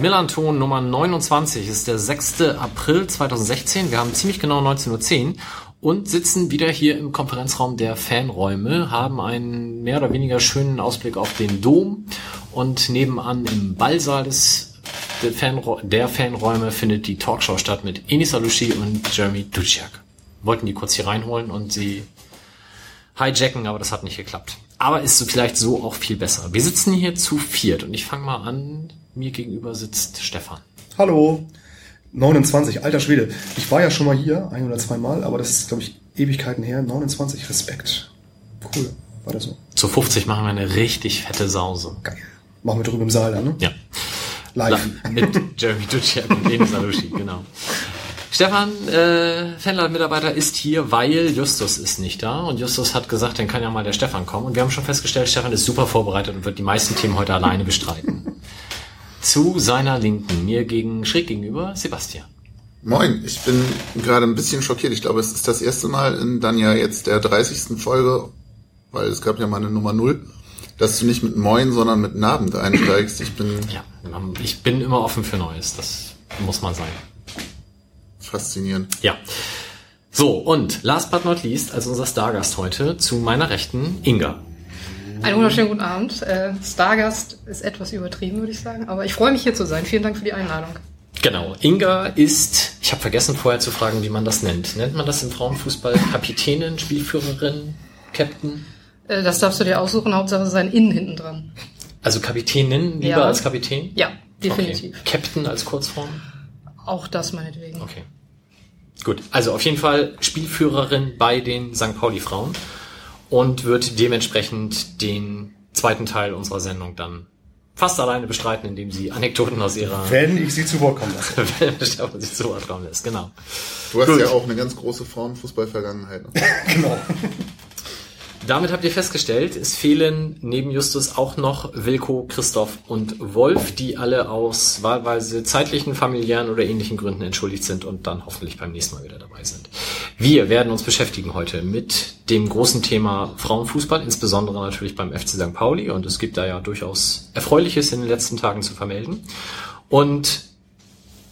Millanton Nummer 29 ist der 6. April 2016. Wir haben ziemlich genau 19.10 Uhr und sitzen wieder hier im Konferenzraum der Fanräume, haben einen mehr oder weniger schönen Ausblick auf den Dom und nebenan im Ballsaal des der, Fanrä der Fanräume findet die Talkshow statt mit Enis Alushi und Jeremy Duciak. Wollten die kurz hier reinholen und sie hijacken, aber das hat nicht geklappt. Aber ist vielleicht so auch viel besser. Wir sitzen hier zu viert und ich fange mal an mir gegenüber sitzt Stefan. Hallo. 29, alter Schwede. Ich war ja schon mal hier, ein oder zwei Mal, aber das ist, glaube ich, Ewigkeiten her. 29, Respekt. Cool. War das so? Zu 50 machen wir eine richtig fette Sause. Geil. Machen wir drüben im Saal dann, ne? Ja. Live. Mit Jeremy Duciak und Denis Alushi, genau. Stefan, äh, Fanladen-Mitarbeiter, ist hier, weil Justus ist nicht da. Und Justus hat gesagt, dann kann ja mal der Stefan kommen. Und wir haben schon festgestellt, Stefan ist super vorbereitet und wird die meisten Themen heute alleine bestreiten. Zu seiner Linken, mir gegen schräg gegenüber, Sebastian. Moin, ich bin gerade ein bisschen schockiert. Ich glaube, es ist das erste Mal in dann ja jetzt der 30. Folge, weil es gab ja mal eine Nummer 0, dass du nicht mit Moin, sondern mit Nabend einsteigst. Ich bin. Ja, ich bin immer offen für Neues. Das muss man sein. Faszinierend. Ja. So, und last but not least, als unser Stargast heute, zu meiner Rechten, Inga. Einen wunderschönen guten Abend. Äh, Stargast ist etwas übertrieben, würde ich sagen, aber ich freue mich hier zu sein. Vielen Dank für die Einladung. Genau. Inga ist, ich habe vergessen vorher zu fragen, wie man das nennt. Nennt man das im Frauenfußball Kapitänin, Spielführerin, Captain? Äh, das darfst du dir aussuchen, Hauptsache es ist ein Innen hinten dran. Also Kapitänin lieber ja. als Kapitän? Ja, definitiv. Okay. Captain als Kurzform? Auch das meinetwegen. Okay. Gut, also auf jeden Fall Spielführerin bei den St. Pauli Frauen und wird dementsprechend den zweiten Teil unserer Sendung dann fast alleine bestreiten, indem sie Anekdoten aus ihrer... Wenn ich sie zu Wort kommen lasse. Wenn sie zu Wort kommen lässt, genau. Du hast Gut. ja auch eine ganz große Frauenfußball-Vergangenheit. Genau. Damit habt ihr festgestellt, es fehlen neben Justus auch noch Wilko, Christoph und Wolf, die alle aus wahlweise zeitlichen, familiären oder ähnlichen Gründen entschuldigt sind und dann hoffentlich beim nächsten Mal wieder dabei sind. Wir werden uns beschäftigen heute mit dem großen Thema Frauenfußball, insbesondere natürlich beim FC St. Pauli und es gibt da ja durchaus Erfreuliches in den letzten Tagen zu vermelden. Und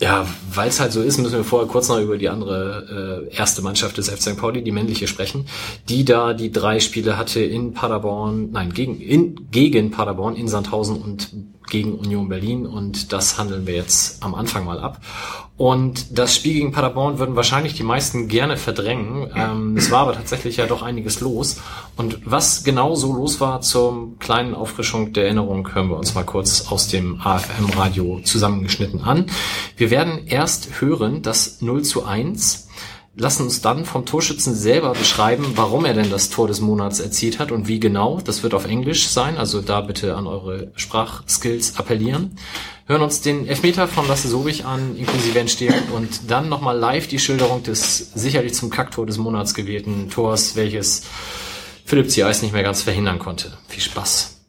ja, weil es halt so ist, müssen wir vorher kurz noch über die andere äh, erste Mannschaft des FC St. Pauli, die männliche, sprechen, die da die drei Spiele hatte in Paderborn, nein, gegen, in, gegen Paderborn, in Sandhausen und gegen Union Berlin und das handeln wir jetzt am Anfang mal ab. Und das Spiel gegen Paderborn würden wahrscheinlich die meisten gerne verdrängen. Ähm, es war aber tatsächlich ja doch einiges los. Und was genau so los war zur kleinen Auffrischung der Erinnerung, hören wir uns mal kurz aus dem AFM-Radio zusammengeschnitten an. Wir werden erst hören, dass 0 zu 1 lassen uns dann vom Torschützen selber beschreiben, warum er denn das Tor des Monats erzielt hat und wie genau. Das wird auf Englisch sein, also da bitte an eure Sprachskills appellieren. Hören uns den Elfmeter von Lasse Sobich an, inklusive Entstehung und dann nochmal live die Schilderung des sicherlich zum Kacktor des Monats gewählten Tors, welches Philipp Zieis nicht mehr ganz verhindern konnte. Viel Spaß.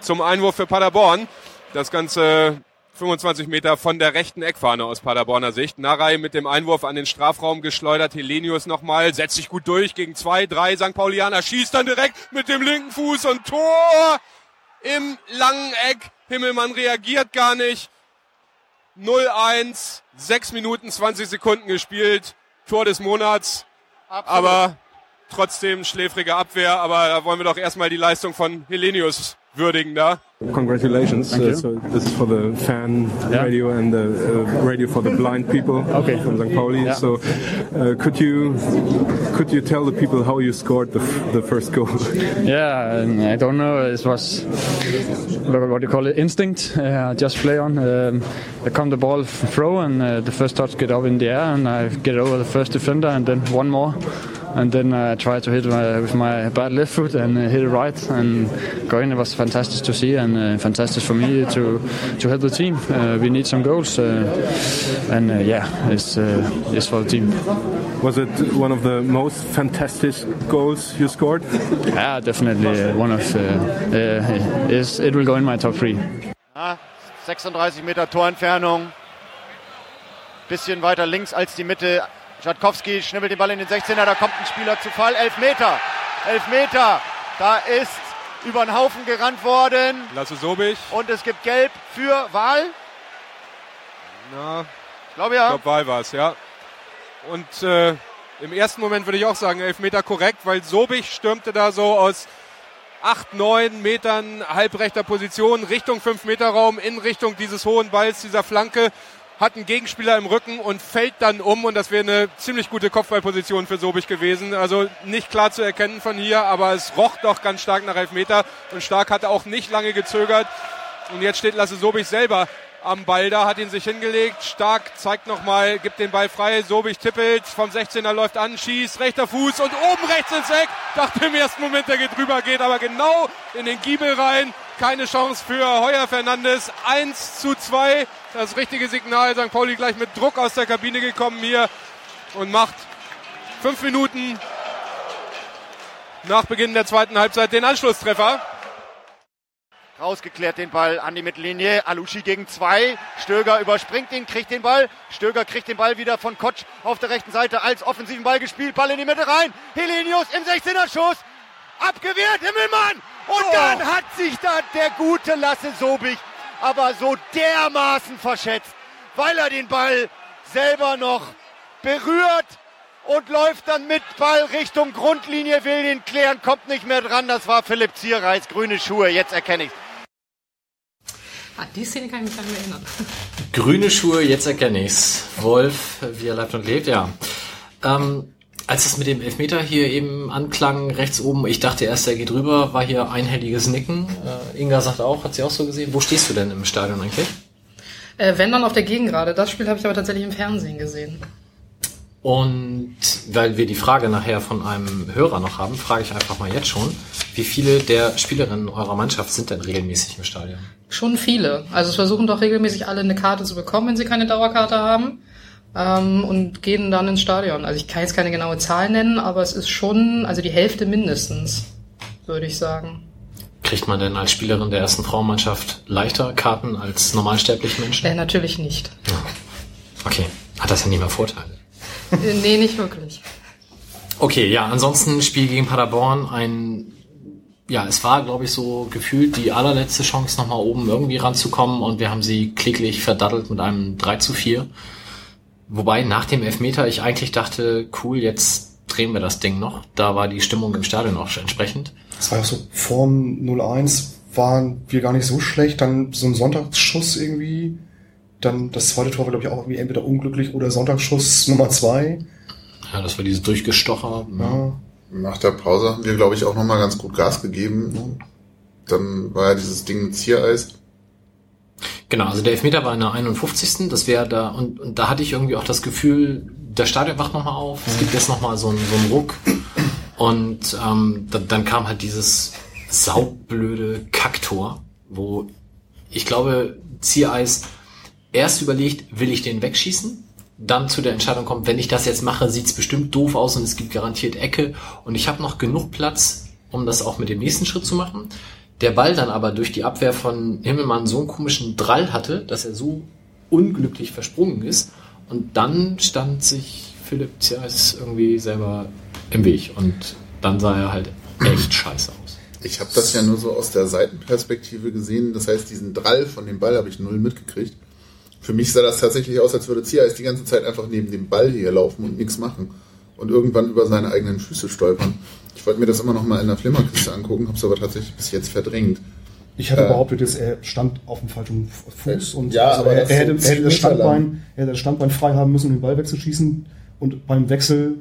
Zum Einwurf für Paderborn. Das Ganze 25 Meter von der rechten Eckfahne aus Paderborner Sicht. Narei mit dem Einwurf an den Strafraum geschleudert. Helenius nochmal, setzt sich gut durch gegen zwei, drei St. Paulianer, schießt dann direkt mit dem linken Fuß und Tor im langen Eck. Himmelmann reagiert gar nicht. 0-1, 6 Minuten 20 Sekunden gespielt. Tor des Monats. Absolut. Aber trotzdem schläfrige Abwehr. Aber da wollen wir doch erstmal die Leistung von Helenius würdigen da. Congratulations. Uh, so this is for the fan yeah. radio and the uh, radio for the blind people okay. from St. Pauli. Yeah. So uh, could you could you tell the people how you scored the, the first goal? Yeah, I don't know. It was what do you call it? Instinct. Uh, just play on. Um, I come the ball throw and uh, the first touch get up in the air and I get over the first defender and then one more and then I tried to hit my, with my bad left foot and uh, hit it right and go in. It was fantastic to see and uh, fantastic for me to to help the team. Uh, we need some goals, uh, and uh, yeah, it's uh, it's for the team. Was it one of the most fantastic goals you scored? Yeah, definitely one of. Uh, it will go in my top three. Ah, 36 Meter Torentfernung. Bisschen weiter links als die Mitte. Schatkowski schnibbelt den Ball in den 16er, da kommt ein Spieler zu Fall. Elf Meter, elf Meter. Da ist über den Haufen gerannt worden. Lasse Sobich. Und es gibt Gelb für Wahl. Na, ich glaube ja. Ich glaube Wahl war es, ja. Und äh, im ersten Moment würde ich auch sagen, elf Meter korrekt, weil Sobich stürmte da so aus acht, neun Metern halbrechter Position Richtung 5 Meter Raum in Richtung dieses hohen Balls, dieser Flanke hat einen Gegenspieler im Rücken und fällt dann um und das wäre eine ziemlich gute Kopfballposition für Sobich gewesen. Also nicht klar zu erkennen von hier, aber es roch doch ganz stark nach Elfmeter und Stark hatte auch nicht lange gezögert. Und jetzt steht Lasse Sobich selber am Ball da, hat ihn sich hingelegt. Stark zeigt nochmal, gibt den Ball frei. Sobich tippelt, vom 16er läuft an, schießt, rechter Fuß und oben rechts ins Eck. Dachte im ersten Moment, der geht drüber, geht aber genau in den Giebel rein. Keine Chance für Heuer Fernandes. 1 zu 2. Das richtige Signal. St. Pauli gleich mit Druck aus der Kabine gekommen hier und macht fünf Minuten nach Beginn der zweiten Halbzeit den Anschlusstreffer. Rausgeklärt den Ball an die Mittellinie. Alushi gegen zwei. Stöger überspringt ihn, kriegt den Ball. Stöger kriegt den Ball wieder von Kotsch auf der rechten Seite als offensiven Ball gespielt. Ball in die Mitte rein. Helenius im 16er Schuss. Abgewehrt, Himmelmann. Und oh. dann hat sich da der gute Lasse Sobich aber so dermaßen verschätzt, weil er den Ball selber noch berührt und läuft dann mit Ball Richtung Grundlinie, will den klären, kommt nicht mehr dran. Das war Philipp Zierreis, grüne Schuhe, jetzt erkenne ich Ah, die Szene kann ich mich gar nicht mehr erinnern. Grüne Schuhe, jetzt erkenne ich's. Wolf, wie er lebt und lebt, ja. Ähm, als es mit dem Elfmeter hier eben anklang, rechts oben, ich dachte erst, er geht rüber, war hier einhelliges Nicken. Äh, Inga sagt auch, hat sie auch so gesehen. Wo stehst du denn im Stadion eigentlich? Äh, wenn dann auf der Gegengrade. Das Spiel habe ich aber tatsächlich im Fernsehen gesehen. Und weil wir die Frage nachher von einem Hörer noch haben, frage ich einfach mal jetzt schon, wie viele der Spielerinnen eurer Mannschaft sind denn regelmäßig im Stadion? Schon viele. Also es versuchen doch regelmäßig alle eine Karte zu bekommen, wenn sie keine Dauerkarte haben ähm, und gehen dann ins Stadion. Also ich kann jetzt keine genaue Zahl nennen, aber es ist schon, also die Hälfte mindestens, würde ich sagen. Kriegt man denn als Spielerin der ersten Frauenmannschaft leichter Karten als normalsterbliche Menschen? Äh, natürlich nicht. Ja. Okay, hat das ja nicht mehr Vorteile? Äh, nee, nicht wirklich. Okay, ja, ansonsten Spiel gegen Paderborn, ein, ja, es war, glaube ich, so gefühlt die allerletzte Chance, nochmal oben irgendwie ranzukommen und wir haben sie klicklich verdattelt mit einem 3 zu 4. Wobei nach dem Elfmeter ich eigentlich dachte, cool, jetzt drehen wir das Ding noch. Da war die Stimmung im Stadion auch entsprechend. Das war ja so, Form 0-1 waren wir gar nicht so schlecht. Dann so ein Sonntagsschuss irgendwie. Dann das zweite Tor war, glaube ich, auch irgendwie entweder unglücklich oder Sonntagsschuss Nummer zwei. Ja, das war dieses Durchgestocher. Ja. Nach der Pause haben wir, glaube ich, auch nochmal ganz gut Gas gegeben. Dann war ja dieses Ding mit Ziereis. Genau, also der Elfmeter war in der 51. Das wäre da, und, und da hatte ich irgendwie auch das Gefühl, der Stadion wacht nochmal auf, es gibt jetzt nochmal so einen, so einen Ruck. Und ähm, dann, dann kam halt dieses saublöde Kacktor, wo ich glaube, Ziereis erst überlegt, will ich den wegschießen? Dann zu der Entscheidung kommt, wenn ich das jetzt mache, sieht's bestimmt doof aus und es gibt garantiert Ecke. Und ich habe noch genug Platz, um das auch mit dem nächsten Schritt zu machen der Ball dann aber durch die Abwehr von Himmelmann so einen komischen Drall hatte, dass er so unglücklich versprungen ist. Und dann stand sich Philipp Thiers irgendwie selber im Weg. Und dann sah er halt echt scheiße aus. Ich habe das ja nur so aus der Seitenperspektive gesehen. Das heißt, diesen Drall von dem Ball habe ich null mitgekriegt. Für mich sah das tatsächlich aus, als würde Ziereis die ganze Zeit einfach neben dem Ball hier laufen und nichts machen. Und irgendwann über seine eigenen Füße stolpern. Ich wollte mir das immer noch mal in der Flimmerkiste angucken, habe es aber tatsächlich bis jetzt verdrängt. Ich hatte äh, behauptet, dass er stand auf dem falschen Fuß und ja, also aber er, er, hätte, er, hätte das Standbein, er hätte das Standbein frei haben müssen, um den Ball wegzuschießen. Und beim Wechsel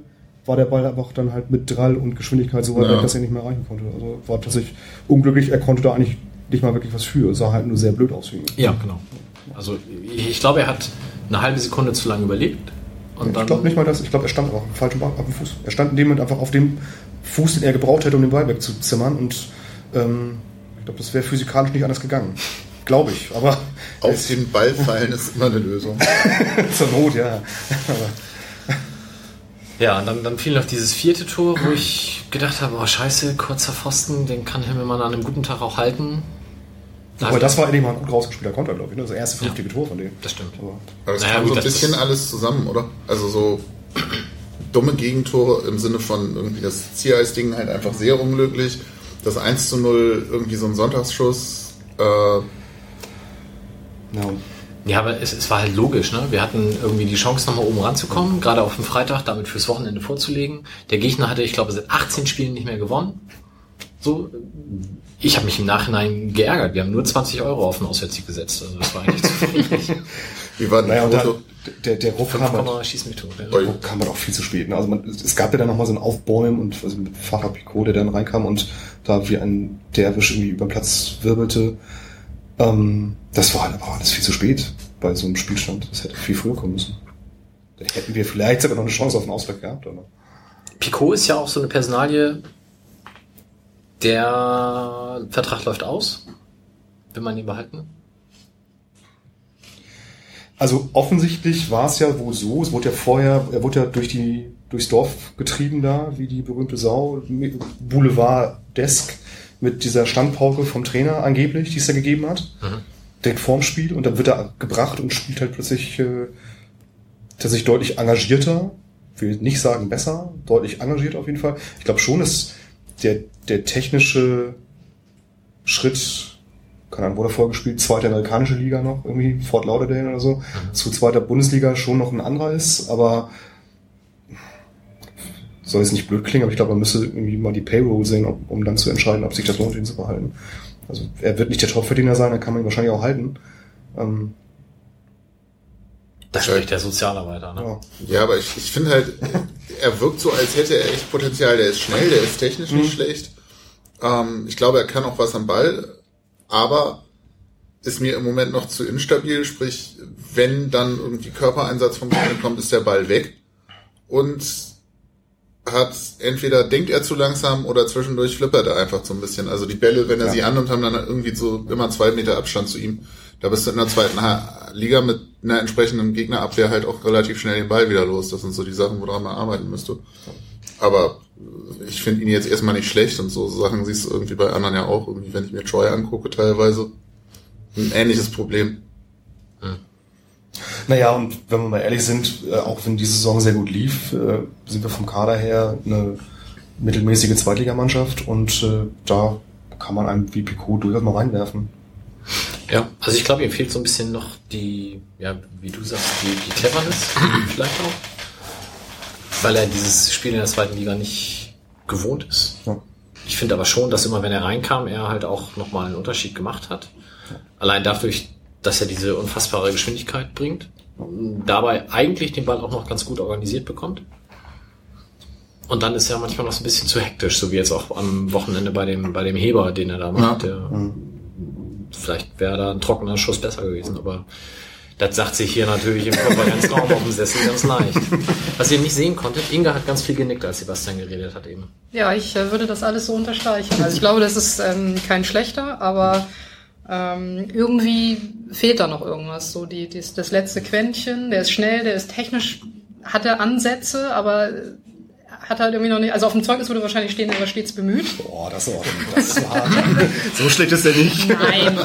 war der Ball einfach dann halt mit Drall und Geschwindigkeit so weit ja. weg, dass er nicht mehr erreichen konnte. Also war tatsächlich unglücklich. Er konnte da eigentlich nicht mal wirklich was für. Es sah halt nur sehr blöd aus für ihn. Ja, genau. Also ich glaube, er hat eine halbe Sekunde zu lange überlebt. Und ich glaube nicht mal das. Ich glaube, er stand dem falschen auf dem Fuß. Er stand in dem Moment einfach auf dem Fuß, den er gebraucht hätte, um den Ball wegzuzimmern. Und ähm, ich glaube, das wäre physikalisch nicht anders gegangen. Glaube ich. Aber auf den Ball fallen ist immer eine Lösung. Zur Not, ja. ja, und dann, dann fiel noch dieses vierte Tor, wo ich gedacht habe, oh scheiße, kurzer Pfosten, den kann Himmelmann an einem guten Tag auch halten. Aber das war endlich mal ein gut rausgespielter Konter, glaube ich. Ne? Das erste vernünftige ja, Tor von denen. Das stimmt. Aber, Aber das naja, kam so ein bisschen alles zusammen, oder? Also so dumme Gegentore im Sinne von irgendwie das Ziereis-Ding halt einfach sehr unglücklich. Das 1 zu 0 irgendwie so ein Sonntagsschuss. Äh, ja. Ja, aber es, es war halt logisch, ne? Wir hatten irgendwie die Chance, nochmal oben ranzukommen, gerade auf dem Freitag, damit fürs Wochenende vorzulegen. Der Gegner hatte, ich glaube, seit 18 Spielen nicht mehr gewonnen. So, ich habe mich im Nachhinein geärgert. Wir haben nur 20 Euro auf den Auswärtssieg gesetzt. Also das war eigentlich zu viel. Wie war denn naja, da, der, der Ruck kam, halt, der Ruck kam halt auch viel zu spät. Ne? Also man, es gab ja dann nochmal so ein Aufbäumen und also mit Fahrer Picot, der dann reinkam und da wie ein Derwisch irgendwie über den Platz wirbelte. Ähm, das war halt aber alles viel zu spät bei so einem Spielstand. Das hätte viel früher kommen müssen. Da hätten wir vielleicht sogar noch eine Chance auf den Ausgleich gehabt. Oder? Picot ist ja auch so eine Personalie, der Vertrag läuft aus. Will man ihn behalten? Also offensichtlich war es ja wohl so, es wurde ja vorher, er wurde ja durch die, durchs Dorf getrieben da, wie die berühmte Sau, Boulevard-Desk mit dieser Standpauke vom Trainer angeblich, die es da gegeben hat. Mhm. Direkt vorm Spiel und dann wird er gebracht und spielt halt plötzlich äh, tatsächlich deutlich engagierter, will nicht sagen besser, deutlich engagiert auf jeden Fall. Ich glaube schon, dass der, der technische Schritt, keine Ahnung, wurde vorher gespielt, zweite amerikanische Liga noch, irgendwie Fort Lauderdale oder so, mhm. zu zweiter Bundesliga schon noch ein anderer ist, aber soll jetzt nicht blöd klingen, aber ich glaube, man müsste irgendwie mal die Payroll sehen, um, um dann zu entscheiden, ob sich das lohnt, ihn zu behalten. Also er wird nicht der Topverdiener sein, dann kann man ihn wahrscheinlich auch halten. Ähm, das ist wirklich der Sozialarbeiter, ne? Ja, ja aber ich, ich finde halt, er wirkt so, als hätte er echt Potenzial. Der ist schnell, der ist technisch nicht mhm. schlecht. Ähm, ich glaube, er kann auch was am Ball, aber ist mir im Moment noch zu instabil. Sprich, wenn dann irgendwie Körpereinsatz vom Gegner kommt, ist der Ball weg. Und hat entweder denkt er zu langsam oder zwischendurch flippert er einfach so ein bisschen. Also die Bälle, wenn er ja. sie annimmt, haben dann irgendwie so immer zwei Meter Abstand zu ihm. Da bist du in der zweiten Liga mit einer entsprechenden Gegnerabwehr halt auch relativ schnell den Ball wieder los. Das sind so die Sachen, woran man arbeiten müsste. Aber ich finde ihn jetzt erstmal nicht schlecht und so Sachen siehst du irgendwie bei anderen ja auch. Irgendwie, wenn ich mir Troy angucke, teilweise ein ähnliches Problem. Hm. Naja, und wenn wir mal ehrlich sind, äh, auch wenn diese Saison sehr gut lief, äh, sind wir vom Kader her eine mittelmäßige Zweitligamannschaft und äh, da kann man einen wie Picot durchaus mal reinwerfen. Ja, also ich glaube, ihm fehlt so ein bisschen noch die, ja, wie du sagst, die, die Cleverness vielleicht auch. Weil er dieses Spiel in der zweiten Liga nicht gewohnt ist. Ja. Ich finde aber schon, dass immer, wenn er reinkam, er halt auch nochmal einen Unterschied gemacht hat. Allein dadurch, dass er diese unfassbare Geschwindigkeit bringt. Dabei eigentlich den Ball auch noch ganz gut organisiert bekommt. Und dann ist er manchmal noch so ein bisschen zu hektisch, so wie jetzt auch am Wochenende bei dem, bei dem Heber, den er da macht. Ja. Der, mhm vielleicht wäre da ein trockener Schuss besser gewesen, aber das sagt sich hier natürlich im Konferenzraum auf dem Sessel ganz leicht. Was ihr nicht sehen konntet, Inga hat ganz viel genickt, als Sebastian geredet hat eben. Ja, ich äh, würde das alles so unterstreichen. Also ich glaube, das ist ähm, kein schlechter, aber ähm, irgendwie fehlt da noch irgendwas. So die, die, das letzte Quäntchen, der ist schnell, der ist technisch, hat er Ansätze, aber hat halt irgendwie noch nicht, also auf dem Zeugnis würde wahrscheinlich stehen, er war stets bemüht. Boah, das ist auch, das ist hart. so schlecht ist er nicht. Nein,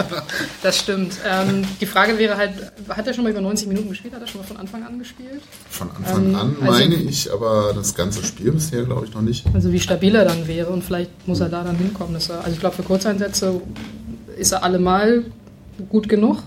das stimmt. Ähm, die Frage wäre halt, hat er schon mal über 90 Minuten gespielt? Hat er schon mal von Anfang an gespielt? Von Anfang ähm, an also, meine ich, aber das ganze Spiel bisher glaube ich noch nicht. Also wie stabil er dann wäre und vielleicht muss er da dann hinkommen. Er, also ich glaube für Kurzeinsätze ist er allemal gut genug.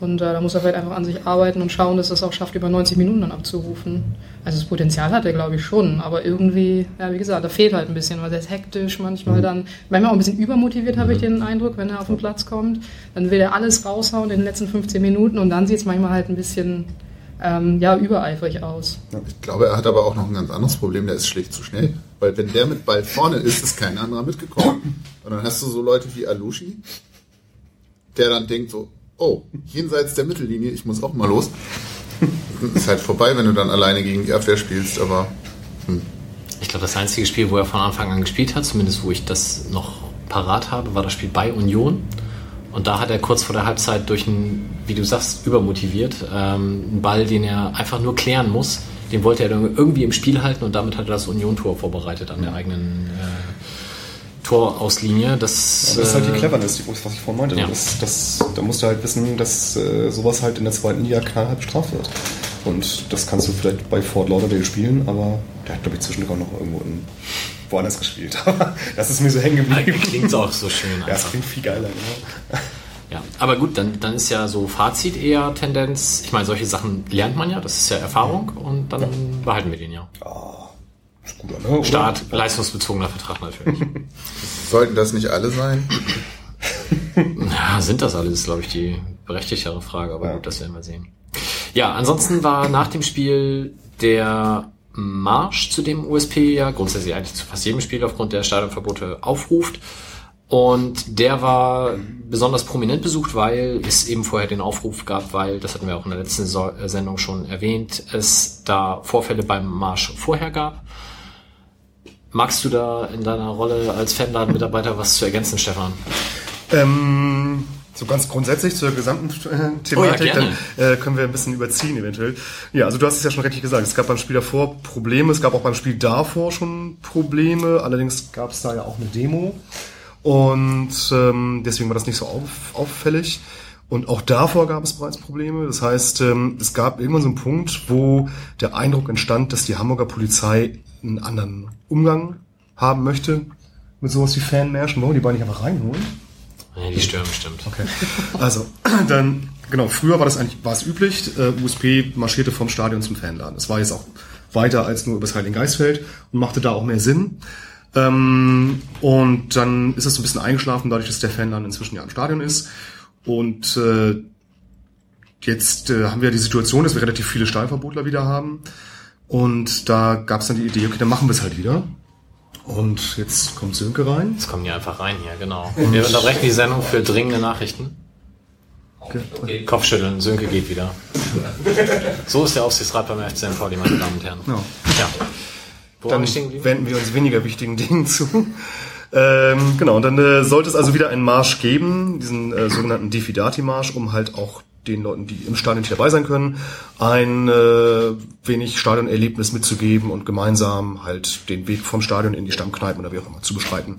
Und äh, da muss er vielleicht einfach an sich arbeiten und schauen, dass er es auch schafft, über 90 Minuten dann abzurufen. Also das Potenzial hat er, glaube ich, schon. Aber irgendwie, ja, wie gesagt, da fehlt halt ein bisschen, weil er ist hektisch, manchmal mhm. dann, manchmal auch ein bisschen übermotiviert, habe ich mhm. den Eindruck, wenn er auf den Platz kommt. Dann will er alles raushauen in den letzten 15 Minuten und dann sieht es manchmal halt ein bisschen ähm, ja, übereifrig aus. Ich glaube, er hat aber auch noch ein ganz anderes Problem, der ist schlicht zu schnell. Weil wenn der mit Ball vorne ist, ist kein anderer mitgekommen. Und dann hast du so Leute wie Alushi, der dann denkt so, oh, jenseits der Mittellinie, ich muss auch mal los. ist halt vorbei, wenn du dann alleine gegen die Abwehr spielst, aber. Hm. Ich glaube, das einzige Spiel, wo er von Anfang an gespielt hat, zumindest wo ich das noch parat habe, war das Spiel bei Union. Und da hat er kurz vor der Halbzeit durch einen, wie du sagst, übermotiviert, ähm, einen Ball, den er einfach nur klären muss, den wollte er dann irgendwie im Spiel halten und damit hat er das Union-Tor vorbereitet an der eigenen, Torauslinie. Das, das ist halt die äh, Cleverness, was ich vorhin meinte. Ja. Das, das, da musst du halt wissen, dass äh, sowas halt in der zweiten Liga knallhart bestraft wird. Und das kannst du vielleicht bei Fort Lauderdale spielen, aber der hat, glaube ich, zwischendurch auch noch irgendwo in, woanders gespielt. das ist mir so hängen geblieben. Klingt auch so schön. Ja, das klingt viel geiler. Ne? Ja, aber gut, dann, dann ist ja so Fazit eher Tendenz. Ich meine, solche Sachen lernt man ja, das ist ja Erfahrung und dann ja. behalten wir den ja. Ah, ist gut, ne? Start, leistungsbezogener Vertrag natürlich. Sollten das nicht alle sein? ja, sind das alle, ist glaube ich die berechtigtere Frage, aber ja. gut, das werden wir sehen. Ja, ansonsten war nach dem Spiel der Marsch, zu dem USP ja grundsätzlich eigentlich zu fast jedem Spiel aufgrund der Stadionverbote aufruft. Und der war besonders prominent besucht, weil es eben vorher den Aufruf gab, weil, das hatten wir auch in der letzten äh, Sendung schon erwähnt, es da Vorfälle beim Marsch vorher gab. Magst du da in deiner Rolle als Fanladenmitarbeiter was zu ergänzen, Stefan? Ähm, so ganz grundsätzlich zur gesamten äh, Thematik, oh ja, dann äh, können wir ein bisschen überziehen eventuell. Ja, also du hast es ja schon richtig gesagt, es gab beim Spiel davor Probleme, es gab auch beim Spiel davor schon Probleme, allerdings gab es da ja auch eine Demo. Und ähm, deswegen war das nicht so auf, auffällig. Und auch davor gab es bereits Probleme. Das heißt, ähm, es gab irgendwann so einen Punkt, wo der Eindruck entstand, dass die Hamburger Polizei einen anderen Umgang haben möchte mit sowas wie Fanmärschen. Wollen die beiden nicht einfach reinholen? Ja, die stören bestimmt. Okay. Also, dann, genau, früher war das eigentlich, war es üblich, äh, USP marschierte vom Stadion zum Fanladen. Das war jetzt auch weiter als nur übers Heiligen Geistfeld und machte da auch mehr Sinn. Ähm, und dann ist es so ein bisschen eingeschlafen, dadurch, dass der Fan dann inzwischen ja im Stadion ist. Und äh, jetzt äh, haben wir die Situation, dass wir relativ viele Stallverbotler wieder haben. Und da gab es dann die Idee, okay, dann machen wir es halt wieder. Und jetzt kommt Sönke rein. Jetzt kommen die einfach rein hier, genau. Und wir unterbrechen die Sendung für dringende Nachrichten. Okay. Kopfschütteln, Sönke geht wieder. So ist der Aufsichtsrat beim FC St. Pauli, meine Damen und Herren. Ja. ja. Wo dann wenden wir uns weniger wichtigen Dingen zu. Ähm, genau, und dann äh, sollte es also wieder einen Marsch geben, diesen äh, sogenannten Diffidati-Marsch, um halt auch den Leuten, die im Stadion nicht dabei sein können, ein äh, wenig Stadionerlebnis mitzugeben und gemeinsam halt den Weg vom Stadion in die Stammkneipen oder wie auch immer zu beschreiten.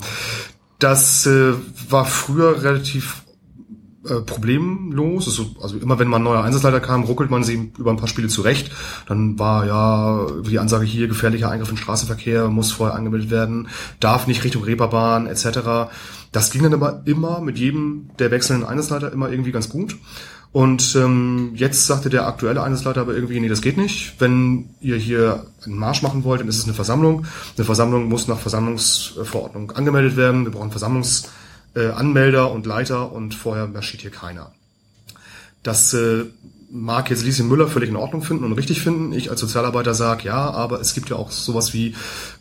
Das äh, war früher relativ äh, problemlos. Also, also immer wenn mal ein neuer Einsatzleiter kam, ruckelt man sie über ein paar Spiele zurecht. Dann war ja die Ansage hier, gefährlicher Eingriff in Straßenverkehr, muss vorher angemeldet werden, darf nicht Richtung Reeperbahn etc. Das ging dann aber immer mit jedem der wechselnden Einsatzleiter immer irgendwie ganz gut. Und ähm, jetzt sagte der aktuelle Einsatzleiter aber irgendwie, nee, das geht nicht. Wenn ihr hier einen Marsch machen wollt, dann ist es eine Versammlung. Eine Versammlung muss nach Versammlungsverordnung angemeldet werden. Wir brauchen Versammlungs äh, und Leiter und vorher marschiert hier keiner. Das äh, mag jetzt Lieschen Müller völlig in Ordnung finden und richtig finden. Ich als Sozialarbeiter sage, ja, aber es gibt ja auch sowas wie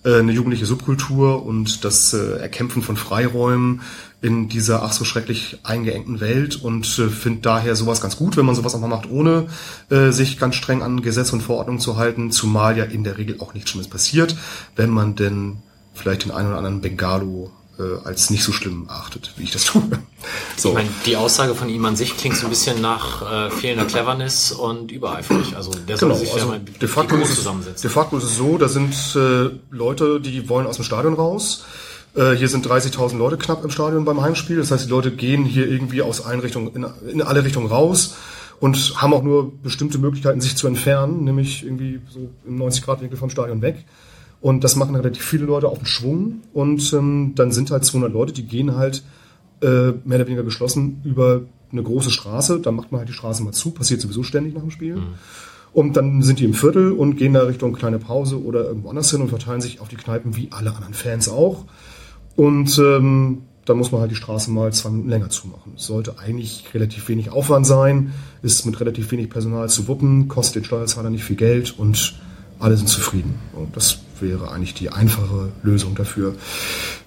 äh, eine jugendliche Subkultur und das äh, Erkämpfen von Freiräumen in dieser ach so schrecklich eingeengten Welt und äh, finde daher sowas ganz gut, wenn man sowas auch mal macht, ohne äh, sich ganz streng an Gesetze und Verordnungen zu halten, zumal ja in der Regel auch nichts Schlimmes passiert, wenn man denn vielleicht den einen oder anderen Bengalo äh, als nicht so schlimm achtet, wie ich das tue. So. Ich meine, die Aussage von ihm an sich klingt so ein bisschen nach äh, fehlender Cleverness und übereifrig. Also der soll genau, sich also ja mal de facto ist zusammensetzen. De facto ist es so, da sind äh, Leute, die wollen aus dem Stadion raus. Äh, hier sind 30.000 Leute knapp im Stadion beim Heimspiel. Das heißt, die Leute gehen hier irgendwie aus allen Richtungen, in, in alle Richtungen raus und haben auch nur bestimmte Möglichkeiten, sich zu entfernen, nämlich irgendwie so im 90-Grad-Winkel vom Stadion weg. Und das machen relativ viele Leute auf den Schwung. Und ähm, dann sind halt 200 Leute, die gehen halt äh, mehr oder weniger geschlossen über eine große Straße. Dann macht man halt die Straße mal zu, passiert sowieso ständig nach dem Spiel. Mhm. Und dann sind die im Viertel und gehen da Richtung kleine Pause oder irgendwo anders hin und verteilen sich auf die Kneipen wie alle anderen Fans auch. Und ähm, dann muss man halt die Straße mal zwei Minuten länger zumachen. Es sollte eigentlich relativ wenig Aufwand sein, ist mit relativ wenig Personal zu wuppen, kostet den Steuerzahler nicht viel Geld und alle sind zufrieden. Und das wäre eigentlich die einfache Lösung dafür.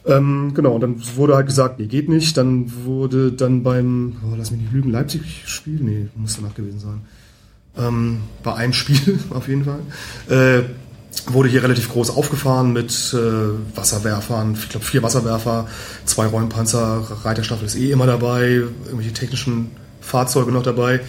Ähm, genau, und dann wurde halt gesagt, nee, geht nicht. Dann wurde dann beim, oh, lass mich nicht lügen, Leipzig-Spiel? Nee, muss danach gewesen sein. Ähm, bei einem Spiel auf jeden Fall. Äh, wurde hier relativ groß aufgefahren mit äh, Wasserwerfern, ich glaube vier Wasserwerfer, zwei Räumpanzer, Reiterstaffel ist eh immer dabei, irgendwelche technischen Fahrzeuge noch dabei.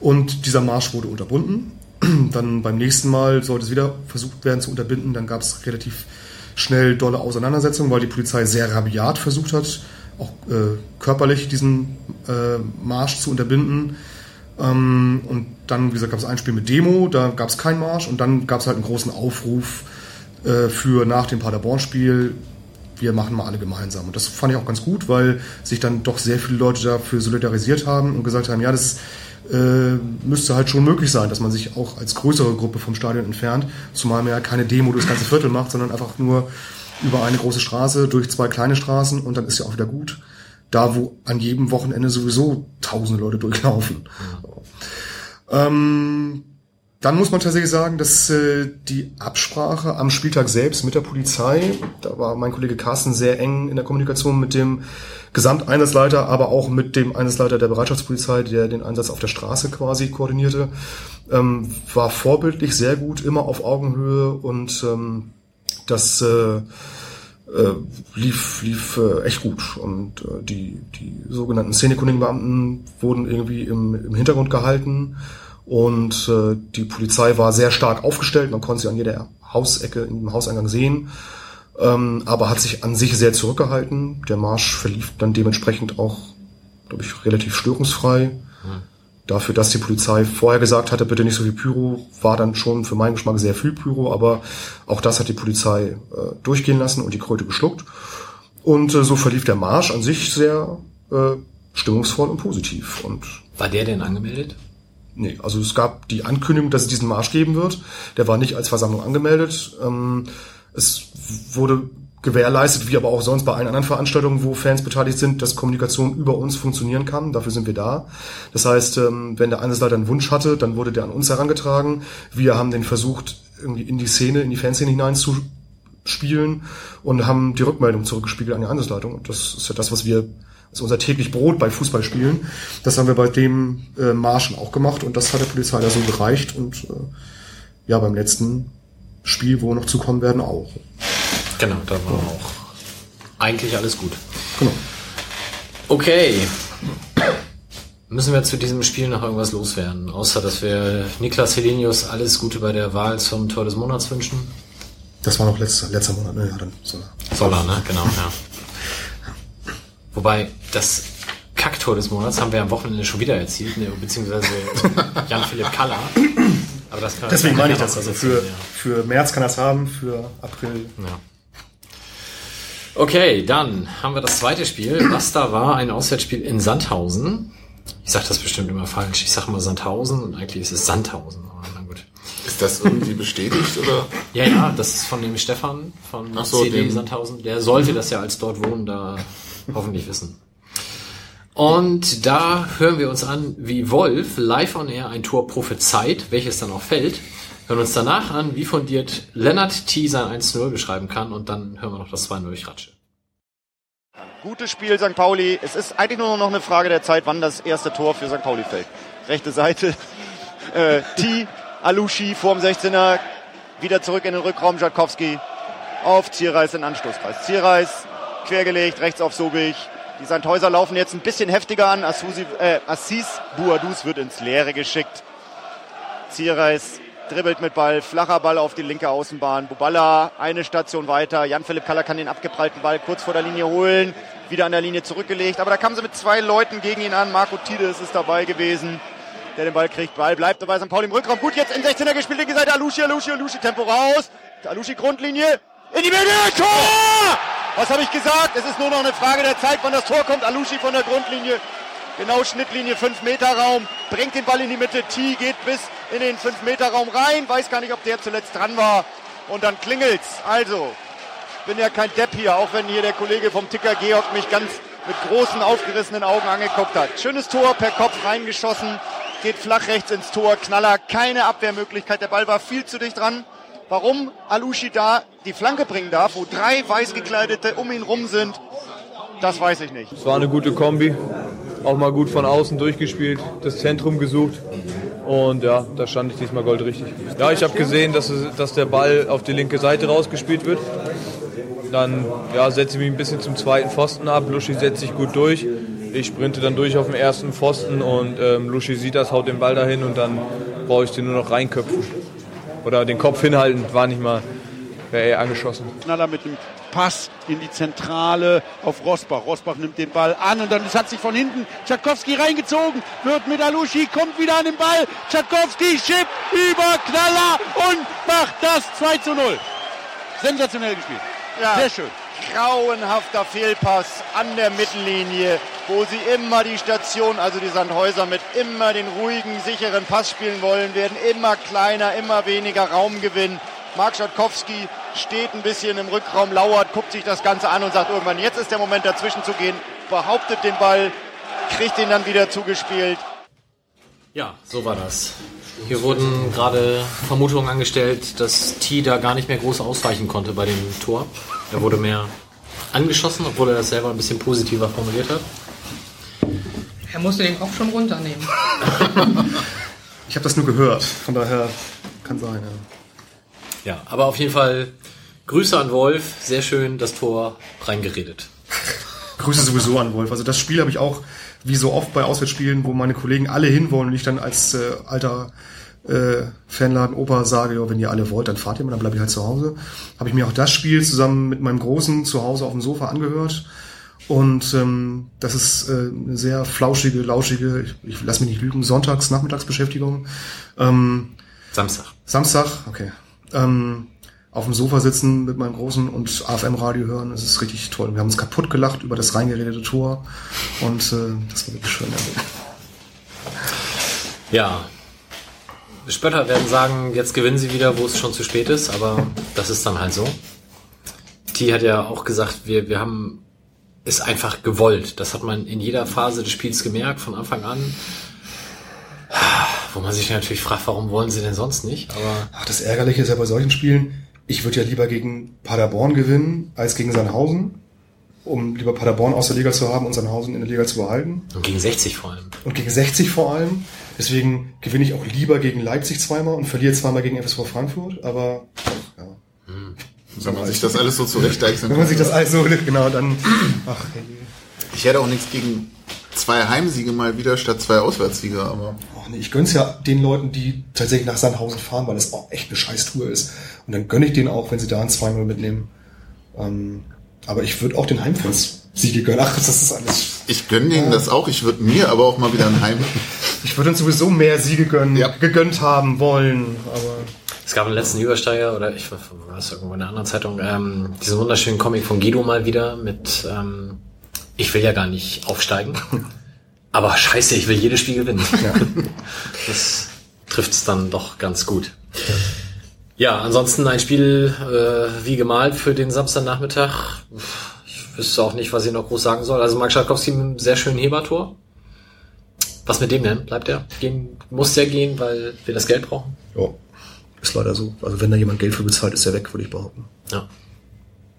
Und dieser Marsch wurde unterbunden. Dann beim nächsten Mal sollte es wieder versucht werden zu unterbinden. Dann gab es relativ schnell dolle Auseinandersetzungen, weil die Polizei sehr rabiat versucht hat, auch äh, körperlich diesen äh, Marsch zu unterbinden. Ähm, und dann, wie gesagt, gab es ein Spiel mit Demo, da gab es keinen Marsch und dann gab es halt einen großen Aufruf äh, für nach dem Paderborn-Spiel, wir machen mal alle gemeinsam. Und das fand ich auch ganz gut, weil sich dann doch sehr viele Leute dafür solidarisiert haben und gesagt haben, ja, das äh, müsste halt schon möglich sein, dass man sich auch als größere Gruppe vom Stadion entfernt, zumal man ja keine Demo durchs ganze Viertel macht, sondern einfach nur über eine große Straße durch zwei kleine Straßen und dann ist ja auch wieder gut. Da, wo an jedem Wochenende sowieso tausende Leute durchlaufen. Ähm, dann muss man tatsächlich sagen, dass äh, die Absprache am Spieltag selbst mit der Polizei, da war mein Kollege Carsten sehr eng in der Kommunikation mit dem Gesamteinsatzleiter, aber auch mit dem Einsatzleiter der Bereitschaftspolizei, der den Einsatz auf der Straße quasi koordinierte, ähm, war vorbildlich sehr gut, immer auf Augenhöhe und ähm, das äh, äh, lief, lief äh, echt gut. Und äh, die, die sogenannten Szenekundigenbeamten wurden irgendwie im, im Hintergrund gehalten und äh, die Polizei war sehr stark aufgestellt, man konnte sie an jeder Hausecke im Hauseingang sehen, ähm, aber hat sich an sich sehr zurückgehalten. Der Marsch verlief dann dementsprechend auch, glaube ich, relativ störungsfrei. Mhm. Dafür, dass die Polizei vorher gesagt hatte, bitte nicht so viel Pyro, war dann schon für meinen Geschmack sehr viel Pyro, aber auch das hat die Polizei äh, durchgehen lassen und die Kröte geschluckt. Und äh, so verlief der Marsch an sich sehr äh, stimmungsvoll und positiv. Und war der denn angemeldet? Nee, also es gab die Ankündigung, dass es diesen Marsch geben wird. Der war nicht als Versammlung angemeldet. Ähm, es wurde gewährleistet, wie aber auch sonst bei allen anderen Veranstaltungen, wo Fans beteiligt sind, dass Kommunikation über uns funktionieren kann. Dafür sind wir da. Das heißt, ähm, wenn der Einsatzleiter einen Wunsch hatte, dann wurde der an uns herangetragen. Wir haben den versucht, irgendwie in die Szene, in die Fanszene hineinzuspielen und haben die Rückmeldung zurückgespiegelt an die Einsatzleitung. Und das ist ja das, was wir das ist unser täglich Brot bei Fußballspielen. Das haben wir bei dem äh, Marschen auch gemacht und das hat der Polizei da so gereicht und äh, ja, beim letzten Spiel, wo wir noch zukommen werden, auch. Genau, da war ja. auch eigentlich alles gut. Genau. Okay. Müssen wir zu diesem Spiel noch irgendwas loswerden, außer dass wir Niklas Helenius alles Gute bei der Wahl zum Tor des Monats wünschen? Das war noch letzter, letzter Monat, ne? Ja, dann soll er. Soll er, ne? Genau, ja. Wobei das Kacktor des Monats haben wir am Wochenende schon wieder erzielt, ne, beziehungsweise Jan-Philipp Kaller. Aber das kann Deswegen meine ich das. Also für, ja. für März kann das haben, für April. Ja. Okay, dann haben wir das zweite Spiel. Was da war, ein Auswärtsspiel in Sandhausen. Ich sage das bestimmt immer falsch. Ich sage immer Sandhausen und eigentlich ist es Sandhausen. Aber na gut. Ist das irgendwie bestätigt oder? Ja, ja, das ist von dem Stefan von so, CD Sandhausen. Der sollte das ja als dort wohnen da hoffentlich wissen. Und da hören wir uns an, wie Wolf live on air ein Tor prophezeit, welches dann auch fällt. Hören uns danach an, wie fundiert Lennart T. sein 1-0 beschreiben kann und dann hören wir noch das 2-0 durch Ratsche. Gutes Spiel St. Pauli. Es ist eigentlich nur noch eine Frage der Zeit, wann das erste Tor für St. Pauli fällt. Rechte Seite. Äh, T. Alushi vorm 16er. Wieder zurück in den Rückraum. Jatkowski auf Zierreis in Anstoßkreis. Zierreis quergelegt, rechts auf Sobich. Die Sandhäuser laufen jetzt ein bisschen heftiger an. Asusi, äh, Assis Buadus wird ins Leere geschickt. Zierreis dribbelt mit Ball, flacher Ball auf die linke Außenbahn. Buballa eine Station weiter. Jan-Philipp Kaller kann den abgeprallten Ball kurz vor der Linie holen. Wieder an der Linie zurückgelegt. Aber da kamen sie mit zwei Leuten gegen ihn an. Marco Tides ist dabei gewesen. Der den Ball kriegt. Ball bleibt dabei. St. Pauli im Rückraum. Gut, jetzt in 16er gespielt. Linke Seite. Alushi, Alushi, Alushi. Tempo raus. Alushi Grundlinie. In die Mitte. Tor! Was habe ich gesagt? Es ist nur noch eine Frage der Zeit, wann das Tor kommt. Alushi von der Grundlinie. Genau Schnittlinie 5 Meter Raum. Bringt den Ball in die Mitte. T geht bis in den 5 Meter Raum rein. Weiß gar nicht, ob der zuletzt dran war. Und dann klingelt's. Also, bin ja kein Depp hier, auch wenn hier der Kollege vom Ticker Georg mich ganz mit großen aufgerissenen Augen angeguckt hat. Schönes Tor per Kopf reingeschossen. Geht flach rechts ins Tor. Knaller, keine Abwehrmöglichkeit. Der Ball war viel zu dicht dran warum Alushi da die Flanke bringen darf, wo drei Weißgekleidete um ihn rum sind, das weiß ich nicht. Es war eine gute Kombi, auch mal gut von außen durchgespielt, das Zentrum gesucht und ja, da stand ich diesmal goldrichtig. Ja, ich habe gesehen, dass, es, dass der Ball auf die linke Seite rausgespielt wird. Dann ja, setze ich mich ein bisschen zum zweiten Pfosten ab, Luschi setzt sich gut durch. Ich sprinte dann durch auf den ersten Pfosten und ähm, Luschi sieht das, haut den Ball dahin und dann brauche ich den nur noch reinköpfen oder den Kopf hinhalten, war nicht mal, wäre er angeschossen. Knaller mit dem Pass in die Zentrale auf Rosbach. Rosbach nimmt den Ball an und dann hat sich von hinten Tchaikovsky reingezogen, wird mit Alushi, kommt wieder an den Ball. Tchaikovsky schippt über Knaller und macht das 2 zu 0. Sensationell gespielt. Ja. Sehr schön. Grauenhafter Fehlpass an der Mittellinie, wo sie immer die Station, also die Sandhäuser mit immer den ruhigen, sicheren Pass spielen wollen, werden immer kleiner, immer weniger Raumgewinn. Mark Schatkowski steht ein bisschen im Rückraum, lauert, guckt sich das Ganze an und sagt irgendwann, jetzt ist der Moment dazwischen zu gehen, behauptet den Ball, kriegt ihn dann wieder zugespielt. Ja, so war das. Hier wurden gerade Vermutungen angestellt, dass T da gar nicht mehr groß ausweichen konnte bei dem Tor. Er wurde mehr angeschossen, obwohl er das selber ein bisschen positiver formuliert hat. Er musste den Kopf schon runternehmen. ich habe das nur gehört, von daher kann sein. Ja. Ja, aber auf jeden Fall Grüße an Wolf, sehr schön das Tor reingeredet. Grüße sowieso an Wolf. Also das Spiel habe ich auch, wie so oft bei Auswärtsspielen, wo meine Kollegen alle hinwollen und ich dann als äh, alter äh, Fanladen Opa sage, ja, wenn ihr alle wollt, dann fahrt ihr mal, dann bleibe ich halt zu Hause. Habe ich mir auch das Spiel zusammen mit meinem Großen zu Hause auf dem Sofa angehört. Und ähm, das ist äh, eine sehr flauschige, lauschige, ich, ich lass mich nicht lügen, Sonntags, Nachmittagsbeschäftigung. Ähm, Samstag. Samstag, okay. Ähm, auf dem Sofa sitzen mit meinem Großen und AFM-Radio hören, das ist richtig toll. Wir haben uns kaputt gelacht über das reingeredete Tor und äh, das war wirklich schön. Ja, Spötter werden sagen, jetzt gewinnen sie wieder, wo es schon zu spät ist, aber das ist dann halt so. T hat ja auch gesagt, wir, wir haben es einfach gewollt. Das hat man in jeder Phase des Spiels gemerkt, von Anfang an. Wo man sich natürlich fragt, warum wollen sie denn sonst nicht? Aber Ach, das Ärgerliche ist ja bei solchen Spielen, ich würde ja lieber gegen Paderborn gewinnen als gegen Sandhausen, um lieber Paderborn aus der Liga zu haben und Sandhausen in der Liga zu behalten. Und gegen 60 vor allem. Und gegen 60 vor allem. Deswegen gewinne ich auch lieber gegen Leipzig zweimal und verliere zweimal gegen FSV Frankfurt, aber ja. Hm. Wenn man sich das alles so zurechtdeichseln Wenn man sich das alles so, genau, dann, ach, hey. Ich hätte auch nichts gegen zwei Heimsiege mal wieder statt zwei Auswärtssiege, aber. Ach nee, ich gönn's ja den Leuten, die tatsächlich nach Sandhausen fahren, weil es auch echt eine scheiß Tour ist. Und dann gönne ich denen auch, wenn sie da ein 2-0 mitnehmen. Ähm, aber ich würde auch den Heimfans Siege gönnen. Ach, das ist alles. Ich gönne denen ja. das auch. Ich würde mir aber auch mal wieder ein Heim. ich würde uns sowieso mehr Siege gönnen, ja. gegönnt haben wollen. Aber es gab einen letzten Übersteiger oder ich weiß irgendwo in einer anderen Zeitung ähm, diesen wunderschönen Comic von Guido mal wieder mit ähm, ich will ja gar nicht aufsteigen, aber scheiße, ich will jedes Spiel gewinnen. Ja. das trifft es dann doch ganz gut. Ja, ansonsten ein Spiel äh, wie gemalt für den Samstagnachmittag wüsste auch nicht, was ich noch groß sagen soll. Also Mark Schalkowski mit einem sehr schönen Hebertor. Was mit dem denn? Bleibt er? Gehen, muss der gehen, weil wir das Geld brauchen? Ja, ist leider so. Also wenn da jemand Geld für bezahlt, ist er weg, würde ich behaupten. Ja.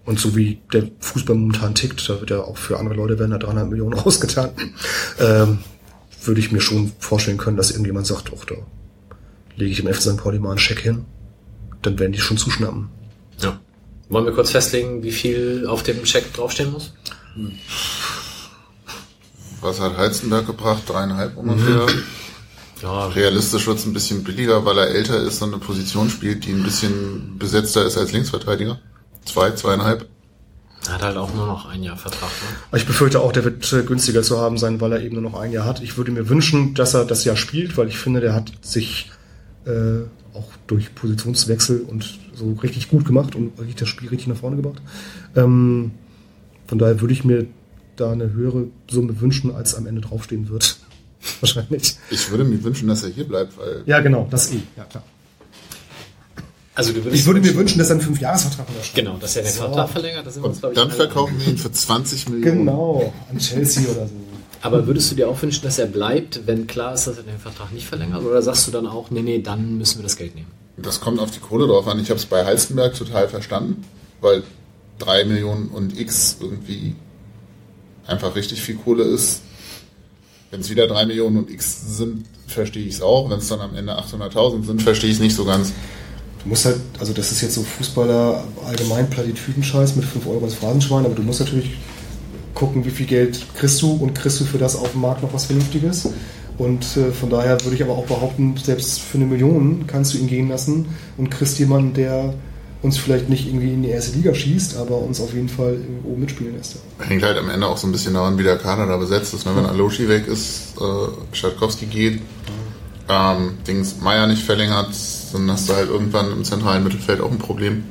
Und so wie der Fußball momentan tickt, da wird ja auch für andere Leute werden da 300 Millionen rausgetan, ähm, würde ich mir schon vorstellen können, dass irgendjemand sagt, ach, da lege ich im FC St. Pauli mal einen Scheck hin. Dann werden die schon zuschnappen. Ja. Wollen wir kurz festlegen, wie viel auf dem Check draufstehen muss? Was hat Heizenberg gebracht? Dreieinhalb ungefähr. Mhm. Ja. Realistisch wird es ein bisschen billiger, weil er älter ist und eine Position spielt, die ein bisschen besetzter ist als Linksverteidiger. Zwei, zweieinhalb. Er hat halt auch nur noch ein Jahr Vertrag. Ne? Ich befürchte auch, der wird äh, günstiger zu haben sein, weil er eben nur noch ein Jahr hat. Ich würde mir wünschen, dass er das Jahr spielt, weil ich finde, der hat sich äh, auch durch Positionswechsel und so richtig gut gemacht und richtig das Spiel richtig nach vorne gebracht. Ähm, von daher würde ich mir da eine höhere Summe wünschen, als am Ende draufstehen wird. Wahrscheinlich. Ich würde mir wünschen, dass er hier bleibt, weil. Ja, genau, das eh, ja klar. Also ich würde mir wünschen, dass er einen Fünfjahresvertrag unterschreibt. Genau, dass er den so. Vertrag verlängert. Das sind uns, und dann verkaufen wir ihn für 20 Millionen. Genau, an Chelsea oder so. Aber würdest du dir auch wünschen, dass er bleibt, wenn klar ist, dass er den Vertrag nicht verlängert? Oder sagst du dann auch, nee, nee, dann müssen wir das Geld nehmen? Das kommt auf die Kohle drauf an. Ich habe es bei Halstenberg total verstanden, weil 3 Millionen und X irgendwie einfach richtig viel Kohle ist. Wenn es wieder 3 Millionen und X sind, verstehe ich es auch. Wenn es dann am Ende 800.000 sind, verstehe ich es nicht so ganz. Du musst halt, also das ist jetzt so Fußballer allgemein Plattitüden-Scheiß mit 5 Euro als Phrasenschwein, aber du musst natürlich gucken, wie viel Geld kriegst du und kriegst du für das auf dem Markt noch was Vernünftiges. Und äh, von daher würde ich aber auch behaupten, selbst für eine Million kannst du ihn gehen lassen und kriegst jemanden, der uns vielleicht nicht irgendwie in die erste Liga schießt, aber uns auf jeden Fall irgendwo mitspielen lässt. Hängt halt am Ende auch so ein bisschen daran, wie der Kader da besetzt ist. Ne? Wenn Aloshi weg ist, äh, Schatkowski geht, ähm, Dings Meier nicht verlängert, dann hast du halt irgendwann im zentralen Mittelfeld auch ein Problem.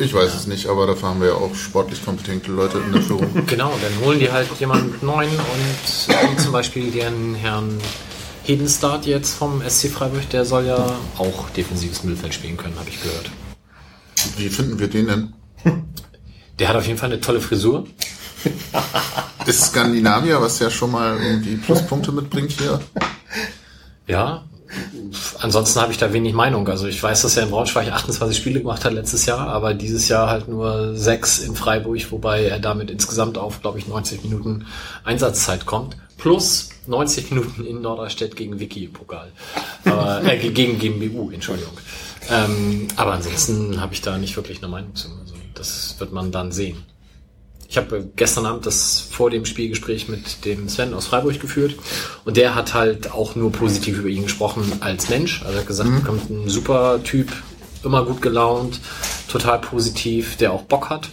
Ich weiß es nicht, aber dafür haben wir ja auch sportlich kompetente Leute in der Führung. Genau, dann holen die halt jemanden neuen und wie zum Beispiel den Herrn Hedenstart jetzt vom SC Freiburg, der soll ja auch defensives Mittelfeld spielen können, habe ich gehört. Wie finden wir den denn? Der hat auf jeden Fall eine tolle Frisur. Ist Skandinavier, was ja schon mal irgendwie Pluspunkte mitbringt hier. Ja, ansonsten habe ich da wenig Meinung. Also ich weiß, dass er in Braunschweig 28 Spiele gemacht hat letztes Jahr, aber dieses Jahr halt nur sechs in Freiburg, wobei er damit insgesamt auf, glaube ich, 90 Minuten Einsatzzeit kommt. Plus 90 Minuten in Norderstedt gegen im Pokal. Aber, äh, gegen GmbU, Entschuldigung. Ähm, aber ansonsten habe ich da nicht wirklich eine Meinung zu. Also das wird man dann sehen. Ich habe gestern Abend das vor dem Spielgespräch mit dem Sven aus Freiburg geführt und der hat halt auch nur positiv über ihn gesprochen als Mensch. Also er hat gesagt, mhm. kommt ein super Typ, immer gut gelaunt, total positiv, der auch Bock hat.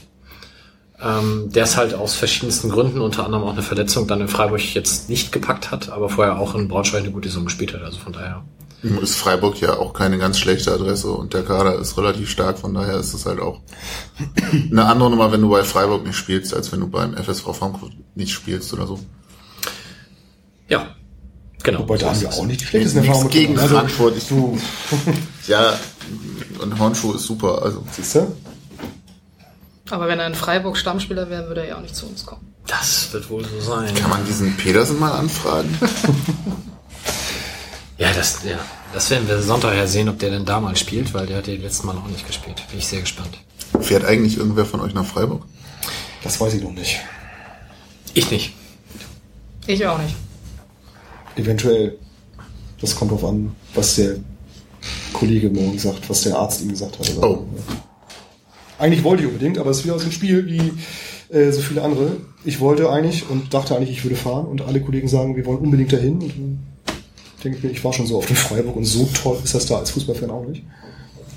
Ähm, der es halt aus verschiedensten Gründen, unter anderem auch eine Verletzung, dann in Freiburg jetzt nicht gepackt hat, aber vorher auch in Braunschweig eine gute Saison gespielt hat. Also von daher. Ist Freiburg ja auch keine ganz schlechte Adresse und der Kader ist relativ stark, von daher ist es halt auch eine andere Nummer, wenn du bei Freiburg nicht spielst, als wenn du beim FSV Frankfurt nicht spielst oder so. Ja, genau. Wobei da haben wir auch nicht die schlechtesten Erfahrungen gegen also, Frankfurt. Ich, du. ja, und Hornschuh ist super. Also. Siehst du? Aber wenn er in Freiburg Stammspieler wäre, würde er ja auch nicht zu uns kommen. Das wird wohl so sein. Kann man diesen Petersen mal anfragen? ja, das, ja, das werden wir Sonntag ja sehen, ob der denn da mal spielt, weil der hat ja letztes Mal auch nicht gespielt. Bin ich sehr gespannt. Fährt eigentlich irgendwer von euch nach Freiburg? Das weiß ich noch nicht. Ich nicht. Ich auch nicht. Eventuell. Das kommt drauf an, was der Kollege morgen sagt, was der Arzt ihm gesagt hat. Oh. Eigentlich wollte ich unbedingt, aber es ist wieder aus dem Spiel wie äh, so viele andere. Ich wollte eigentlich und dachte eigentlich, ich würde fahren und alle Kollegen sagen, wir wollen unbedingt dahin. Und dann denke ich mir, ich war schon so auf dem Freiburg und so toll ist das da als Fußballfan auch nicht.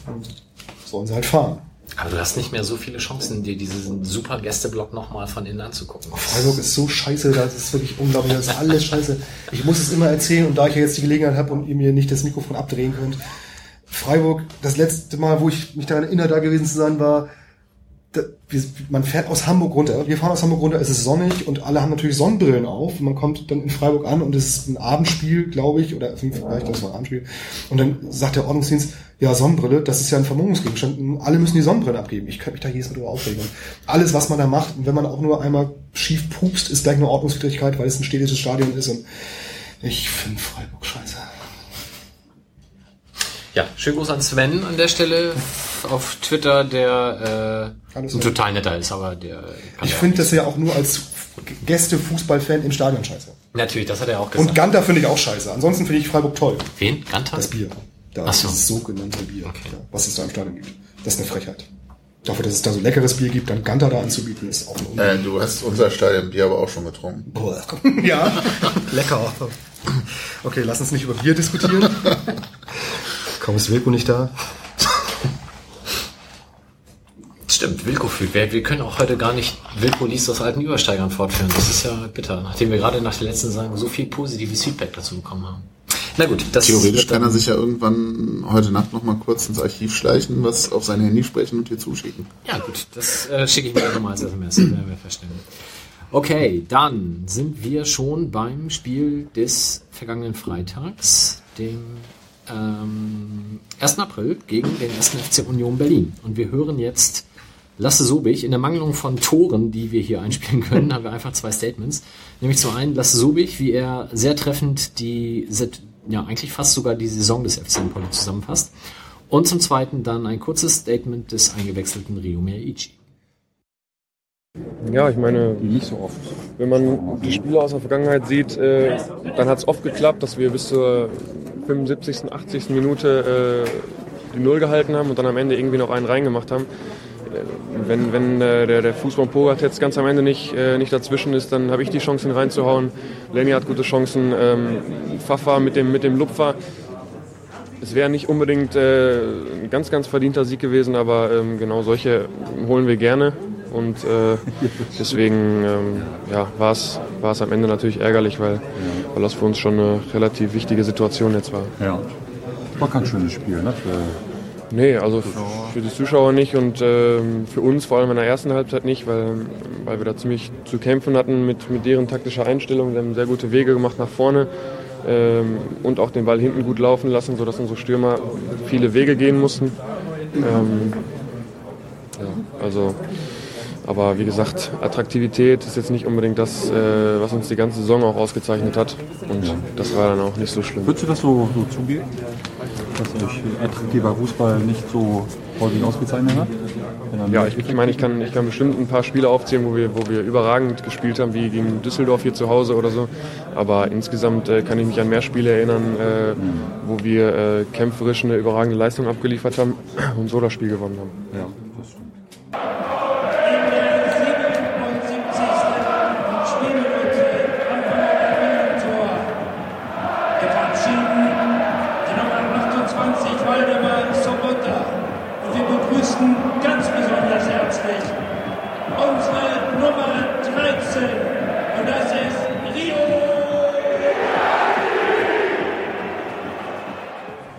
Und sollen sie halt fahren. Aber du hast nicht mehr so viele Chancen, dir diesen super Gästeblock nochmal von innen anzugucken. Freiburg ist so scheiße, das ist wirklich unglaublich, das ist alles scheiße. Ich muss es immer erzählen und da ich ja jetzt die Gelegenheit habe und ihr mir nicht das Mikrofon abdrehen könnt, Freiburg, das letzte Mal, wo ich mich daran erinnere, da gewesen zu sein, war, man fährt aus Hamburg runter. Wir fahren aus Hamburg runter, es ist sonnig und alle haben natürlich Sonnenbrillen auf. Man kommt dann in Freiburg an und es ist ein Abendspiel, glaube ich, oder vielleicht das war ein Abendspiel. Und dann sagt der Ordnungsdienst, ja, Sonnenbrille, das ist ja ein Vermummungsgegenstand. Alle müssen die Sonnenbrille abgeben. Ich könnte mich da jedes Mal drüber aufregen. Alles, was man da macht, und wenn man auch nur einmal schief pupst, ist gleich eine Ordnungswidrigkeit, weil es ein städtisches Stadion ist. Und ich finde Freiburg scheiße. Ja, schönen Gruß an Sven an der Stelle auf Twitter, der äh, ein total netter ist, aber der. Ich finde das ja auch nur als Gäste-Fußballfan im Stadion scheiße. Natürlich, das hat er auch gesagt. Und Ganter finde ich auch scheiße. Ansonsten finde ich Freiburg toll. Wen? Ganter? Das Bier. Da Ach so. Das sogenannte Bier, okay. ja, was es da im Stadion gibt. Das ist eine Frechheit. Dafür, dass es da so leckeres Bier gibt, dann Ganter da anzubieten, ist auch ein äh, Du hast unser Stadionbier aber auch schon getrunken. ja, lecker. Okay, lass uns nicht über Bier diskutieren. Kaum ist Wilko nicht da. Stimmt, Wilko fühlt. Wir, wir können auch heute gar nicht Wilko liest aus alten Übersteigern fortführen. Das ist ja bitter, nachdem wir gerade nach der letzten Saison so viel positives Feedback dazu bekommen haben. Na gut, das Theoretisch kann er sich ja irgendwann heute Nacht noch mal kurz ins Archiv schleichen, was auf sein Handy sprechen und dir zuschicken. Ja gut, das äh, schicke ich mir nochmal als SMS, werden wir verstehen. Okay, dann sind wir schon beim Spiel des vergangenen Freitags, dem ähm, 1. April gegen den 1. FC Union Berlin. Und wir hören jetzt Lasse Sobich. In der Mangelung von Toren, die wir hier einspielen können, haben wir einfach zwei Statements. Nämlich zum einen Lasse Sobich, wie er sehr treffend die, ja, eigentlich fast sogar die Saison des FC Empoli zusammenfasst. Und zum zweiten dann ein kurzes Statement des eingewechselten Rio Meiichi. Ja, ich meine, nicht so oft. Wenn man die Spiele aus der Vergangenheit sieht, äh, dann hat es oft geklappt, dass wir bis zur 75., 80. Minute äh, die Null gehalten haben und dann am Ende irgendwie noch einen reingemacht haben. Äh, wenn, wenn äh, der, der Fußball Pogat jetzt ganz am Ende nicht, äh, nicht dazwischen ist, dann habe ich die Chancen reinzuhauen. Lenny hat gute Chancen. Ähm, Fafa mit dem, mit dem Lupfer. es wäre nicht unbedingt äh, ein ganz, ganz verdienter Sieg gewesen, aber ähm, genau solche holen wir gerne. Und äh, deswegen ähm, ja, war es am Ende natürlich ärgerlich, weil, weil das für uns schon eine relativ wichtige Situation jetzt war. Ja. War kein schönes Spiel, ne? Für Nee, also für die Zuschauer nicht und ähm, für uns vor allem in der ersten Halbzeit nicht, weil, weil wir da ziemlich zu kämpfen hatten mit, mit deren taktischer Einstellung. Wir haben sehr gute Wege gemacht nach vorne ähm, und auch den Ball hinten gut laufen lassen, sodass unsere Stürmer viele Wege gehen mussten. Ähm, ja, also, aber wie gesagt, Attraktivität ist jetzt nicht unbedingt das, äh, was uns die ganze Saison auch ausgezeichnet hat. Und das war dann auch nicht so schlimm. Würdest du das so, so zugeben? dass euch attraktiver Fußball nicht so häufig ausgezeichnet hat? Ja, ich, ich meine, ich kann, ich kann bestimmt ein paar Spiele aufzählen, wo wir, wo wir überragend gespielt haben, wie gegen Düsseldorf hier zu Hause oder so. Aber insgesamt äh, kann ich mich an mehr Spiele erinnern, äh, wo wir äh, kämpferisch eine überragende Leistung abgeliefert haben und so das Spiel gewonnen haben. Ja.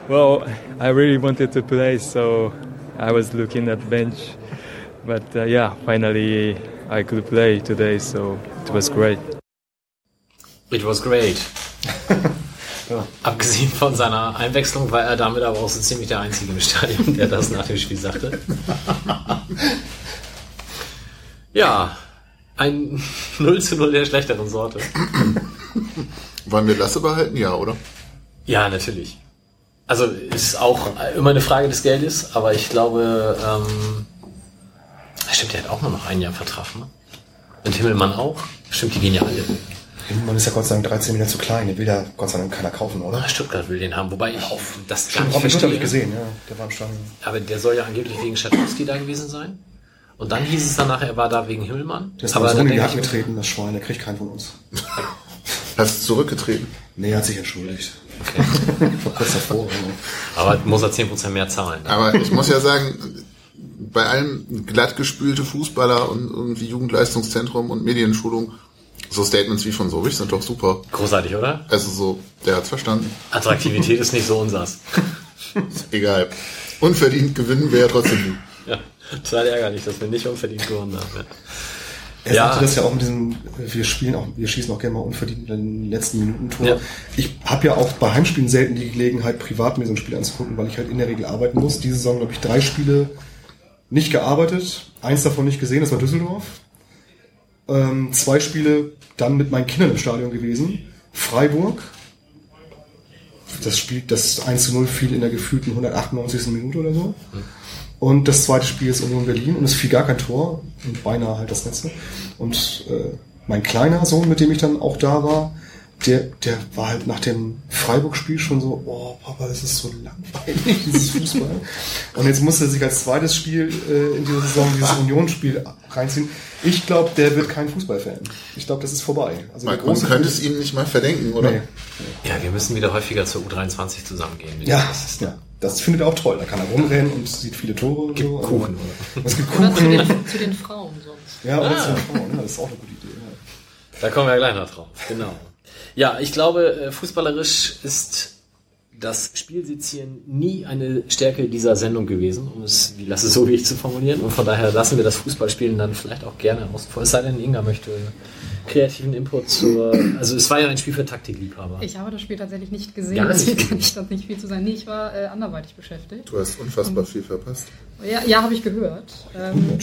Well, I really wanted to play, so I was looking at bench. But uh, yeah, finally I could play today, so it was great. It was great. ja. Abgesehen von seiner Einwechslung war er damit aber auch so ziemlich der Einzige im Stadion, der das nach dem Spiel sagte. ja, ein 0 zu 0 der schlechteren Sorte. Wollen wir Lasse behalten? Ja, oder? Ja, natürlich. Also ist auch immer eine Frage des Geldes, aber ich glaube, ähm, stimmt, der hat auch nur noch ein Jahr Vertrag, ne? Und Himmelmann auch? Stimmt, die gehen ja alle. Himmelmann ist ja Gott sei Dank 13 Meter zu klein, den will ja Gott sei Dank keiner kaufen, oder? Stuttgart will den haben, wobei ich auf, das gar nicht verstehe. habe ich gesehen, ja, der war im Stadion. Aber der soll ja angeblich wegen Schatkowski da gewesen sein. Und dann hieß es dann nachher, er war da wegen Himmelmann. Ist aber so in die Hand getreten, das Schwein, der kriegt keinen von uns. Hast du zurückgetreten? Nee, er hat sich entschuldigt. Okay. Vor kurz davor. Aber muss er 10% mehr zahlen. Ne? Aber ich muss ja sagen, bei allem glattgespülte Fußballer und irgendwie Jugendleistungszentrum und Medienschulung, so Statements wie von Sowich sind doch super. Großartig, oder? Also so, der hat's verstanden. Attraktivität ist nicht so unsers. Egal. Unverdient gewinnen wäre ja trotzdem. Ja, total ärgerlich, dass wir nicht unverdient gewonnen haben. Ja. Er ja. sagte das ja auch mit diesem, wir spielen auch, wir schießen auch gerne mal unverdient in den letzten Minuten Tor. Ja. Ich habe ja auch bei Heimspielen selten die Gelegenheit, privat mir so ein Spiel anzugucken, weil ich halt in der Regel arbeiten muss. Diese Saison habe ich drei Spiele nicht gearbeitet, eins davon nicht gesehen, das war Düsseldorf. Ähm, zwei Spiele dann mit meinen Kindern im Stadion gewesen. Freiburg. Das Spiel, das 1 zu 0 fiel in der gefühlten 198. Minute oder so. Mhm. Und das zweite Spiel ist Union Berlin und es fiel gar kein Tor und beinahe halt das letzte. Und äh, mein kleiner Sohn, mit dem ich dann auch da war, der, der war halt nach dem Freiburg-Spiel schon so, oh Papa, das ist so langweilig, dieses Fußball. und jetzt musste er sich als zweites Spiel äh, in dieser Saison dieses Unionsspiel reinziehen. Ich glaube, der wird kein Fußballfan. Ich glaube, das ist vorbei. Also man, könnte es ihm nicht mal verdenken, oder? Nee. Ja, wir müssen wieder häufiger zur U23 zusammengehen. Ja, das, ja. Das findet er auch toll. Da kann er rumrennen und sieht viele Tore. Gibt so. Kuchen. Also, es gibt Kuchen. Zu den, zu den, Frauen sonst. Ja, oder ah. zu den Frauen. Ja, das ist auch eine gute Idee. Ja. Da kommen wir ja gleich noch drauf. Genau. Ja, ich glaube, äh, fußballerisch ist das Spielsezieren nie eine Stärke dieser Sendung gewesen, um es, wie lasse so wie ich zu formulieren. Und von daher lassen wir das Fußballspielen dann vielleicht auch gerne aus. Es sei denn, Inga möchte kreativen Input zur. Also es war ja ein Spiel für Taktikliebhaber. Ich habe das Spiel tatsächlich nicht gesehen, Gar deswegen kann ich das nicht viel zu sagen. Nee, ich war äh, anderweitig beschäftigt. Du hast unfassbar Und, viel verpasst. Ja, ja habe ich gehört. Ähm,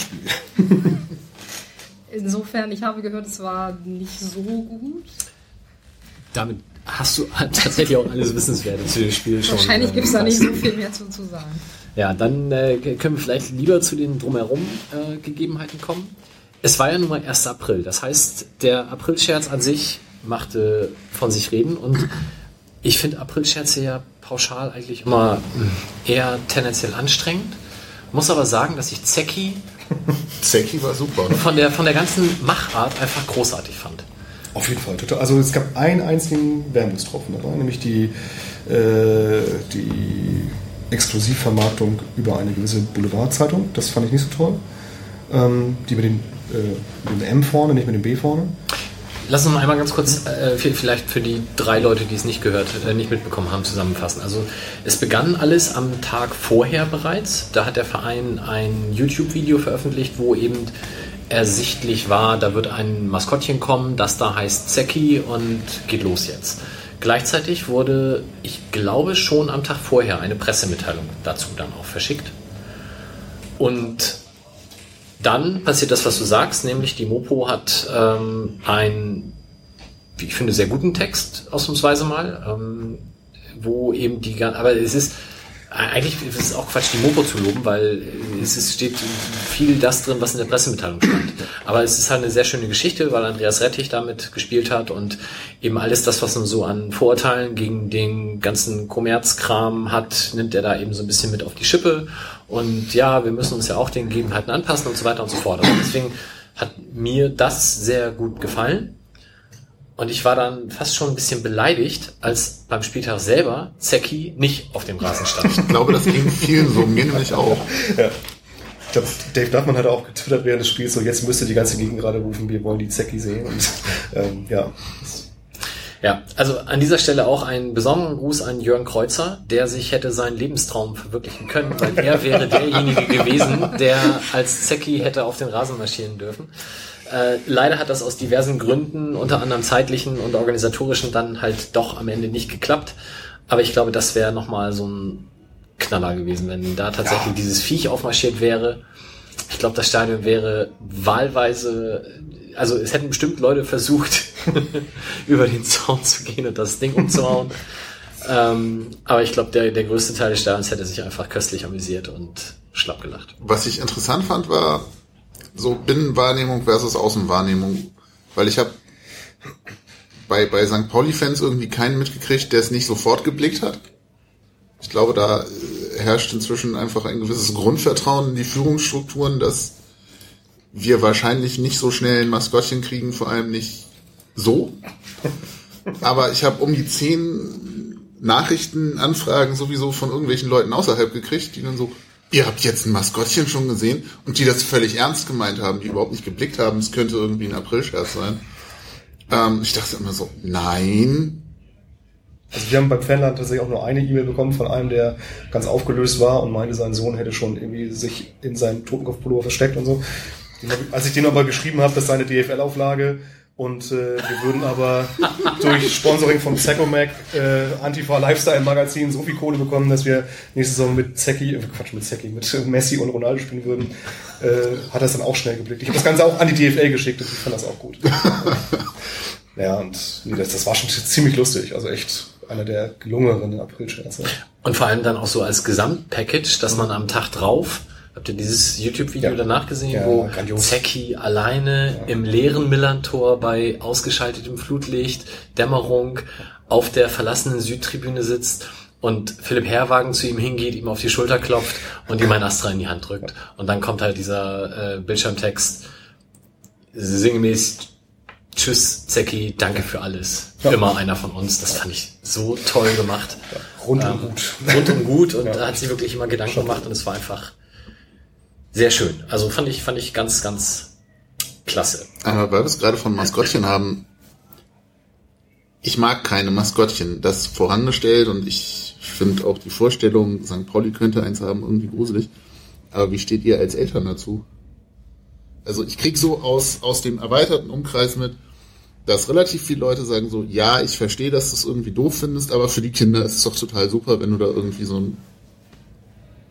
insofern, ich habe gehört, es war nicht so gut. Damit hast du tatsächlich auch alles Wissenswerte zu dem Spiel schon. Wahrscheinlich gibt es da nicht so viel mehr zu, zu sagen. Ja, dann äh, können wir vielleicht lieber zu den drumherum äh, Gegebenheiten kommen. Es war ja nun mal 1. April. Das heißt, der Aprilscherz an sich machte von sich reden und ich finde Aprilscherze ja pauschal eigentlich immer eher tendenziell anstrengend. Muss aber sagen, dass ich Zecki Zecki war super. Von der, von der ganzen Machart einfach großartig fand. Auf jeden Fall, total. Also es gab einen einzigen Wermutstropfen dabei, nämlich die, äh, die Exklusivvermarktung über eine gewisse Boulevardzeitung. Das fand ich nicht so toll. Ähm, die mit, den, äh, mit dem M vorne, nicht mit dem B vorne. Lass uns mal einmal ganz kurz, äh, vielleicht für die drei Leute, die es nicht gehört, äh, nicht mitbekommen haben, zusammenfassen. Also es begann alles am Tag vorher bereits. Da hat der Verein ein YouTube-Video veröffentlicht, wo eben ersichtlich war, da wird ein Maskottchen kommen, das da heißt Zeki und geht los jetzt. Gleichzeitig wurde, ich glaube schon am Tag vorher, eine Pressemitteilung dazu dann auch verschickt. Und dann passiert das, was du sagst, nämlich die Mopo hat ähm, einen, wie ich finde, sehr guten Text, ausnahmsweise mal, ähm, wo eben die, aber es ist, eigentlich ist es auch Quatsch, die Mopo zu loben, weil es ist, steht viel das drin, was in der Pressemitteilung stand. Aber es ist halt eine sehr schöne Geschichte, weil Andreas Rettich damit gespielt hat und eben alles das, was man so an Vorurteilen gegen den ganzen Kommerzkram hat, nimmt er da eben so ein bisschen mit auf die Schippe. Und ja, wir müssen uns ja auch den Gegebenheiten anpassen und so weiter und so fort. Also deswegen hat mir das sehr gut gefallen. Und ich war dann fast schon ein bisschen beleidigt, als beim Spieltag selber Zeki nicht auf dem Rasen stand. Ich glaube, das ging vielen so, mir nämlich auch. Ja. Ich glaube, Dave Duffman hat auch getwittert während des Spiels, so jetzt müsste die ganze Gegend gerade rufen, wir wollen die Zeki sehen. Und ähm, ja. Ja, also an dieser Stelle auch einen besonderen Gruß an Jörn Kreuzer, der sich hätte seinen Lebenstraum verwirklichen können, weil er wäre derjenige gewesen, der als Zeki hätte auf den Rasen marschieren dürfen. Äh, leider hat das aus diversen Gründen, unter anderem zeitlichen und organisatorischen, dann halt doch am Ende nicht geklappt. Aber ich glaube, das wäre nochmal so ein Knaller gewesen, wenn da tatsächlich ja. dieses Viech aufmarschiert wäre. Ich glaube, das Stadion wäre wahlweise, also es hätten bestimmt Leute versucht, über den Zaun zu gehen und das Ding umzuhauen. ähm, aber ich glaube, der, der größte Teil des Stadions hätte sich einfach köstlich amüsiert und schlapp gelacht. Was ich interessant fand, war, so Binnenwahrnehmung versus Außenwahrnehmung. Weil ich habe bei, bei St. Pauli-Fans irgendwie keinen mitgekriegt, der es nicht sofort geblickt hat. Ich glaube, da äh, herrscht inzwischen einfach ein gewisses Grundvertrauen in die Führungsstrukturen, dass wir wahrscheinlich nicht so schnell ein Maskottchen kriegen, vor allem nicht so. Aber ich habe um die zehn Nachrichtenanfragen sowieso von irgendwelchen Leuten außerhalb gekriegt, die dann so, ihr habt jetzt ein Maskottchen schon gesehen und die das völlig ernst gemeint haben, die überhaupt nicht geblickt haben, es könnte irgendwie ein Aprilscherz sein. Ähm, ich dachte immer so, nein. Also wir haben beim Fanland tatsächlich auch nur eine E-Mail bekommen von einem, der ganz aufgelöst war und meinte, sein Sohn hätte schon irgendwie sich in seinen Totenkopfpullover versteckt und so. Als ich den aber geschrieben habe, dass seine DFL-Auflage und äh, wir würden aber durch Sponsoring von Zecomac, äh, Antifa Lifestyle Magazin so viel Kohle bekommen, dass wir nächste Saison mit Zeki, äh, Quatsch, mit Zeki, mit Messi und Ronaldo spielen würden. Äh, hat das dann auch schnell geblickt. Ich habe das Ganze auch an die DFL geschickt und ich fand das auch gut. ja, und nee, das, das war schon ziemlich lustig. Also echt einer der gelungeneren April-Scherze. Und vor allem dann auch so als Gesamtpackage, dass man am Tag drauf Habt ihr dieses YouTube-Video ja. danach gesehen, ja, wo Zeki alleine ja. im leeren Millantor bei ausgeschaltetem Flutlicht, Dämmerung auf der verlassenen Südtribüne sitzt und Philipp Herrwagen zu ihm hingeht, ihm auf die Schulter klopft und ihm ein Astra in die Hand drückt. Und dann kommt halt dieser äh, Bildschirmtext sinngemäß Tschüss, Zeki, danke für alles. Ja. Immer einer von uns. Das fand ich so toll gemacht. Ja, rundum ähm, gut. Rundum gut und da hat sich wirklich immer Gedanken gemacht und es war einfach sehr schön. Also fand ich, fand ich ganz, ganz klasse. Aber weil wir es gerade von Maskottchen haben, ich mag keine Maskottchen. Das vorangestellt und ich finde auch die Vorstellung, St. Pauli könnte eins haben, irgendwie gruselig. Aber wie steht ihr als Eltern dazu? Also ich krieg so aus, aus dem erweiterten Umkreis mit, dass relativ viele Leute sagen so, ja, ich verstehe, dass du es irgendwie doof findest, aber für die Kinder ist es doch total super, wenn du da irgendwie so ein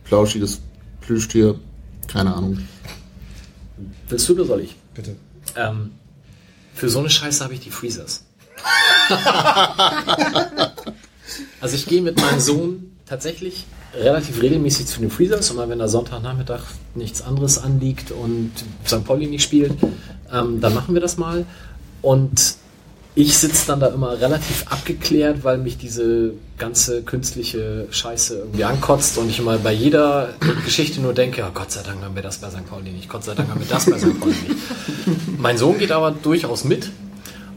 plauschiges Plüschtier keine Ahnung. Willst du oder soll ich? Bitte. Ähm, für so eine Scheiße habe ich die Freezers. also ich gehe mit meinem Sohn tatsächlich relativ regelmäßig zu den Freezers, immer wenn da Sonntagnachmittag nichts anderes anliegt und St. Pauli nicht spielt, ähm, dann machen wir das mal. Und ich sitze dann da immer relativ abgeklärt, weil mich diese ganze künstliche Scheiße irgendwie ankotzt und ich immer bei jeder Geschichte nur denke, oh Gott sei Dank haben wir das bei St. Pauli nicht, Gott sei Dank haben wir das bei St. Pauli nicht. Mein Sohn geht aber durchaus mit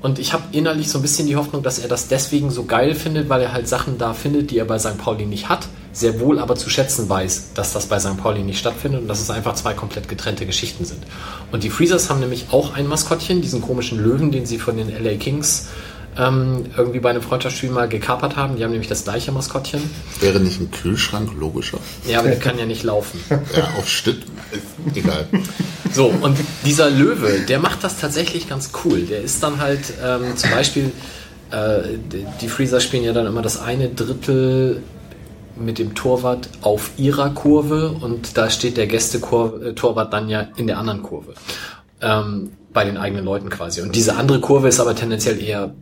Und ich habe innerlich so ein bisschen die Hoffnung, dass er das deswegen so geil findet, weil er halt Sachen da findet, die er bei St. Pauli nicht hat, sehr wohl aber zu schätzen weiß, dass das bei St. Pauli nicht stattfindet und dass es einfach zwei komplett getrennte Geschichten sind. Und die Freezers haben nämlich auch ein Maskottchen, diesen komischen Löwen, den sie von den LA Kings ähm, irgendwie bei einem Freundschaftsspiel mal gekapert haben. Die haben nämlich das gleiche Maskottchen. Wäre nicht ein Kühlschrank logischer? Ja, aber der kann ja nicht laufen. ja, auf Stitt. Egal. So, und dieser Löwe, der macht das tatsächlich ganz cool. Der ist dann halt ähm, zum Beispiel, äh, die Freezer spielen ja dann immer das eine Drittel mit dem Torwart auf ihrer Kurve und da steht der Gäste-Torwart dann ja in der anderen Kurve. Ähm, bei den eigenen Leuten quasi. Und diese andere Kurve ist aber tendenziell eher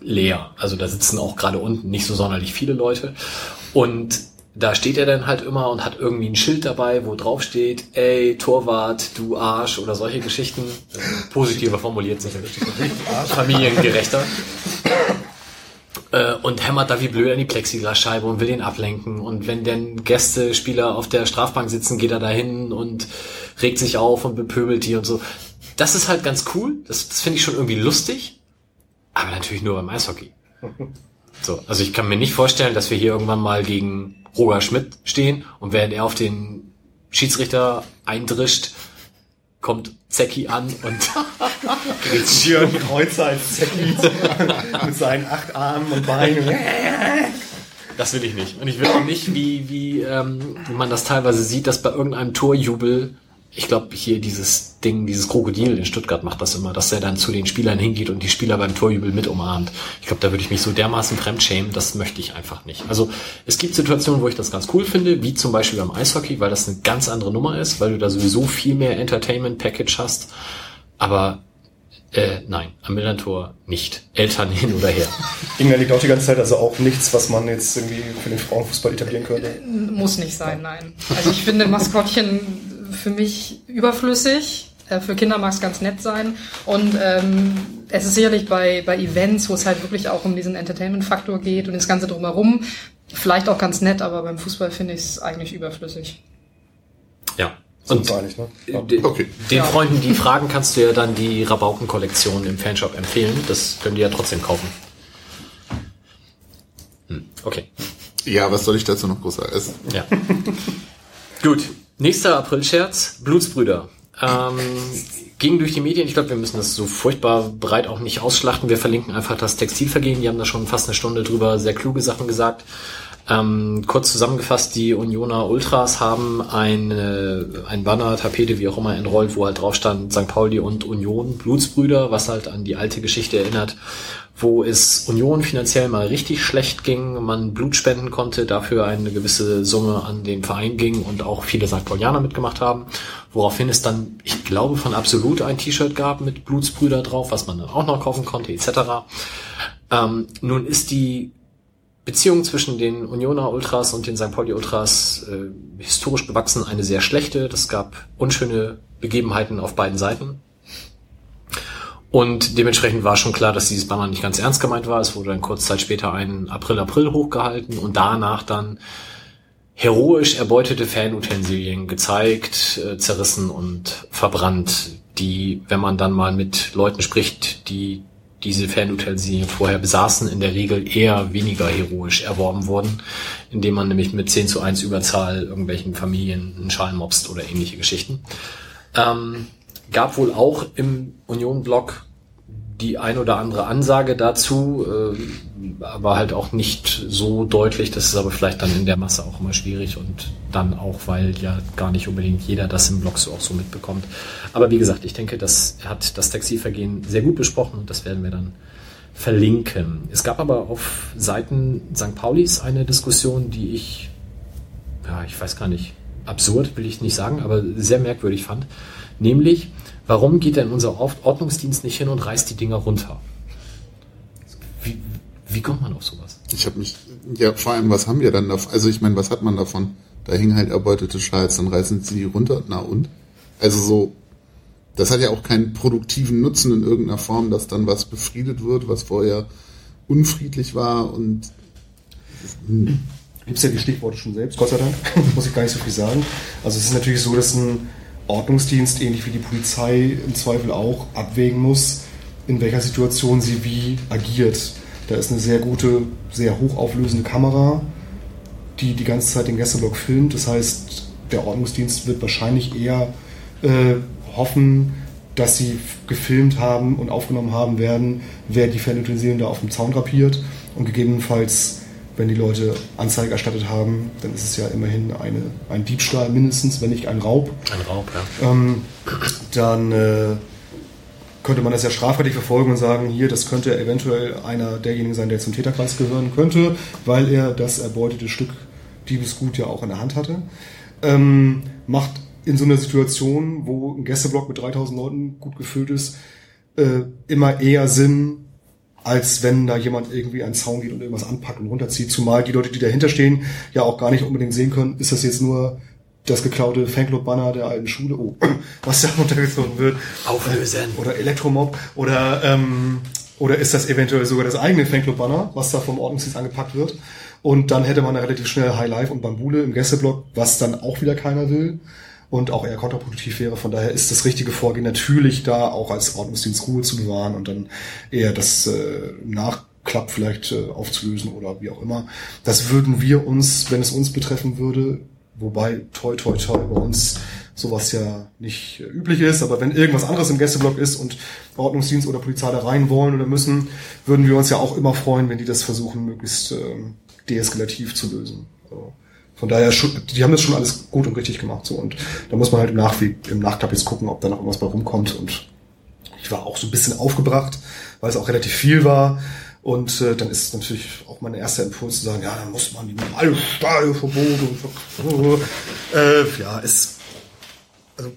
leer. Also da sitzen auch gerade unten nicht so sonderlich viele Leute. Und da steht er dann halt immer und hat irgendwie ein Schild dabei, wo drauf steht, ey, Torwart, du Arsch oder solche Geschichten. Positiver formuliert sich familiengerechter. Äh, und hämmert da wie blöd an die Plexiglasscheibe und will den ablenken. Und wenn denn Gästespieler auf der Strafbank sitzen, geht er dahin und regt sich auf und bepöbelt die und so. Das ist halt ganz cool. Das, das finde ich schon irgendwie lustig. Aber natürlich nur beim Eishockey. So, also ich kann mir nicht vorstellen, dass wir hier irgendwann mal gegen Roger Schmidt stehen und während er auf den Schiedsrichter eindrischt, kommt Zecki an und Jürgen Kreuzer als Zecki mit seinen acht Armen und Beinen. Das will ich nicht. Und ich will auch nicht, wie, wie ähm, man das teilweise sieht, dass bei irgendeinem Torjubel ich glaube, hier dieses Ding, dieses Krokodil in Stuttgart macht das immer, dass er dann zu den Spielern hingeht und die Spieler beim Torjubel mit umarmt. Ich glaube, da würde ich mich so dermaßen fremdschämen, das möchte ich einfach nicht. Also es gibt Situationen, wo ich das ganz cool finde, wie zum Beispiel beim Eishockey, weil das eine ganz andere Nummer ist, weil du da sowieso viel mehr Entertainment-Package hast. Aber äh, nein, am Millantor nicht. Eltern hin oder her. Ingwer liegt auch die ganze Zeit, also auch nichts, was man jetzt irgendwie für den Frauenfußball etablieren könnte. Muss nicht sein, nein. Also ich finde Maskottchen für mich überflüssig. Äh, für Kinder mag es ganz nett sein. Und ähm, es ist sicherlich bei, bei Events, wo es halt wirklich auch um diesen Entertainment-Faktor geht und das Ganze drumherum, vielleicht auch ganz nett, aber beim Fußball finde ich es eigentlich überflüssig. Ja. Und einig, ne? ja. okay. den ja. Freunden, die fragen, kannst du ja dann die Rabauken-Kollektion im Fanshop empfehlen. Das können die ja trotzdem kaufen. Hm. Okay. Ja, was soll ich dazu noch groß sagen? Ja. Gut, Nächster April-Scherz, Blutsbrüder. Ähm, ging durch die Medien. Ich glaube, wir müssen das so furchtbar breit auch nicht ausschlachten. Wir verlinken einfach das Textilvergehen. Die haben da schon fast eine Stunde drüber sehr kluge Sachen gesagt. Ähm, kurz zusammengefasst, die Unioner Ultras haben eine, ein Banner, Tapete, wie auch immer, entrollt, wo halt drauf stand St. Pauli und Union, Blutsbrüder, was halt an die alte Geschichte erinnert wo es Union finanziell mal richtig schlecht ging, man Blut spenden konnte, dafür eine gewisse Summe an den Verein ging und auch viele St. Paulianer mitgemacht haben, woraufhin es dann, ich glaube, von Absolut ein T-Shirt gab mit Blutsbrüder drauf, was man dann auch noch kaufen konnte, etc. Ähm, nun ist die Beziehung zwischen den Unioner Ultras und den St. Pauli Ultras äh, historisch gewachsen eine sehr schlechte. Das gab unschöne Begebenheiten auf beiden Seiten. Und dementsprechend war schon klar, dass dieses Banner nicht ganz ernst gemeint war. Es wurde dann kurz Zeit später ein April-April hochgehalten und danach dann heroisch erbeutete Fanutensilien gezeigt, äh, zerrissen und verbrannt, die, wenn man dann mal mit Leuten spricht, die diese Fanutensilien vorher besaßen, in der Regel eher weniger heroisch erworben wurden, indem man nämlich mit 10 zu 1 Überzahl irgendwelchen Familien einen Schal mobst oder ähnliche Geschichten. Ähm, gab wohl auch im Union-Blog die ein oder andere Ansage dazu, äh, aber halt auch nicht so deutlich. Das ist aber vielleicht dann in der Masse auch immer schwierig und dann auch, weil ja gar nicht unbedingt jeder das im Blog so auch so mitbekommt. Aber wie gesagt, ich denke, das hat das Taxivergehen sehr gut besprochen und das werden wir dann verlinken. Es gab aber auf Seiten St. Paulis eine Diskussion, die ich, ja, ich weiß gar nicht, absurd will ich nicht sagen, aber sehr merkwürdig fand. Nämlich, warum geht denn unser Ordnungsdienst nicht hin und reißt die Dinger runter? Wie, wie kommt man auf sowas? Ich habe mich, ja, vor allem, was haben wir dann davon? Also ich meine, was hat man davon? Da hingen halt erbeutete Schals, dann reißen sie die runter, na und? Also so, das hat ja auch keinen produktiven Nutzen in irgendeiner Form, dass dann was befriedet wird, was vorher unfriedlich war und hm. Gibt es ja die Stichworte schon selbst, Gott sei Dank, muss ich gar nicht so viel sagen. Also es ist natürlich so, dass ein Ordnungsdienst, ähnlich wie die Polizei im Zweifel auch, abwägen muss, in welcher Situation sie wie agiert. Da ist eine sehr gute, sehr hochauflösende Kamera, die die ganze Zeit den Gästeblock filmt. Das heißt, der Ordnungsdienst wird wahrscheinlich eher äh, hoffen, dass sie gefilmt haben und aufgenommen haben werden, wer die Fernutilisierung da auf dem Zaun rapiert und gegebenenfalls, wenn die Leute Anzeige erstattet haben, dann ist es ja immerhin eine, ein Diebstahl mindestens, wenn nicht ein Raub. Ein Raub, ja. Ähm, dann äh, könnte man das ja strafrechtlich verfolgen und sagen, hier, das könnte eventuell einer derjenigen sein, der zum Täterkreis gehören könnte, weil er das erbeutete Stück Diebesgut ja auch in der Hand hatte. Ähm, macht in so einer Situation, wo ein Gästeblock mit 3000 Leuten gut gefüllt ist, äh, immer eher Sinn, als wenn da jemand irgendwie einen Zaun geht und irgendwas anpackt und runterzieht. Zumal die Leute, die dahinter stehen, ja auch gar nicht unbedingt sehen können, ist das jetzt nur das geklaute Fanclub-Banner der alten Schule, oh, was da runtergezogen wird. Auflösen. Oder Elektromob. Oder, ähm, oder ist das eventuell sogar das eigene Fanclub-Banner, was da vom Ordnungsdienst angepackt wird. Und dann hätte man da relativ schnell High Life und Bambule im Gästeblock, was dann auch wieder keiner will und auch eher kontraproduktiv wäre. Von daher ist das richtige Vorgehen natürlich da auch als Ordnungsdienst Ruhe zu bewahren und dann eher das äh, Nachklapp vielleicht äh, aufzulösen oder wie auch immer. Das würden wir uns, wenn es uns betreffen würde, wobei toi toi toi bei uns sowas ja nicht äh, üblich ist, aber wenn irgendwas anderes im Gästeblock ist und Ordnungsdienst oder Polizei da rein wollen oder müssen, würden wir uns ja auch immer freuen, wenn die das versuchen, möglichst äh, deeskalativ zu lösen. Also von daher, die haben das schon alles gut und richtig gemacht. So. Und da muss man halt im, Nachweg, im Nachklapp jetzt gucken, ob da noch irgendwas bei rumkommt. Und ich war auch so ein bisschen aufgebracht, weil es auch relativ viel war. Und äh, dann ist natürlich auch mein erster Impuls zu sagen, ja, dann muss man die alle Stadionverbote. Äh, ja, ist, also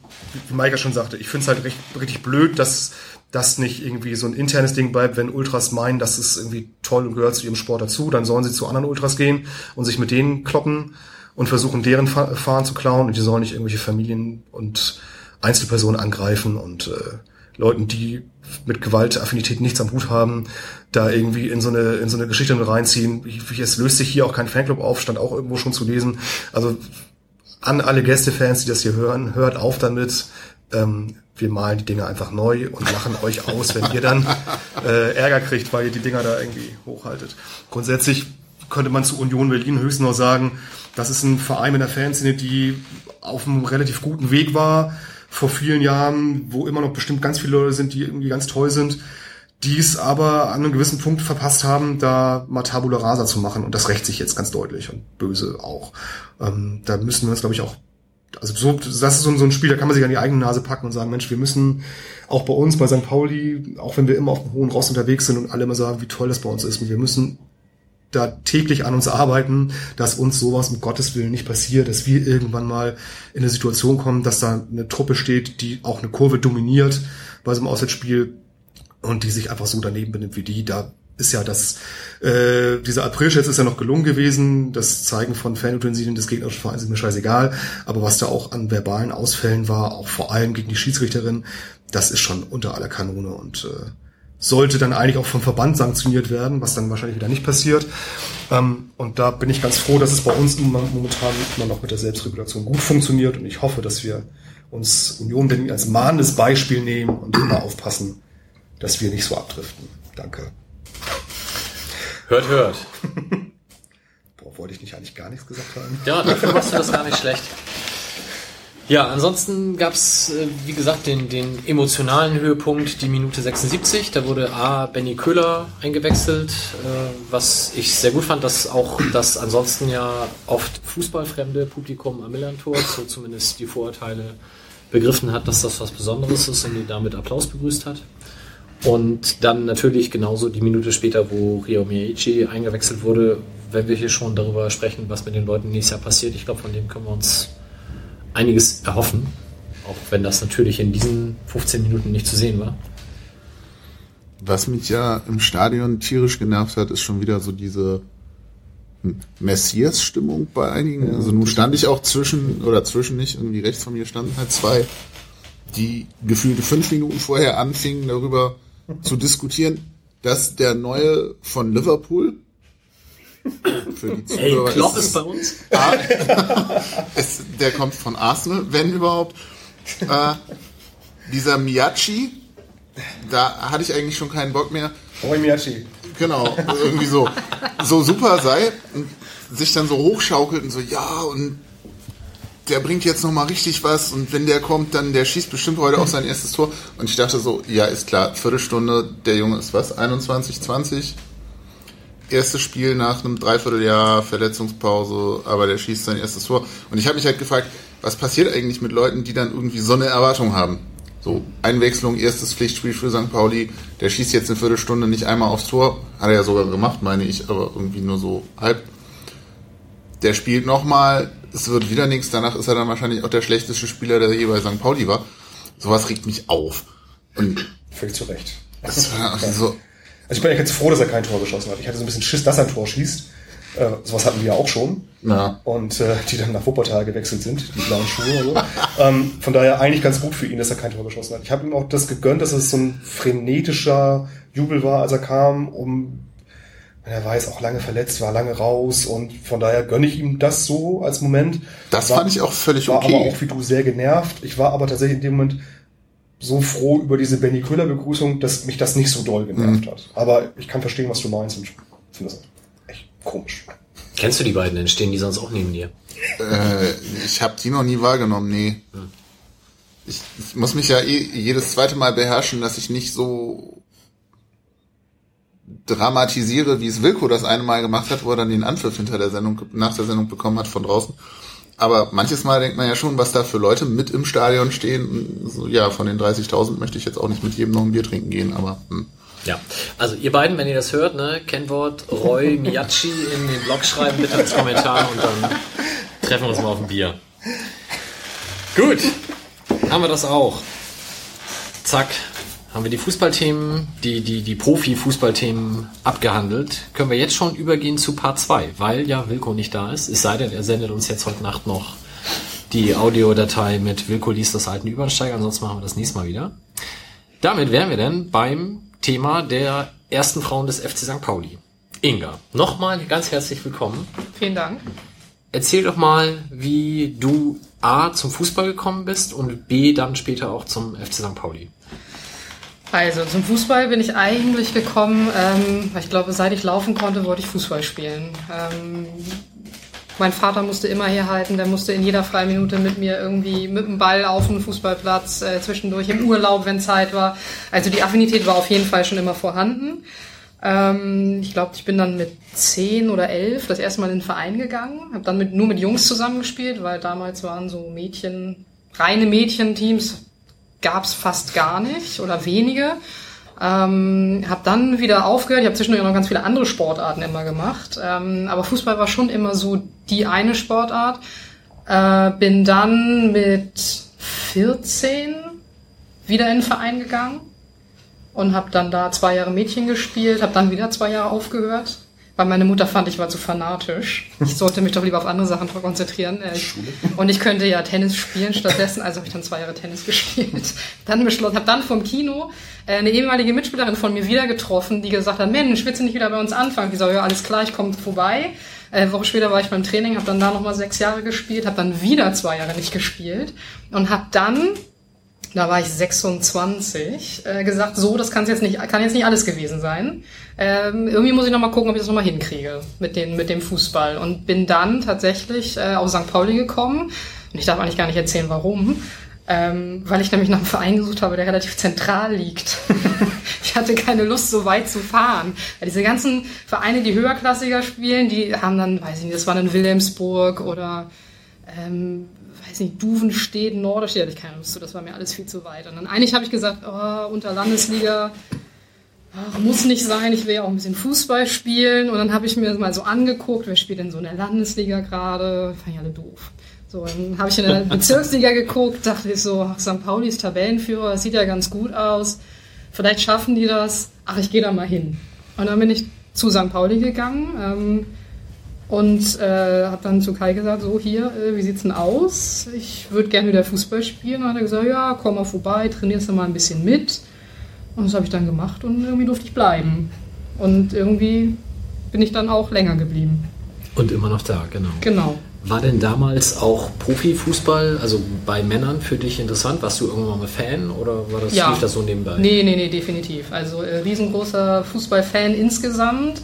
wie Maika schon sagte, ich finde es halt recht, richtig blöd, dass das nicht irgendwie so ein internes Ding bleibt, wenn Ultras meinen, das ist irgendwie toll und gehört zu ihrem Sport dazu, dann sollen sie zu anderen Ultras gehen und sich mit denen kloppen und versuchen, deren Fahren zu klauen und die sollen nicht irgendwelche Familien und Einzelpersonen angreifen und äh, Leuten, die mit Gewaltaffinität nichts am Hut haben, da irgendwie in so eine, in so eine Geschichte mit reinziehen. Es löst sich hier auch kein Fanclub auf, stand auch irgendwo schon zu lesen. Also an alle Gästefans, die das hier hören, hört auf damit. Ähm, wir malen die Dinger einfach neu und lachen euch aus, wenn ihr dann äh, Ärger kriegt, weil ihr die Dinger da irgendwie hochhaltet. Grundsätzlich könnte man zu Union Berlin höchstens noch sagen, das ist ein Verein mit einer Fanszene, die auf einem relativ guten Weg war vor vielen Jahren, wo immer noch bestimmt ganz viele Leute sind, die irgendwie ganz toll sind, die es aber an einem gewissen Punkt verpasst haben, da mal Tabula Rasa zu machen. Und das rächt sich jetzt ganz deutlich und böse auch. Ähm, da müssen wir uns, glaube ich, auch also so, das ist so, ein Spiel, da kann man sich an die eigene Nase packen und sagen, Mensch, wir müssen auch bei uns, bei St. Pauli, auch wenn wir immer auf dem hohen Ross unterwegs sind und alle immer sagen, wie toll das bei uns ist, wir müssen da täglich an uns arbeiten, dass uns sowas um Gottes Willen nicht passiert, dass wir irgendwann mal in eine Situation kommen, dass da eine Truppe steht, die auch eine Kurve dominiert bei so einem Auswärtsspiel und die sich einfach so daneben benimmt wie die. Da ist ja das, äh, dieser Aprilscherz ist ja noch gelungen gewesen. Das Zeigen von Fanutensilien des gegnerischen Vereins ist mir scheißegal. Aber was da auch an verbalen Ausfällen war, auch vor allem gegen die Schiedsrichterin, das ist schon unter aller Kanone und äh, sollte dann eigentlich auch vom Verband sanktioniert werden, was dann wahrscheinlich wieder nicht passiert. Ähm, und da bin ich ganz froh, dass es bei uns momentan immer noch mit der Selbstregulation gut funktioniert und ich hoffe, dass wir uns Union Berlin als mahnendes Beispiel nehmen und immer aufpassen, dass wir nicht so abdriften. Danke. Hört, hört. Boah, wollte ich nicht eigentlich gar nichts gesagt haben? Ja, dafür machst du das gar nicht schlecht. Ja, ansonsten gab's äh, wie gesagt, den, den emotionalen Höhepunkt, die Minute 76. Da wurde A. Benny Köhler eingewechselt, äh, was ich sehr gut fand, dass auch das ansonsten ja oft fußballfremde Publikum am Millantor, so zumindest die Vorurteile begriffen hat, dass das was Besonderes ist und ihn damit Applaus begrüßt hat. Und dann natürlich genauso die Minute später, wo Rio Miyaichi eingewechselt wurde, wenn wir hier schon darüber sprechen, was mit den Leuten nächstes Jahr passiert. Ich glaube, von dem können wir uns einiges erhoffen, auch wenn das natürlich in diesen 15 Minuten nicht zu sehen war. Was mich ja im Stadion tierisch genervt hat, ist schon wieder so diese Messias-Stimmung bei einigen. Also nun stand ich auch zwischen, oder zwischen nicht, irgendwie rechts von mir standen halt zwei, die gefühlte fünf Minuten vorher anfingen, darüber zu diskutieren, dass der neue von Liverpool für die Zuhörer. Hey, Klopp ist, ist bei uns. Ah, ist, der kommt von Arsenal, wenn überhaupt. Äh, dieser Miyachi da hatte ich eigentlich schon keinen Bock mehr. Roy Miyachi. Genau, irgendwie so, so super sei und sich dann so hochschaukelt und so, ja, und der bringt jetzt nochmal richtig was und wenn der kommt, dann der schießt bestimmt heute auch sein erstes Tor. Und ich dachte so, ja, ist klar, Viertelstunde, der Junge ist was, 21, 20? Erstes Spiel nach einem Dreivierteljahr, Verletzungspause, aber der schießt sein erstes Tor. Und ich habe mich halt gefragt, was passiert eigentlich mit Leuten, die dann irgendwie so eine Erwartung haben? So, Einwechslung, erstes Pflichtspiel für St. Pauli, der schießt jetzt eine Viertelstunde nicht einmal aufs Tor, hat er ja sogar gemacht, meine ich, aber irgendwie nur so halb. Der spielt nochmal, es wird wieder nichts, danach ist er dann wahrscheinlich auch der schlechteste Spieler, der je bei St. Pauli war. Sowas regt mich auf. Und Völlig zu Recht. Das war so. Also ich bin ja jetzt froh, dass er kein Tor geschossen hat. Ich hatte so ein bisschen Schiss, dass er ein Tor schießt. Äh, sowas hatten wir ja auch schon. Ja. Und äh, die dann nach Wuppertal gewechselt sind, die blauen Schuhe. So. ähm, von daher eigentlich ganz gut für ihn, dass er kein Tor geschossen hat. Ich habe ihm auch das gegönnt, dass es so ein frenetischer Jubel war, als er kam, um er war jetzt auch lange verletzt, war lange raus und von daher gönne ich ihm das so als Moment. Das war, fand ich auch völlig war okay. aber auch wie du sehr genervt. Ich war aber tatsächlich in dem Moment so froh über diese Benny Köhler Begrüßung, dass mich das nicht so doll genervt Mhm. hat. Aber ich kann verstehen, was du meinst und finde das echt komisch. Kennst du die beiden denn? Stehen die sonst auch neben dir? Äh, ich habe die noch nie wahrgenommen, nee. Ich, ich muss mich ja eh jedes zweite Mal beherrschen, dass ich nicht so dramatisiere, wie es Wilko das eine Mal gemacht hat, wo er dann den Anpfiff hinter der Sendung, nach der Sendung bekommen hat von draußen. Aber manches Mal denkt man ja schon, was da für Leute mit im Stadion stehen. Und So, ja, von den 30.000 möchte ich jetzt auch nicht mit jedem noch ein Bier trinken gehen, aber hm. Ja, also ihr beiden, wenn ihr das hört, ne, Kennwort Roy Miyachi in den Blog schreiben, bitte als Kommentar und dann treffen wir uns mal auf ein Bier. Gut, haben wir das auch. Zack, haben wir die Fußballthemen, die, die, die Profi-Fußballthemen abgehandelt. Können wir jetzt schon übergehen zu Part 2, weil ja Wilko nicht da ist. Es sei denn, er sendet uns jetzt heute Nacht noch die Audiodatei mit Wilko liest das alten Übersteiger, ansonsten machen wir das nächste Mal wieder. Damit wären wir dann beim Thema der ersten Frauen des FC St. Pauli. Inga, nochmal ganz herzlich willkommen. Vielen Dank. Erzähl doch mal, wie du A zum Fußball gekommen bist und B dann später auch zum FC St. Pauli. Also zum Fußball bin ich eigentlich gekommen, ähm, weil ich glaube, seit ich laufen konnte, wollte ich Fußball spielen. Ähm, mein Vater musste immer herhalten, der musste in jeder freien Minute mit mir irgendwie mit dem Ball auf den Fußballplatz, äh, zwischendurch im Urlaub, wenn Zeit war. Also die Affinität war auf jeden Fall schon immer vorhanden. Ähm, ich glaube, ich bin dann mit zehn oder elf das erste Mal in den Verein gegangen, habe dann mit, nur mit Jungs zusammengespielt, weil damals waren so Mädchen, reine Mädchenteams gab es fast gar nicht oder wenige. Ähm, habe dann wieder aufgehört. Ich habe zwischendurch noch ganz viele andere Sportarten immer gemacht. Ähm, aber Fußball war schon immer so die eine Sportart. Äh, bin dann mit 14 wieder in den Verein gegangen und habe dann da zwei Jahre Mädchen gespielt, habe dann wieder zwei Jahre aufgehört, weil meine Mutter fand, ich war zu fanatisch. Ich sollte mich doch lieber auf andere Sachen konzentrieren. Äh, Und ich könnte ja Tennis spielen stattdessen, also habe ich dann zwei Jahre Tennis gespielt. Dann beschlossen, habe dann vom Kino äh, eine ehemalige Mitspielerin von mir wieder getroffen, die gesagt hat, Mensch, willst du nicht wieder bei uns anfangen? Ich so, ja, alles klar, ich komme vorbei. Äh, Eine Woche später war ich beim Training, habe dann da nochmal sechs Jahre gespielt, habe dann wieder zwei Jahre nicht gespielt und habe dann da war ich 26, äh, gesagt, so, das kann jetzt nicht, kann jetzt nicht alles gewesen sein. Ähm, irgendwie muss ich noch mal gucken, ob ich das noch mal hinkriege mit, den, mit dem Fußball. Und bin dann tatsächlich äh, auf St. Pauli gekommen. Und ich darf eigentlich gar nicht erzählen, warum. Ähm, weil ich nämlich nach einem Verein gesucht habe, der relativ zentral liegt. ich hatte keine Lust, so weit zu fahren. Weil diese ganzen Vereine, die höherklassiger spielen, die haben dann, weiß ich nicht, das war dann Wilhelmsburg oder ähm, weiß nicht, Duvenstedt, Norderstedt, hatte ich keine Lust zu, das war mir alles viel zu weit. Und dann eigentlich habe ich gesagt, oh, unter Landesliga ach, muss nicht sein, ich will ja auch ein bisschen Fußball spielen. Und dann habe ich mir mal so angeguckt, wer spielt denn so in der Landesliga gerade? Fand ich alle doof. So, dann habe ich in der Bezirksliga geguckt, dachte ich so, ach, St. Pauli ist Tabellenführer, das sieht ja ganz gut aus. Vielleicht schaffen die das. Ach, ich gehe da mal hin. Und dann bin ich zu St. Pauli gegangen. Ähm, und äh, habe dann zu Kai gesagt, so hier, äh, wie sieht's denn aus? Ich würde gerne wieder Fußball spielen. Und dann hat er gesagt, ja, komm mal vorbei, trainierst du mal ein bisschen mit. Und das habe ich dann gemacht und irgendwie durfte ich bleiben. Und irgendwie bin ich dann auch länger geblieben. Und immer noch da, genau. Genau. War denn damals auch Profifußball, also bei Männern für dich interessant? Warst du irgendwann mal Fan oder war das, ja. lief das so nebenbei? Nee, nee, nee, definitiv. Also äh, riesengroßer Fußballfan insgesamt.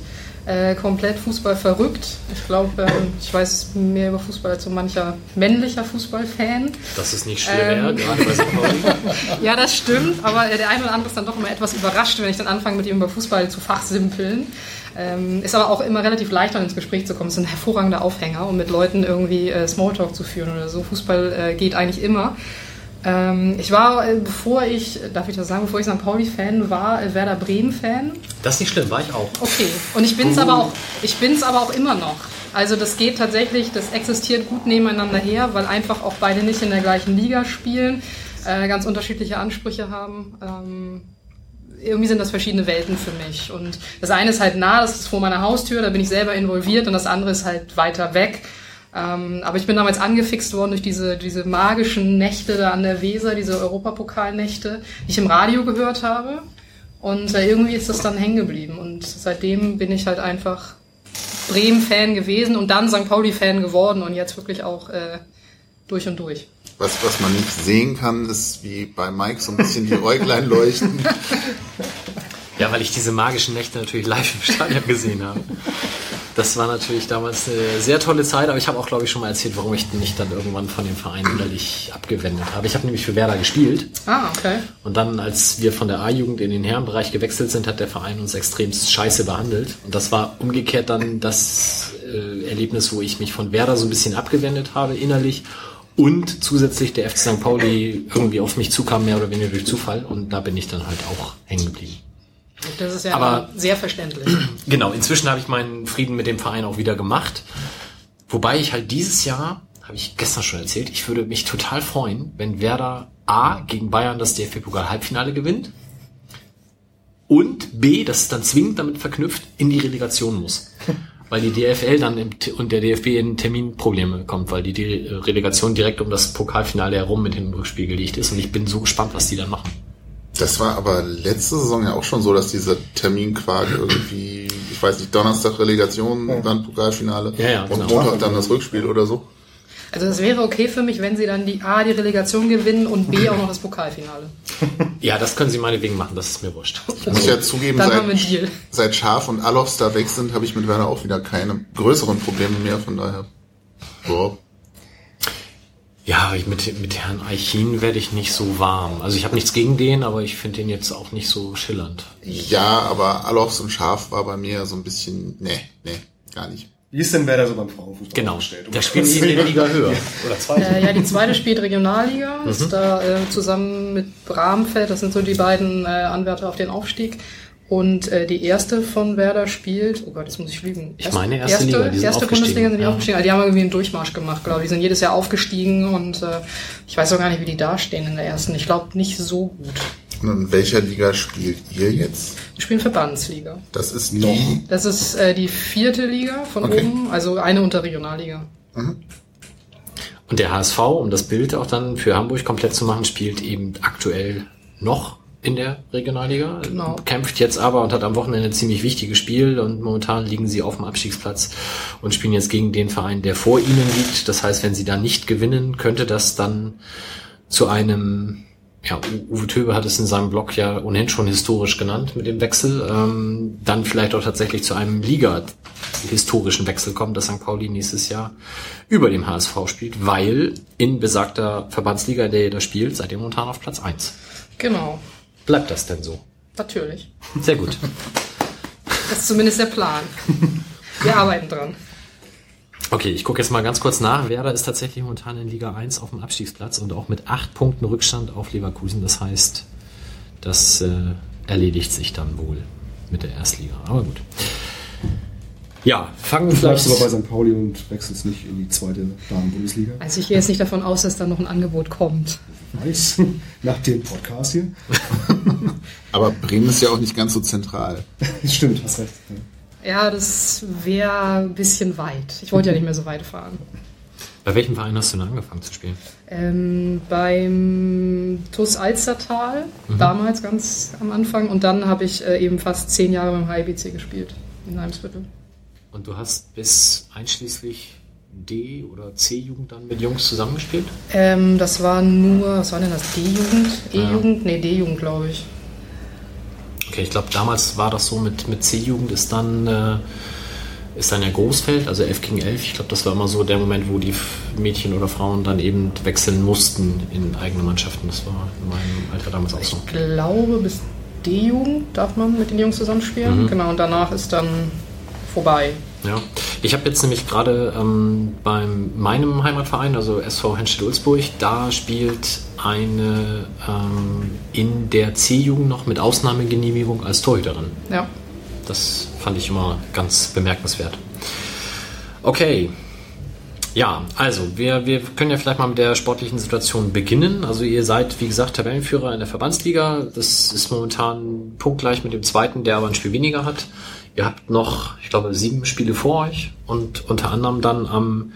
Äh, komplett Fußball verrückt. Ich glaube, ähm, ich weiß mehr über Fußball als so mancher männlicher Fußballfan. Das ist nicht schwer, ähm, gerade bei. Pauli. ja, das stimmt, aber der eine oder andere ist dann doch immer etwas überrascht, wenn ich dann anfange, mit ihm über Fußball zu fachsimpeln. Ähm, ist aber auch immer relativ leicht, dann ins Gespräch zu kommen. Es ist ein hervorragender Aufhänger, um mit Leuten irgendwie äh, Smalltalk zu führen oder so. Fußball äh, geht eigentlich immer. Ähm, ich war, äh, bevor ich, darf ich das sagen, bevor ich St. Pauli-Fan war, äh, Werder Bremen-Fan. Das ist nicht schlimm, war ich auch. Okay, und ich bin es uh. aber, auch, aber auch immer noch. Also das geht tatsächlich, das existiert gut nebeneinander her, weil einfach auch beide nicht in der gleichen Liga spielen, äh, ganz unterschiedliche Ansprüche haben. Ähm, irgendwie sind das verschiedene Welten für mich. Und das eine ist halt nah, das ist vor meiner Haustür, da bin ich selber involviert und das andere ist halt weiter weg. Ähm, aber ich bin damals angefixt worden durch diese, diese magischen Nächte da an der Weser, diese Europapokalnächte, die ich im Radio gehört habe. Und äh, irgendwie ist das dann hängen geblieben. Und seitdem bin ich halt einfach Bremen-Fan gewesen und dann St. Pauli-Fan geworden und jetzt wirklich auch äh, durch und durch. Was, was man nicht sehen kann, ist wie bei Mike so ein bisschen die Äuglein leuchten. Ja, weil ich diese magischen Nächte natürlich live im Stadion gesehen habe. Das war natürlich damals eine sehr tolle Zeit, aber ich habe auch, glaube ich, schon mal erzählt, warum ich mich dann irgendwann von dem Verein innerlich abgewendet habe. Ich habe nämlich für Werder gespielt. Ah, okay. Und dann, als wir von der A-Jugend in den Herrenbereich gewechselt sind, hat der Verein uns extrem scheiße behandelt. Und das war umgekehrt dann das äh, Erlebnis, wo ich mich von Werder so ein bisschen abgewendet habe innerlich und zusätzlich der FC St. Pauli irgendwie auf mich zukam, mehr oder weniger durch Zufall. Und da bin ich dann halt auch hängen geblieben. Das ist ja Aber, sehr verständlich. Genau, inzwischen habe ich meinen Frieden mit dem Verein auch wieder gemacht. Wobei ich halt dieses Jahr, habe ich gestern schon erzählt, ich würde mich total freuen, wenn Werder A gegen Bayern das DFB-Pokal-Halbfinale gewinnt und B, das ist dann zwingend damit verknüpft, in die Relegation muss weil die DFL dann im, und der DFB in Terminprobleme kommt, weil die, die Relegation direkt um das Pokalfinale herum mit dem Rückspiel gelegt ist und ich bin so gespannt, was die dann machen. Das war aber letzte Saison ja auch schon so, dass dieser Terminquark irgendwie, ich weiß nicht, Donnerstag Relegation, ja. dann Pokalfinale ja, ja, und genau. Montag dann das Rückspiel oder so. Also das wäre okay für mich, wenn sie dann die A, die Relegation gewinnen und B auch noch das Pokalfinale. Ja, das können sie meinetwegen machen, das ist mir wurscht. Ich muss ja zugeben, seit, seit Schaf und Alofs da weg sind, habe ich mit Werner auch wieder keine größeren Probleme mehr, von daher. Boah. Ja, mit, mit Herrn Eichin werde ich nicht so warm. Also ich habe nichts gegen den, aber ich finde den jetzt auch nicht so schillernd. Ja, aber Alofs und Schaf war bei mir so ein bisschen, nee, nee, gar nicht. Wie ist denn wer da so beim Frauenfußball genau. aufgestellt? Um der spielt in der Liga höher. Oder zweite? Äh, ja, die zweite spielt Regionalliga. Mhm. Ist da äh, zusammen mit Bramfeld. Das sind so die beiden äh, Anwärter auf den Aufstieg. Und äh, die erste von Werder spielt, oh Gott, jetzt muss ich lügen. Ich meine erste, erste Liga, die erste Bundesliga sind die ja. aufgestiegen. Also die haben irgendwie einen Durchmarsch gemacht, glaube ich. Die sind jedes Jahr aufgestiegen und äh, ich weiß auch gar nicht, wie die dastehen in der ersten. Ich glaube nicht so gut. Und in welcher Liga spielt ihr jetzt? Wir spielen Verbandsliga. Das ist die? Das ist äh, die vierte Liga von okay. oben, also eine unter Regionalliga. Mhm. Und der HSV, um das Bild auch dann für Hamburg komplett zu machen, spielt eben aktuell noch in der Regionalliga. Genau. Kämpft jetzt aber und hat am Wochenende ein ziemlich wichtiges Spiel und momentan liegen sie auf dem Abstiegsplatz und spielen jetzt gegen den Verein, der vor ihnen liegt. Das heißt, wenn sie da nicht gewinnen, könnte das dann zu einem ja, Uwe Töbe hat es in seinem Blog ja ohnehin schon historisch genannt mit dem Wechsel, ähm, dann vielleicht auch tatsächlich zu einem Liga-historischen Wechsel kommen, dass St. Pauli nächstes Jahr über dem HSV spielt, weil in besagter Verbandsliga, der da spielt, seid ihr momentan auf Platz eins. Genau. Bleibt das denn so? Natürlich. Sehr gut. Das ist zumindest der Plan. Wir arbeiten dran. Okay, ich gucke jetzt mal ganz kurz nach. Werder ist tatsächlich momentan in Liga 1 auf dem Abstiegsplatz und auch mit acht Punkten Rückstand auf Leverkusen. Das heißt, das äh, erledigt sich dann wohl mit der Erstliga. Aber gut. Ja, fangen wir vielleicht... Du bleibst aber bei St. Pauli und wechselst nicht in die zweite Damen-Bundesliga? Also ich gehe jetzt nicht davon aus, dass da noch ein Angebot kommt. Weiß, nach dem Podcast hier. aber Bremen ist ja auch nicht ganz so zentral. Stimmt, hast recht. Ja. Ja, das wäre ein bisschen weit. Ich wollte ja nicht mehr so weit fahren. Bei welchem Verein hast du denn angefangen zu spielen? Ähm, beim TuS Alstertal, mhm. damals ganz am Anfang. Und dann habe ich äh, eben fast zehn Jahre beim HIBC gespielt, in Heimsviertel. Und du hast bis einschließlich D- oder C-Jugend dann mit Jungs zusammengespielt? Ähm, das war nur, was war denn das? D-Jugend? E-Jugend? Ja. Nee, D-Jugend, glaube ich. Okay, ich glaube, damals war das so mit, mit C-Jugend ist dann, äh, ist dann ja Großfeld, also 11 gegen 11. Ich glaube, das war immer so der Moment, wo die Mädchen oder Frauen dann eben wechseln mussten in eigene Mannschaften. Das war in meinem Alter damals auch so. Ich glaube, bis D-Jugend darf man mit den Jungs zusammenspielen. Mhm. Genau, und danach ist dann vorbei. Ja, ich habe jetzt nämlich gerade ähm, bei meinem Heimatverein, also SV Henstedt-Ulzburg, da spielt eine ähm, in der C-Jugend noch mit Ausnahmegenehmigung als Torhüterin. Ja. Das fand ich immer ganz bemerkenswert. Okay. Ja, also wir, wir können ja vielleicht mal mit der sportlichen Situation beginnen. Also ihr seid, wie gesagt, Tabellenführer in der Verbandsliga. Das ist momentan punktgleich mit dem zweiten, der aber ein Spiel weniger hat. Ihr habt noch, ich glaube, sieben Spiele vor euch und unter anderem dann am,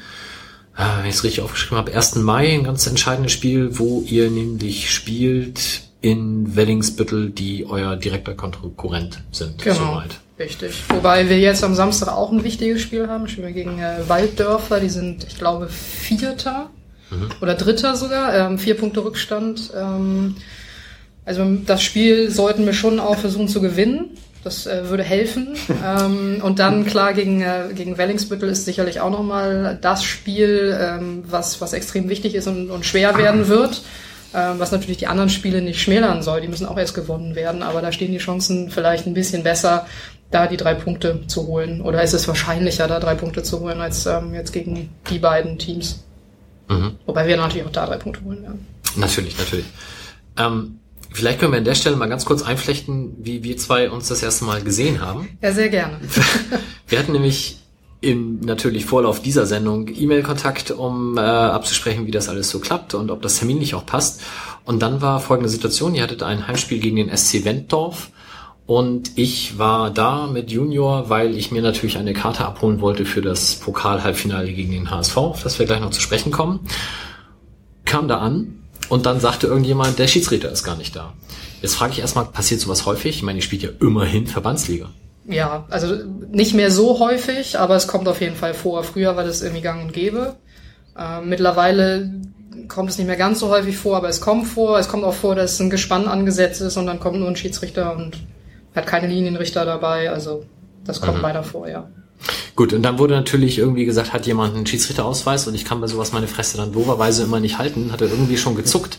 äh, wenn ich es richtig aufgeschrieben habe, 1. Mai ein ganz entscheidendes Spiel, wo ihr nämlich spielt in Wellingsbüttel, die euer direkter Konkurrent sind. Genau. Soweit. Richtig. Wobei wir jetzt am Samstag auch ein wichtiges Spiel haben. Spielen wir gegen äh, Walddörfer. Die sind, ich glaube, Vierter mhm. oder Dritter sogar. Ähm, vier Punkte Rückstand. Ähm, also das Spiel sollten wir schon auch versuchen zu gewinnen. Das äh, würde helfen. ähm, und dann klar gegen äh, gegen Wellingsbüttel ist sicherlich auch nochmal das Spiel, ähm, was was extrem wichtig ist und, und schwer werden wird. Ähm, was natürlich die anderen Spiele nicht schmälern soll. Die müssen auch erst gewonnen werden, aber da stehen die Chancen vielleicht ein bisschen besser, da die drei Punkte zu holen. Oder ist es wahrscheinlicher, da drei Punkte zu holen, als ähm, jetzt gegen die beiden Teams. Mhm. Wobei wir natürlich auch da drei Punkte holen werden. Natürlich, natürlich. Ähm, Vielleicht können wir an der Stelle mal ganz kurz einflechten, wie wir zwei uns das erste Mal gesehen haben. Ja, sehr gerne. wir hatten nämlich im natürlich Vorlauf dieser Sendung E-Mail-Kontakt, um äh, abzusprechen, wie das alles so klappt und ob das terminlich auch passt. Und dann war folgende Situation, ihr hattet ein Heimspiel gegen den SC Wenddorf und ich war da mit Junior, weil ich mir natürlich eine Karte abholen wollte für das Pokal-Halbfinale gegen den HSV, auf das wir gleich noch zu sprechen kommen. Kam da an und dann sagte irgendjemand, der Schiedsrichter ist gar nicht da. Jetzt frage ich erstmal, passiert sowas häufig? Ich meine, ihr spielt ja immerhin Verbandsliga. Ja, also nicht mehr so häufig, aber es kommt auf jeden Fall vor. Früher war das irgendwie gang und gäbe. Äh, mittlerweile kommt es nicht mehr ganz so häufig vor, aber es kommt vor. Es kommt auch vor, dass ein Gespann angesetzt ist und dann kommt nur ein Schiedsrichter und hat keine Linienrichter dabei. Also das kommt mhm. leider vor, ja. Gut, und dann wurde natürlich irgendwie gesagt, hat jemand einen Schiedsrichterausweis und ich kann bei sowas meine Fresse dann dooferweise immer nicht halten, hat er irgendwie schon gezuckt.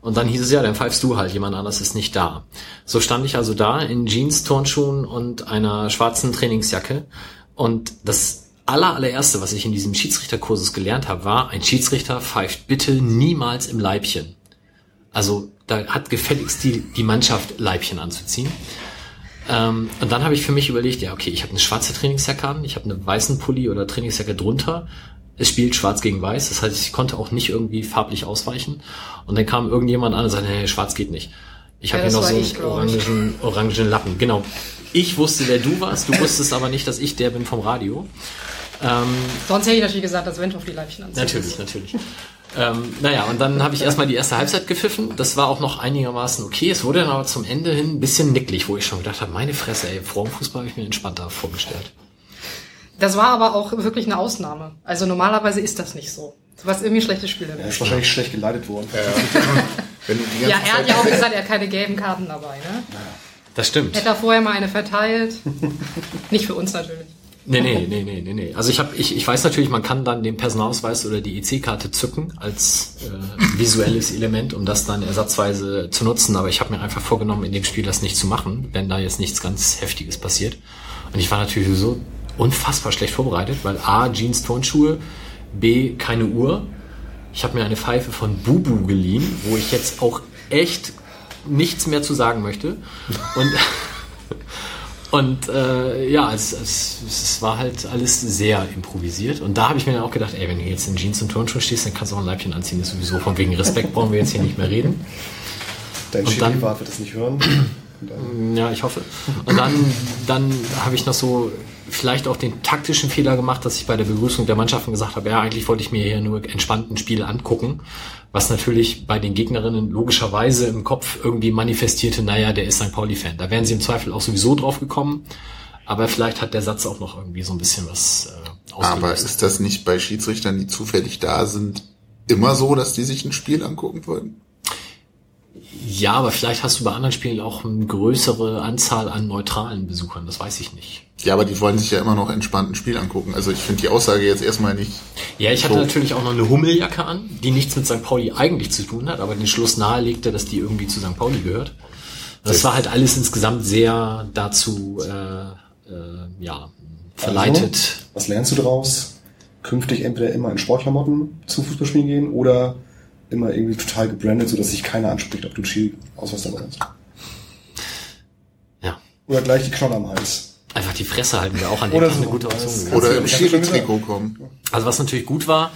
Und dann hieß es ja, dann pfeifst du halt, jemand anderes ist nicht da. So stand ich also da in Jeans, Turnschuhen und einer schwarzen Trainingsjacke. Und das aller, allererste, was ich in diesem Schiedsrichterkursus gelernt habe, war, ein Schiedsrichter pfeift bitte niemals im Leibchen. Also da hat gefälligst die, die Mannschaft Leibchen anzuziehen. Ähm, und dann habe ich für mich überlegt, ja, okay, ich habe eine schwarze Trainingsjacke an, ich habe eine weißen Pulli oder Trainingsjacke drunter. Es spielt schwarz gegen weiß, das heißt, ich konnte auch nicht irgendwie farblich ausweichen. Und dann kam irgendjemand an und sagte, nee, schwarz geht nicht. Ich habe ja, hier noch so einen orangen, orangen Lappen. Genau. Ich wusste, wer du warst, du wusstest aber nicht, dass ich der bin vom Radio. Ähm, Sonst hätte ich natürlich gesagt, dass Wendt auf die Leibchen anzieht. Natürlich, natürlich. Ähm, naja, und dann habe ich erstmal die erste Halbzeit gepfiffen. Das war auch noch einigermaßen okay. Es wurde dann aber zum Ende hin ein bisschen nicklig, wo ich schon gedacht habe, meine Fresse, ey, Frauenfußball habe ich mir entspannter vorgestellt. Das war aber auch wirklich eine Ausnahme. Also normalerweise ist das nicht so. Du warst irgendwie schlechtes Spiel. Er ist wahrscheinlich schlecht geleitet worden. Ja, ja er hat ja auch gesagt, er hat keine gelben Karten dabei. Ne? Das stimmt. Hätte er vorher mal eine verteilt. nicht für uns natürlich. Nee, nee, nee, nee, nee, nee. Also ich habe, ich, ich weiß natürlich, man kann dann den Personalausweis oder die EC-Karte zücken als äh, visuelles Element, um das dann ersatzweise zu nutzen. Aber ich habe mir einfach vorgenommen, in dem Spiel das nicht zu machen, wenn da jetzt nichts ganz Heftiges passiert. Und ich war natürlich so unfassbar schlecht vorbereitet, weil A, Jeans, Turnschuhe, B, keine Uhr. Ich habe mir eine Pfeife von Bubu geliehen, wo ich jetzt auch echt nichts mehr zu sagen möchte. Und Und äh, ja, es, es, es war halt alles sehr improvisiert. Und da habe ich mir dann auch gedacht, ey, wenn du jetzt in Jeans und Turnschuhe stehst, dann kannst du auch ein Leibchen anziehen. Das ist sowieso von wegen Respekt brauchen wir jetzt hier nicht mehr reden. Dein Schiri-Wart wird das nicht hören. Ja, ich hoffe. Und dann, dann habe ich noch so vielleicht auch den taktischen Fehler gemacht, dass ich bei der Begrüßung der Mannschaften gesagt habe, ja, eigentlich wollte ich mir hier nur entspannt ein Spiel angucken, was natürlich bei den Gegnerinnen logischerweise im Kopf irgendwie manifestierte, naja, der ist St. Pauli-Fan. Da wären sie im Zweifel auch sowieso drauf gekommen. Aber vielleicht hat der Satz auch noch irgendwie so ein bisschen was äh, Aber ist das nicht bei Schiedsrichtern, die zufällig da sind, immer so, dass die sich ein Spiel angucken wollen? Ja, aber vielleicht hast du bei anderen Spielen auch eine größere Anzahl an neutralen Besuchern, das weiß ich nicht. Ja, aber die wollen sich ja immer noch entspannt ein Spiel angucken. Also ich finde die Aussage jetzt erstmal nicht. Ja, ich hatte so. natürlich auch noch eine Hummeljacke an, die nichts mit St. Pauli eigentlich zu tun hat, aber den Schluss nahelegte, dass die irgendwie zu St. Pauli gehört. Das war halt alles insgesamt sehr dazu, äh, äh, ja, verleitet. Also, was lernst du daraus? Künftig entweder immer in Sportklamotten zu Fußballspielen gehen oder immer irgendwie total gebrandet, sodass sich keiner anspricht, ob du Ski-Ausweis dabei hast. Ja. Oder gleich die Knolle am Hals. Einfach die Fresse halten wir auch an dem Oder so. eine gute Option. Oder im Schiri-Trikot kommen. Also was natürlich gut war,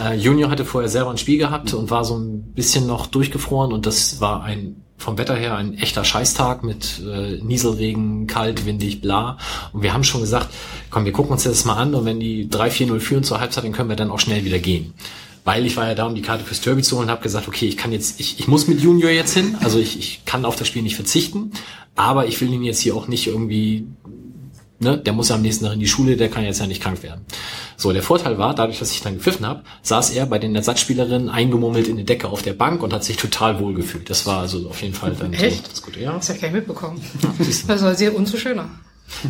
äh, Junior hatte vorher selber ein Spiel gehabt und war so ein bisschen noch durchgefroren und das war ein vom Wetter her ein echter Scheißtag mit äh, Nieselregen, kalt, windig, bla. Und wir haben schon gesagt, komm, wir gucken uns das mal an und wenn die 3-4-0 führen zur Halbzeit, dann können wir dann auch schnell wieder gehen weil ich war ja da, um die Karte fürs Derby zu holen, und habe gesagt, okay, ich kann jetzt, ich, ich muss mit Junior jetzt hin, also ich, ich kann auf das Spiel nicht verzichten, aber ich will ihn jetzt hier auch nicht irgendwie, ne, der muss ja am nächsten Tag in die Schule, der kann jetzt ja nicht krank werden. So, der Vorteil war, dadurch, dass ich dann gepfiffen habe, saß er bei den Ersatzspielerinnen eingemummelt in die Decke auf der Bank und hat sich total wohl gefühlt. Das war also auf jeden Fall dann Echt? so das Gute. Ja. Das habe ich gar nicht mitbekommen. Ja, das war sehr umso schöner.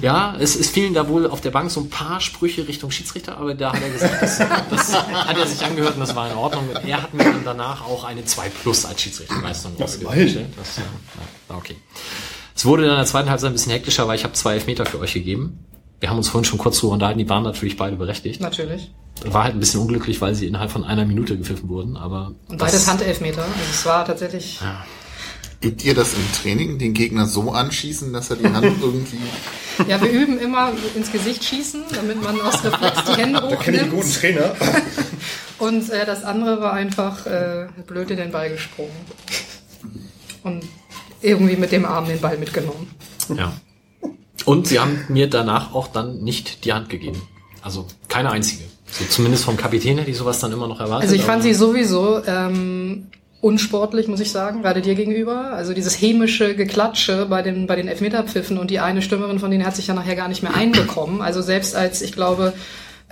Ja, es, es fielen da wohl auf der Bank so ein paar Sprüche Richtung Schiedsrichter, aber da hat er gesagt, das, das hat er sich angehört und das war in Ordnung. Er hat mir dann danach auch eine 2 Plus als Schiedsrichterleistung ausgestellt. Das, ja, ja, okay. Es wurde dann in der zweiten Halbzeit ein bisschen hektischer, weil ich habe zwei Elfmeter für euch gegeben. Wir haben uns vorhin schon kurz drüber unterhalten, die waren natürlich beide berechtigt. Natürlich. War halt ein bisschen unglücklich, weil sie innerhalb von einer Minute gepfiffen wurden, aber. Und beides Handelfmeter. Also es war tatsächlich. Ja. Übt ihr das im Training, den Gegner so anschießen, dass er die Hand irgendwie. Ja, wir üben immer ins Gesicht schießen, damit man aus Reflex die Hände hochnimmt. Da kenne ich einen guten Trainer. Und äh, das andere war einfach äh, blöd in den Ball gesprungen. Und irgendwie mit dem Arm den Ball mitgenommen. Ja. Und sie haben mir danach auch dann nicht die Hand gegeben. Also keine einzige. So, zumindest vom Kapitän hätte ich sowas dann immer noch erwartet. Also ich fand sie sowieso ähm, unsportlich, muss ich sagen, gerade dir gegenüber. Also dieses hämische Geklatsche bei den, bei den Elfmeterpfiffen und die eine Stürmerin von denen hat sich ja nachher gar nicht mehr einbekommen. Also selbst als, ich glaube,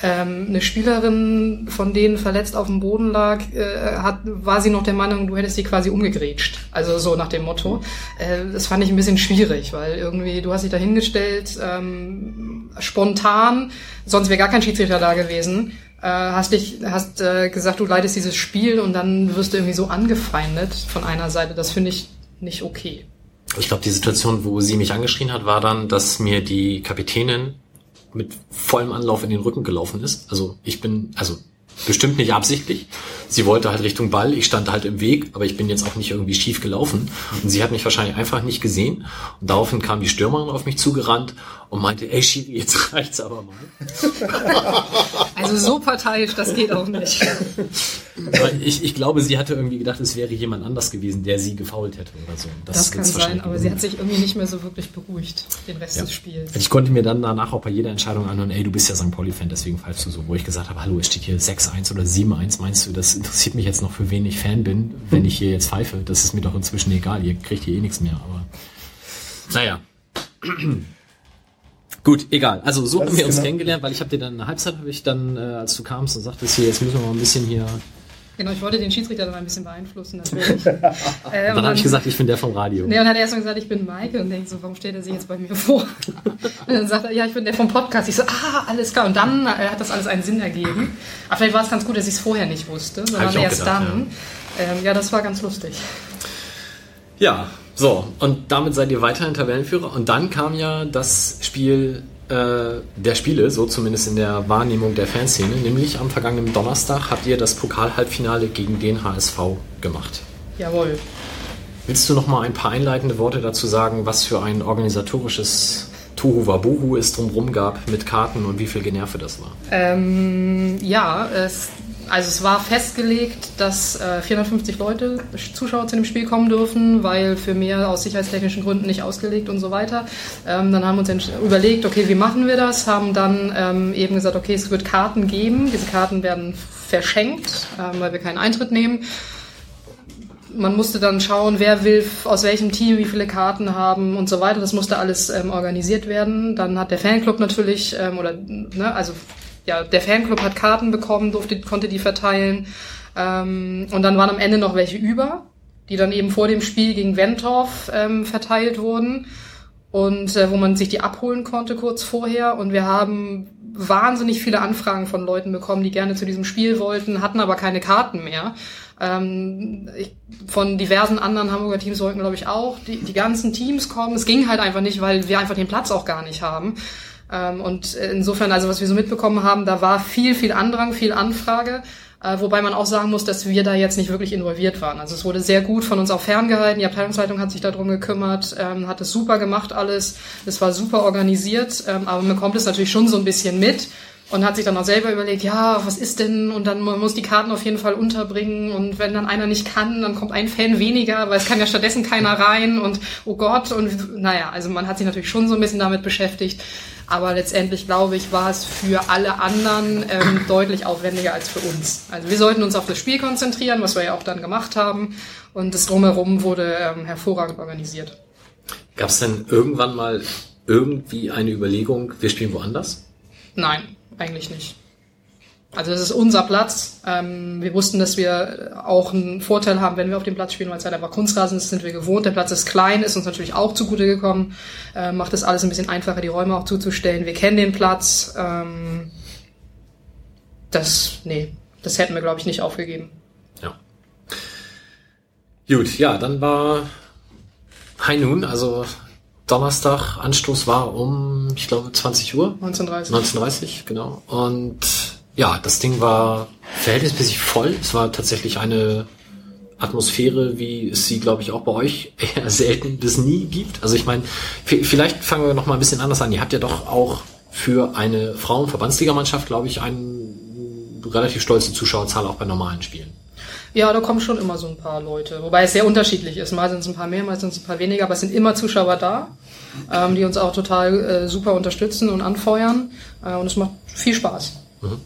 ähm, eine Spielerin von denen verletzt auf dem Boden lag, äh, hat, war sie noch der Meinung, du hättest sie quasi umgegrätscht. Also so nach dem Motto. Äh, das fand ich ein bisschen schwierig, weil irgendwie du hast dich da hingestellt, ähm, spontan, sonst wäre gar kein Schiedsrichter da gewesen äh, hast dich, hast äh, gesagt, du leidest dieses Spiel und dann wirst du irgendwie so angefeindet von einer Seite. Das finde ich nicht okay. Ich glaube, die Situation, wo sie mich angeschrien hat, war dann, dass mir die Kapitänin mit vollem Anlauf in den Rücken gelaufen ist. Also ich bin, also bestimmt nicht absichtlich. Sie wollte halt Richtung Ball, ich stand halt im Weg, aber ich bin jetzt auch nicht irgendwie schief gelaufen. Und sie hat mich wahrscheinlich einfach nicht gesehen. Und daraufhin kam die Stürmerin auf mich zugerannt und meinte, ey Schiri, jetzt reicht's aber mal. Also so parteiisch, das geht auch nicht. ich, ich glaube, sie hatte irgendwie gedacht, es wäre jemand anders gewesen, der sie gefault hätte oder so. Das, das kann sein, aber sie hat sich irgendwie nicht mehr so wirklich beruhigt, den Rest ja. des Spiels. Ich konnte mir dann danach auch bei jeder Entscheidung anhören, ey, du bist ja St. Pauli-Fan, deswegen pfeifst du so. Wo ich gesagt habe, hallo, es steht hier 6-1 oder 7-1, meinst du, das interessiert mich jetzt noch, für wen ich Fan bin, wenn ich hier jetzt pfeife? Das ist mir doch inzwischen egal, ihr kriegt hier eh nichts mehr, aber naja. Gut, egal. Also so haben wir uns genau. kennengelernt, weil ich habe dir dann eine Halbzeit, habe ich dann, äh, als du kamst und sagtest hier, jetzt müssen wir mal ein bisschen hier. Genau, ich wollte den Schiedsrichter dann ein bisschen beeinflussen, natürlich. äh, dann habe ich gesagt, ich bin der vom Radio. Nee, und hat er erst mal gesagt, ich bin Maike und denkt so, warum stellt er sich jetzt bei mir vor? und dann sagt er, ja, ich bin der vom Podcast. Ich so, ah, alles klar. Und dann äh, hat das alles einen Sinn ergeben. Aber vielleicht war es ganz gut, dass ich es vorher nicht wusste, sondern erst gedacht, dann. Ja. Ähm, ja, das war ganz lustig. Ja, so, und damit seid ihr weiterhin Tabellenführer. Und dann kam ja das Spiel äh, der Spiele, so zumindest in der Wahrnehmung der Fanszene, nämlich am vergangenen Donnerstag habt ihr das Pokal-Halbfinale gegen den HSV gemacht. Jawohl. Willst du noch mal ein paar einleitende Worte dazu sagen, was für ein organisatorisches Tohu Wabuhu es drumherum gab mit Karten und wie viel Generve das war? Ähm, ja, es also es war festgelegt, dass äh, 450 Leute, Zuschauer zu dem Spiel kommen dürfen, weil für mehr aus sicherheitstechnischen Gründen nicht ausgelegt und so weiter. Ähm, dann haben wir uns überlegt, okay, wie machen wir das? Haben dann ähm, eben gesagt, okay, es wird Karten geben. Diese Karten werden verschenkt, ähm, weil wir keinen Eintritt nehmen man musste dann schauen, wer will aus welchem Team wie viele Karten haben und so weiter. Das musste alles ähm, organisiert werden. Dann hat der Fanclub natürlich, ähm, oder, ne, also, ja, der Fanclub hat Karten bekommen, durfte, konnte die verteilen. Ähm, und dann waren am Ende noch welche über, die dann eben vor dem Spiel gegen Wentorf ähm, verteilt wurden und äh, wo man sich die abholen konnte kurz vorher. Und wir haben wahnsinnig viele Anfragen von Leuten bekommen, die gerne zu diesem Spiel wollten, hatten aber keine Karten mehr. Ähm, ich, von diversen anderen Hamburger Teams wollten, glaube ich, auch die, die ganzen Teams kommen. Es ging halt einfach nicht, weil wir einfach den Platz auch gar nicht haben. Ähm, und insofern, also was wir so mitbekommen haben, da war viel, viel Andrang, viel Anfrage. Äh, wobei man auch sagen muss, dass wir da jetzt nicht wirklich involviert waren. Also es wurde sehr gut von uns auch ferngehalten. Die Abteilungsleitung hat sich darum gekümmert, ähm, hat es super gemacht alles. Es war super organisiert, ähm, aber man kommt es natürlich schon so ein bisschen mit und hat sich dann auch selber überlegt, ja, was ist denn? Und dann muss die Karten auf jeden Fall unterbringen und wenn dann einer nicht kann, dann kommt ein Fan weniger, weil es kann ja stattdessen keiner rein und oh Gott und naja, also man hat sich natürlich schon so ein bisschen damit beschäftigt. Aber letztendlich, glaube ich, war es für alle anderen ähm, deutlich aufwendiger als für uns. Also wir sollten uns auf das Spiel konzentrieren, was wir ja auch dann gemacht haben. Und das Drumherum wurde ähm, hervorragend organisiert. Gab es denn irgendwann mal irgendwie eine Überlegung, wir spielen woanders? Nein, eigentlich nicht. Also das ist unser Platz. Ähm, wir wussten, dass wir auch einen Vorteil haben, wenn wir auf dem Platz spielen, weil es halt einfach Kunstrasen ist, sind wir gewohnt. Der Platz ist klein, ist uns natürlich auch zugute gekommen, äh, macht es alles ein bisschen einfacher, die Räume auch zuzustellen. Wir kennen den Platz. Ähm, das, nee, das hätten wir, glaube ich, nicht aufgegeben. Ja. Gut, ja, dann war High Noon, also Donnerstag, Anstoß war um, ich glaube, 20 Uhr. 19.30 19.30 genau. Und ja, das Ding war verhältnismäßig voll. Es war tatsächlich eine Atmosphäre, wie es sie, glaube ich, auch bei euch eher selten bis nie gibt. Also ich meine, vielleicht fangen wir noch mal ein bisschen anders an. Ihr habt ja doch auch für eine Frauenverbandsligamannschaft, glaube ich, eine relativ stolze Zuschauerzahl auch bei normalen Spielen. Ja, da kommen schon immer so ein paar Leute, wobei es sehr unterschiedlich ist. Mal sind es ein paar mehr, mal sind es ein paar weniger, aber es sind immer Zuschauer da, ähm, die uns auch total äh, super unterstützen und anfeuern äh, und es macht viel Spaß. Mhm.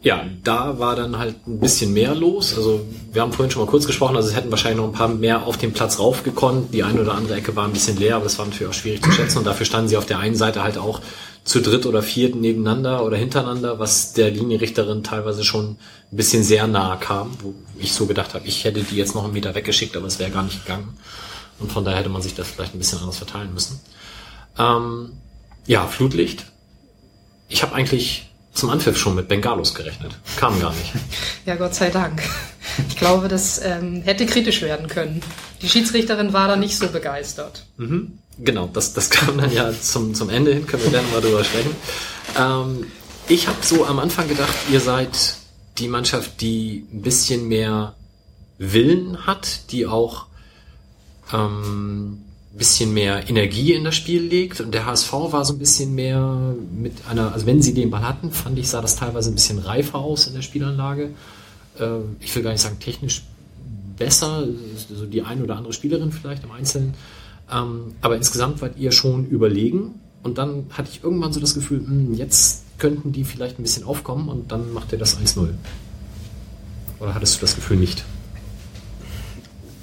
Ja, da war dann halt ein bisschen mehr los. Also wir haben vorhin schon mal kurz gesprochen, also es hätten wahrscheinlich noch ein paar mehr auf den Platz raufgekonnt. Die eine oder andere Ecke war ein bisschen leer, aber das war natürlich auch schwierig zu schätzen. Und dafür standen sie auf der einen Seite halt auch zu dritt oder viert nebeneinander oder hintereinander, was der Linienrichterin teilweise schon ein bisschen sehr nahe kam, wo ich so gedacht habe, ich hätte die jetzt noch einen Meter weggeschickt, aber es wäre gar nicht gegangen. Und von daher hätte man sich das vielleicht ein bisschen anders verteilen müssen. Ähm, ja, Flutlicht. Ich habe eigentlich zum Anpfiff schon mit Bengalos gerechnet. Kam gar nicht. Ja, Gott sei Dank. Ich glaube, das ähm, hätte kritisch werden können. Die Schiedsrichterin war da nicht so begeistert. Mhm. Genau, das, das kam dann ja zum, zum Ende hin, können wir gerne mal drüber sprechen. Ähm, ich habe so am Anfang gedacht, ihr seid die Mannschaft, die ein bisschen mehr Willen hat, die auch ähm, bisschen mehr Energie in das Spiel legt und der HSV war so ein bisschen mehr mit einer, also wenn sie den Ball hatten, fand ich, sah das teilweise ein bisschen reifer aus in der Spielanlage. Äh, ich will gar nicht sagen technisch besser, so die eine oder andere Spielerin vielleicht im Einzelnen, ähm, aber insgesamt wart ihr schon überlegen und dann hatte ich irgendwann so das Gefühl, hm, jetzt könnten die vielleicht ein bisschen aufkommen und dann macht ihr das 1-0. Oder hattest du das Gefühl nicht?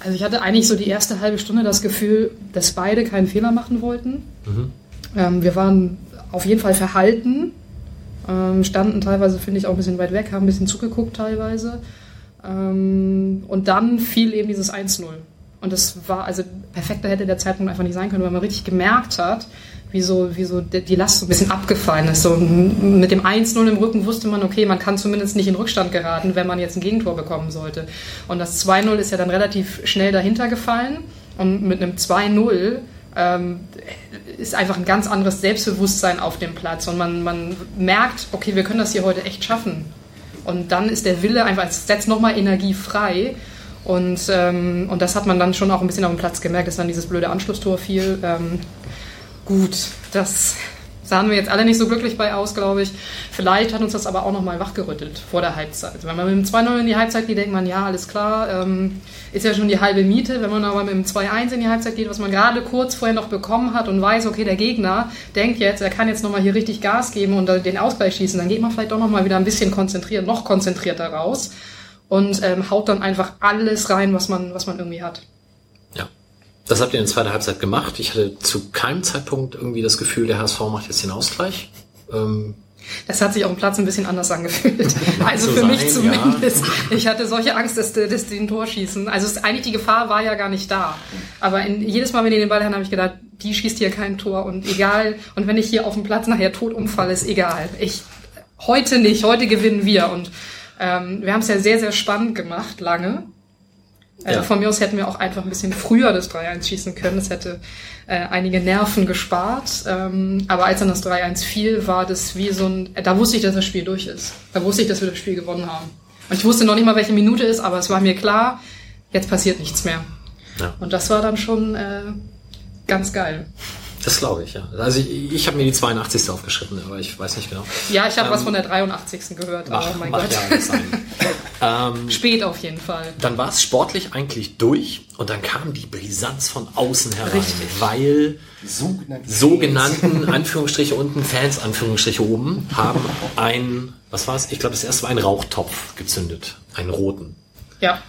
Also ich hatte eigentlich so die erste halbe Stunde das Gefühl, dass beide keinen Fehler machen wollten. Mhm. Ähm, wir waren auf jeden Fall verhalten, ähm, standen teilweise, finde ich, auch ein bisschen weit weg, haben ein bisschen zugeguckt teilweise. Ähm, und dann fiel eben dieses 1-0. Und das war, also perfekter hätte der Zeitpunkt einfach nicht sein können, weil man richtig gemerkt hat, wie so, wie so die Last so ein bisschen abgefallen ist. So mit dem 1-0 im Rücken wusste man, okay, man kann zumindest nicht in Rückstand geraten, wenn man jetzt ein Gegentor bekommen sollte. Und das 2-0 ist ja dann relativ schnell dahinter gefallen. Und mit einem 2-0 ähm, ist einfach ein ganz anderes Selbstbewusstsein auf dem Platz. Und man, man merkt, okay, wir können das hier heute echt schaffen. Und dann ist der Wille einfach, es setzt nochmal Energie frei. Und, ähm, und das hat man dann schon auch ein bisschen auf dem Platz gemerkt, dass dann dieses blöde Anschlusstor fiel. Ähm, gut, das sahen wir jetzt alle nicht so glücklich bei aus, glaube ich. Vielleicht hat uns das aber auch nochmal wachgerüttelt vor der Halbzeit. Wenn man mit dem 2-0 in die Halbzeit geht, denkt man, ja, alles klar, ähm, ist ja schon die halbe Miete. Wenn man aber mit dem 2-1 in die Halbzeit geht, was man gerade kurz vorher noch bekommen hat und weiß, okay, der Gegner denkt jetzt, er kann jetzt nochmal hier richtig Gas geben und den Ausgleich schießen, dann geht man vielleicht doch nochmal wieder ein bisschen konzentriert, noch konzentrierter raus. und ähm, haut dann einfach alles rein, was man, was man irgendwie hat. Das habt ihr in der zweiten Halbzeit gemacht. Ich hatte zu keinem Zeitpunkt irgendwie das Gefühl, der HSV macht jetzt den Ausgleich. Ähm, das hat sich auf dem Platz ein bisschen anders angefühlt. Also für mich zumindest. Ja. Ich hatte solche Angst, dass, dass die ein Tor schießen. Also es, eigentlich die Gefahr war ja gar nicht da. Aber in, jedes Mal, wenn die den Ball haben, habe ich gedacht, die schießt hier kein Tor und egal. Und wenn ich hier auf dem Platz nachher tot umfalle, ist egal. Ich heute nicht. Heute gewinnen wir und ähm, wir haben es ja sehr sehr spannend gemacht lange. Also ja. von mir aus hätten wir auch einfach ein bisschen früher das 3-1 schießen können. Das hätte äh, einige Nerven gespart. Ähm, aber als dann das 3-1 fiel, war das wie so ein, da wusste ich, dass das Spiel durch ist. Da wusste ich, dass wir das Spiel gewonnen haben. Und ich wusste noch nicht mal, welche Minute ist, aber es war mir klar, jetzt passiert nichts mehr. Ja. Und das war dann schon äh, ganz geil. Das glaube ich, ja. Also ich, ich habe mir die 82. aufgeschrieben, aber ich weiß nicht genau. Ja, ich habe ähm, was von der 83. gehört. Mach, oh mein mach Gott. Ja ähm, Spät auf jeden Fall. Dann war es sportlich eigentlich durch und dann kam die Brisanz von außen herein, Richtig. weil sogenannten, sogenannten Anführungsstriche unten, Fans Anführungsstriche oben, haben ein, was war es? Ich glaube, das erste war ein Rauchtopf gezündet, einen roten. Ja.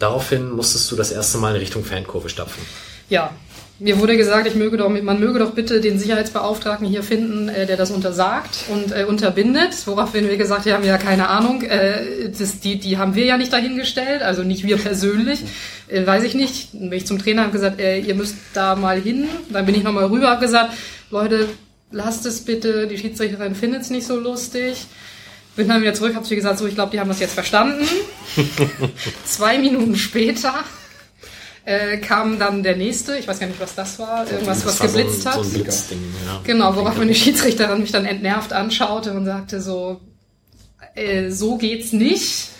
Daraufhin musstest du das erste Mal in Richtung Fankurve stapfen. Ja, mir wurde gesagt, ich möge doch, man möge doch bitte den Sicherheitsbeauftragten hier finden, äh, der das untersagt und äh, unterbindet. Woraufhin wir gesagt haben, ja, keine Ahnung, äh, das, die, die haben wir ja nicht dahingestellt, also nicht wir persönlich. Äh, weiß ich nicht. Dann bin ich zum Trainer und gesagt, äh, ihr müsst da mal hin. Dann bin ich nochmal rüber und gesagt, Leute, lasst es bitte, die Schiedsrichterin findet es nicht so lustig. Bin dann wieder zurück, hab sie gesagt, so, ich glaube, die haben das jetzt verstanden. Zwei Minuten später äh, kam dann der nächste, ich weiß gar nicht, was das war, irgendwas, das was war geblitzt so ein, hat. So ein Blitzding, ja. Genau, woraufhin die Schiedsrichterin mich dann entnervt anschaute und sagte so, äh, so geht's nicht.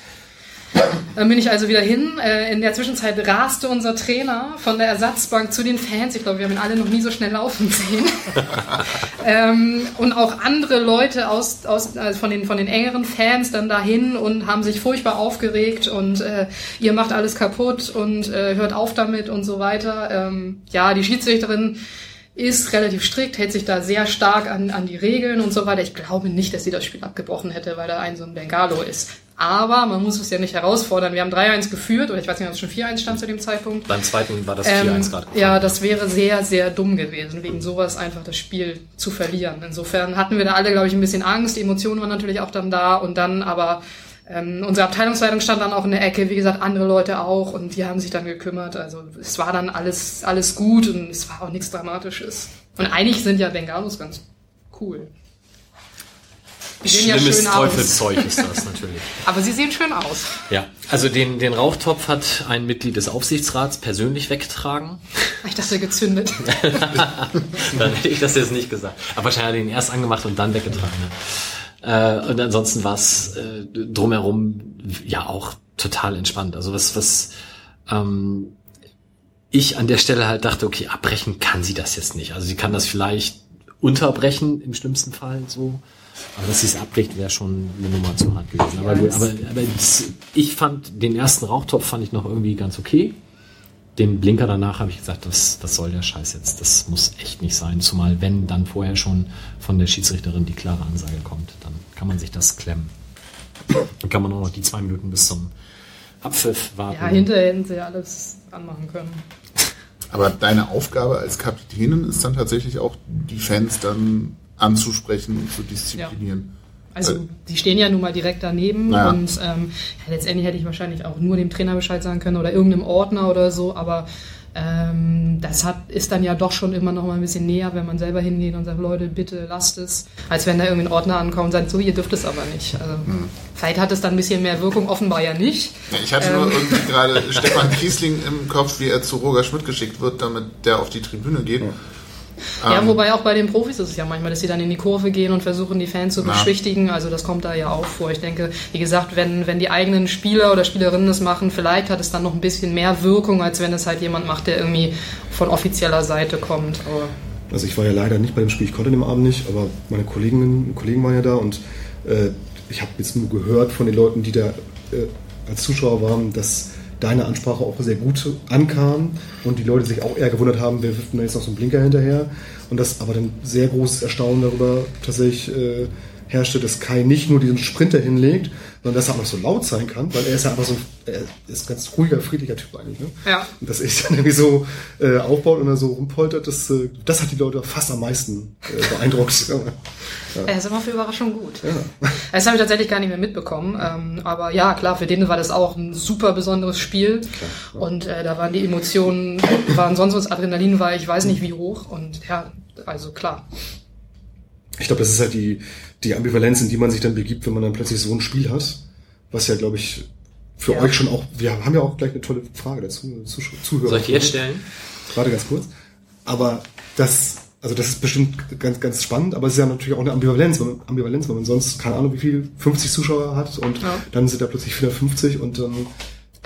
Dann bin ich also wieder hin. Äh, in der Zwischenzeit raste unser Trainer von der Ersatzbank zu den Fans. Ich glaube, wir haben ihn alle noch nie so schnell laufen sehen. ähm, und auch andere Leute aus, aus, also von, den, von den engeren Fans dann dahin und haben sich furchtbar aufgeregt und äh, ihr macht alles kaputt und äh, hört auf damit und so weiter. Ähm, ja, die Schiedsrichterin ist relativ strikt, hält sich da sehr stark an, an die Regeln und so weiter. Ich glaube nicht, dass sie das Spiel abgebrochen hätte, weil da ein so ein Bengalo ist. Aber man muss es ja nicht herausfordern. Wir haben 3-1 geführt, oder ich weiß nicht, ob es schon 4-1 stand zu dem Zeitpunkt. Beim zweiten war das 4-1 ähm, gerade. Ja, das wäre sehr, sehr dumm gewesen, wegen sowas einfach das Spiel zu verlieren. Insofern hatten wir da alle, glaube ich, ein bisschen Angst. Die Emotionen waren natürlich auch dann da und dann aber ähm, unsere Abteilungsleitung stand dann auch in der Ecke, wie gesagt, andere Leute auch und die haben sich dann gekümmert. Also es war dann alles, alles gut und es war auch nichts Dramatisches. Und eigentlich sind ja Bengalos ganz cool. Schlimmes ja aus. ist das natürlich. Aber sie sehen schön aus. Ja, also den, den Rauchtopf hat ein Mitglied des Aufsichtsrats persönlich weggetragen. Ich dachte gezündet. Dann hätte ich das jetzt nicht gesagt. Aber wahrscheinlich hat er ihn erst angemacht und dann weggetragen. Ja. Äh, und ansonsten war es äh, drumherum ja auch total entspannt. Also was, was ähm, ich an der Stelle halt dachte, okay, abbrechen kann sie das jetzt nicht. Also sie kann das vielleicht unterbrechen im schlimmsten Fall so. Aber dass sie es abbricht, wäre schon eine Nummer zu hart gewesen. Aber, ja, aber, aber das, ich fand den ersten Rauchtopf fand ich noch irgendwie ganz okay. Den Blinker danach habe ich gesagt, das, das soll der Scheiß jetzt. Das muss echt nicht sein. Zumal wenn dann vorher schon von der Schiedsrichterin die klare Ansage kommt, dann kann man sich das klemmen. Dann kann man auch noch die zwei Minuten bis zum Abpfiff warten. Ja, hinterher hätten sie ja alles anmachen können. Aber deine Aufgabe als Kapitänin ist dann tatsächlich auch, die Fans dann anzusprechen und zu disziplinieren. Ja. Also die stehen ja nun mal direkt daneben ja. und ähm, ja, letztendlich hätte ich wahrscheinlich auch nur dem Trainer Bescheid sagen können oder irgendeinem Ordner oder so, aber ähm, das hat, ist dann ja doch schon immer noch mal ein bisschen näher, wenn man selber hingeht und sagt, Leute, bitte lasst es, als wenn da irgendwie ein Ordner ankommt und sagt, so, ihr dürft es aber nicht. Also, hm. Vielleicht hat es dann ein bisschen mehr Wirkung, offenbar ja nicht. Ja, ich hatte ähm, nur irgendwie gerade Stefan Kiesling im Kopf, wie er zu Roger Schmidt geschickt wird, damit der auf die Tribüne geht. Ja. Ja, ähm, wobei auch bei den Profis ist es ja manchmal, dass sie dann in die Kurve gehen und versuchen, die Fans zu beschwichtigen. Also das kommt da ja auch vor. Ich denke, wie gesagt, wenn, wenn die eigenen Spieler oder Spielerinnen es machen, vielleicht hat es dann noch ein bisschen mehr Wirkung, als wenn es halt jemand macht, der irgendwie von offizieller Seite kommt. Aber also ich war ja leider nicht bei dem Spiel, ich konnte dem Abend nicht, aber meine Kolleginnen und Kollegen waren ja da und äh, ich habe jetzt nur gehört von den Leuten, die da äh, als Zuschauer waren, dass deine Ansprache auch sehr gut ankam und die Leute sich auch eher gewundert haben, wer wirft mir jetzt noch so einen Blinker hinterher. Und das aber dann sehr großes Erstaunen darüber tatsächlich äh, herrschte, dass Kai nicht nur diesen Sprinter hinlegt, sondern dass er auch noch so laut sein kann, weil er ist ja einfach so, er ist ein ganz ruhiger, friedlicher Typ eigentlich. Ne? Ja. Und dass er sich dann irgendwie so äh, aufbaut und dann so rumpoltert, das, äh, das hat die Leute fast am meisten äh, beeindruckt. ja. Er ist immer für Überraschung gut. Ja. Das habe ich tatsächlich gar nicht mehr mitbekommen. Ähm, aber ja, klar, für den war das auch ein super besonderes Spiel. Klar, ja. Und äh, da waren die Emotionen, waren sonst was, Adrenalin war ich weiß nicht wie hoch. Und ja, also klar. Ich glaube, das ist halt die, die Ambivalenz, in die man sich dann begibt, wenn man dann plötzlich so ein Spiel hat, was ja, glaube ich, für ja. euch schon auch, wir haben ja auch gleich eine tolle Frage dazu, Zuhörer. Soll ich jetzt stellen? Warte ganz kurz. Aber das, also das ist bestimmt ganz, ganz spannend, aber es ist ja natürlich auch eine Ambivalenz, wenn man, Ambivalenz, wenn man sonst, keine Ahnung, wie viel, 50 Zuschauer hat und ja. dann sind da plötzlich 450 und dann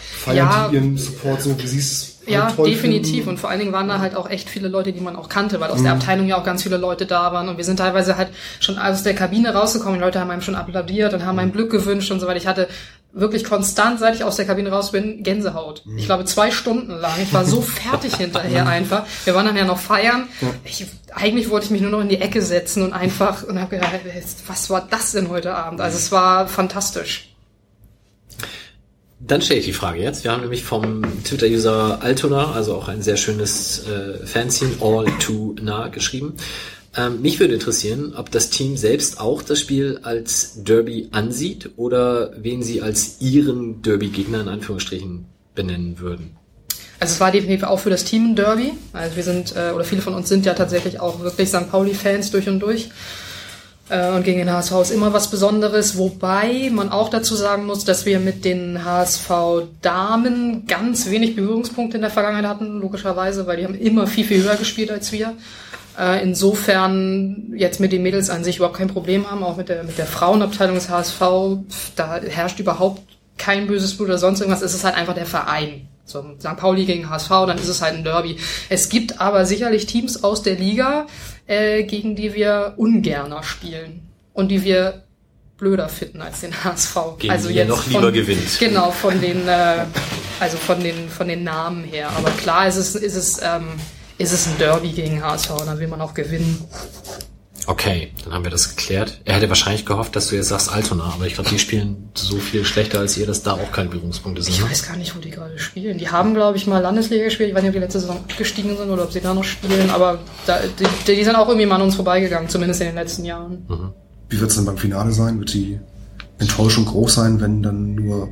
feiern ja. die ihren Support so, wie sie es ja, definitiv. Finden. Und vor allen Dingen waren da halt auch echt viele Leute, die man auch kannte, weil aus mhm. der Abteilung ja auch ganz viele Leute da waren. Und wir sind teilweise halt schon aus der Kabine rausgekommen. Die Leute haben einem schon applaudiert und haben einem Glück gewünscht und so weiter. Ich hatte wirklich konstant, seit ich aus der Kabine raus bin, Gänsehaut. Mhm. Ich glaube, zwei Stunden lang. Ich war so fertig hinterher einfach. Wir waren dann ja noch feiern. Ich, eigentlich wollte ich mich nur noch in die Ecke setzen und einfach und habe gedacht, was war das denn heute Abend? Also es war fantastisch. Dann stelle ich die Frage jetzt. Wir haben nämlich vom Twitter-User Altona, also auch ein sehr schönes äh, Fanzine, All Too Nah geschrieben. Ähm, mich würde interessieren, ob das Team selbst auch das Spiel als Derby ansieht oder wen sie als ihren Derby-Gegner in Anführungsstrichen benennen würden. Also es war definitiv auch für das Team ein Derby. Also wir sind, äh, oder viele von uns sind ja tatsächlich auch wirklich St. Pauli-Fans durch und durch. Äh, und gegen den HSV ist immer was Besonderes, wobei man auch dazu sagen muss, dass wir mit den HSV-Damen ganz wenig Berührungspunkte in der Vergangenheit hatten, logischerweise, weil die haben immer viel, viel höher gespielt als wir. Äh, insofern jetzt mit den Mädels an sich überhaupt kein Problem haben, auch mit der, mit der Frauenabteilung des HSV, da herrscht überhaupt kein böses Blut oder sonst irgendwas, es ist halt einfach der Verein. So, St. Pauli gegen HSV, dann ist es halt ein Derby. Es gibt aber sicherlich Teams aus der Liga, äh, gegen die wir ungerner spielen und die wir blöder finden als den HSV. Gegen also die jetzt noch lieber von, gewinnt. Genau, von den, äh, also von den, von den Namen her. Aber klar ist es, ist es, ähm, ist es ein Derby gegen HSV, dann will man auch gewinnen. Okay, dann haben wir das geklärt. Er hätte wahrscheinlich gehofft, dass du jetzt sagst Altona, aber ich glaube, die spielen so viel schlechter als ihr, dass da auch keine Berührungspunkte sind. Ich ne? weiß gar nicht, wo die gerade spielen. Die haben, glaube ich, mal Landesliga gespielt. Ich weiß nicht, ob die letzte Saison abgestiegen sind oder ob sie da noch spielen, aber da, die, die sind auch irgendwie mal an uns vorbeigegangen, zumindest in den letzten Jahren. Mhm. Wie wird es denn beim Finale sein? Wird die Enttäuschung groß sein, wenn dann nur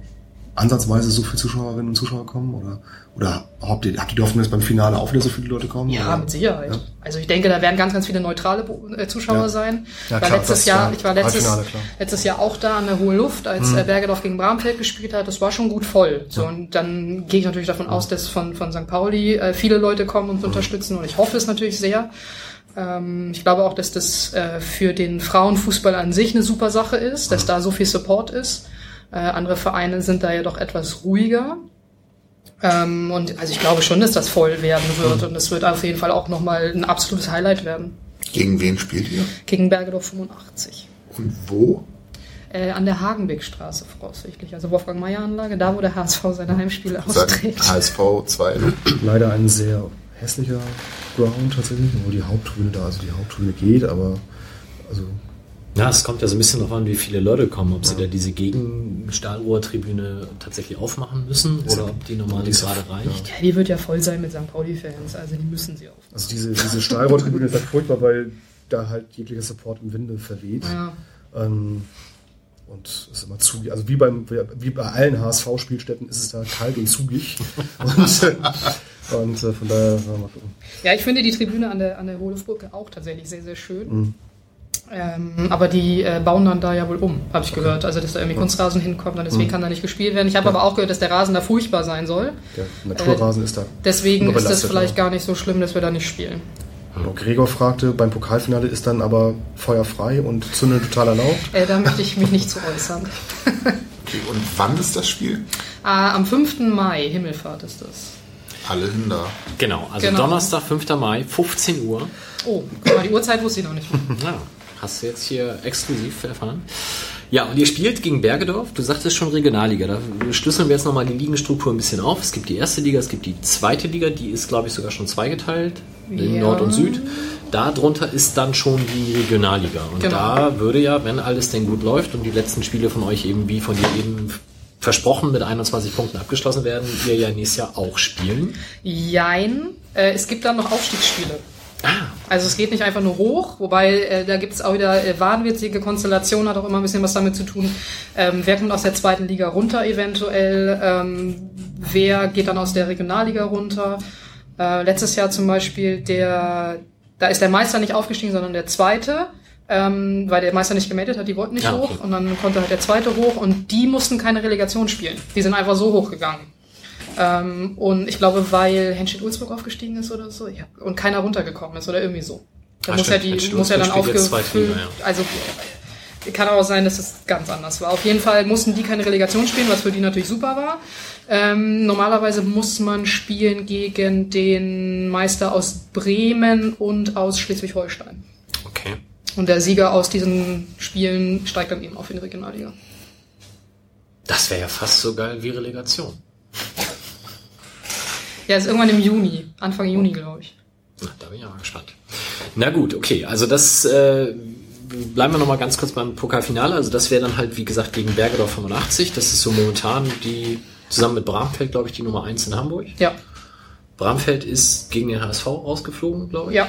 ansatzweise so viele Zuschauerinnen und Zuschauer kommen? Oder, oder habt ihr, habt ihr die Hoffnung, dass beim Finale auch wieder so viele Leute kommen? Ja, oder? mit Sicherheit. Ja? Also ich denke, da werden ganz, ganz viele neutrale äh, Zuschauer ja. sein. Ja, war klar, letztes Jahr, ich war letztes, letztes Jahr auch da an der Hohen Luft, als mhm. Bergedorf gegen Bramfeld gespielt hat. Das war schon gut voll. So, und dann gehe ich natürlich davon aus, dass von, von St. Pauli äh, viele Leute kommen und mhm. unterstützen. Und ich hoffe es natürlich sehr. Ähm, ich glaube auch, dass das äh, für den Frauenfußball an sich eine super Sache ist, dass mhm. da so viel Support ist. Äh, andere Vereine sind da ja doch etwas ruhiger. Ähm, und also ich glaube schon, dass das voll werden wird mhm. und es wird auf jeden Fall auch nochmal ein absolutes Highlight werden. Gegen wen spielt ihr? Gegen Bergedorf 85. Und wo? Äh, an der Hagenbeckstraße voraussichtlich, also Wolfgang Meyer Anlage, da wo der HSV seine Heimspiele austrägt. HSV 2. Leider ein sehr hässlicher Ground tatsächlich, wo die Haupttribüne da, also die Haupttribüne geht, aber also ja, es kommt ja so ein bisschen darauf an, wie viele Leute kommen, ob sie da diese Gegenstahlrohrtribüne tatsächlich aufmachen müssen oder ob die normale gerade reicht. Ja, die wird ja voll sein mit St. Pauli-Fans, also die müssen sie aufmachen. Also diese, diese Stahlrohrtribüne ist halt furchtbar, weil da halt jeglicher Support im Winde verweht. Ja. Ähm, und es ist immer zugig. Also wie, beim, wie bei allen HSV-Spielstätten ist es da kalt und zugig. und, und äh, von daher mal gucken. Ja, ich finde die Tribüne an der, an der Rodolfbrücke auch tatsächlich sehr, sehr schön. Mhm. Ähm, aber die äh, bauen dann da ja wohl um, habe ich okay. gehört. Also, dass da irgendwie Kunstrasen hinkommt und deswegen mhm. kann da nicht gespielt werden. Ich habe ja. aber auch gehört, dass der Rasen da furchtbar sein soll. Der Naturrasen äh, ist da. Deswegen ist das vielleicht ja. gar nicht so schlimm, dass wir da nicht spielen. Gregor fragte, beim Pokalfinale ist dann aber Feuer frei und Zündel total erlaubt? Äh, da möchte ich mich nicht zu äußern. okay, und wann ist das Spiel? Äh, am 5. Mai, Himmelfahrt ist das. Alle hin da. Genau, also genau. Donnerstag, 5. Mai, 15 Uhr. Oh, guck mal, die Uhrzeit wusste ich noch nicht. ja. Hast du jetzt hier exklusiv erfahren? Ja, und ihr spielt gegen Bergedorf. Du sagtest schon Regionalliga. Da schlüsseln wir jetzt nochmal die Ligenstruktur ein bisschen auf. Es gibt die erste Liga, es gibt die zweite Liga. Die ist, glaube ich, sogar schon zweigeteilt. in ja. Nord und Süd. Darunter ist dann schon die Regionalliga. Und genau. da würde ja, wenn alles denn gut läuft und die letzten Spiele von euch eben wie von dir eben versprochen mit 21 Punkten abgeschlossen werden, ihr ja nächstes Jahr auch spielen. Jein. Äh, es gibt dann noch Aufstiegsspiele. Ah. Also es geht nicht einfach nur hoch, wobei äh, da gibt es auch wieder äh, wahnwitzige Konstellationen, hat auch immer ein bisschen was damit zu tun. Ähm, wer kommt aus der zweiten Liga runter eventuell? Ähm, wer geht dann aus der Regionalliga runter? Äh, letztes Jahr zum Beispiel der, da ist der Meister nicht aufgestiegen, sondern der zweite. Ähm, weil der Meister nicht gemeldet hat, die wollten nicht ja, okay. hoch und dann konnte halt der zweite hoch und die mussten keine Relegation spielen. Die sind einfach so hochgegangen. Ähm, und ich glaube, weil Henschel Ulzburg aufgestiegen ist oder so, ja, und keiner runtergekommen ist oder irgendwie so. Da Ach, muss ja die, muss ja dann aufgefüllt, ja. also kann auch sein, dass es ganz anders war. Auf jeden Fall mussten die keine Relegation spielen, was für die natürlich super war. Ähm, normalerweise muss man spielen gegen den Meister aus Bremen und aus Schleswig-Holstein. Okay. Und der Sieger aus diesen Spielen steigt dann eben auf in die Regionalliga. Das wäre ja fast so geil wie Relegation. Ja, ist irgendwann im Juni, Anfang Juni, glaube ich. Na, da bin ich mal gespannt. Na gut, okay. Also das äh, bleiben wir noch mal ganz kurz beim Pokalfinale. Also das wäre dann halt, wie gesagt, gegen Bergedorf 85. Das ist so momentan die, zusammen mit Bramfeld, glaube ich, die Nummer 1 in Hamburg. Ja. Bramfeld ist gegen den HSV rausgeflogen, glaube ich. Ja.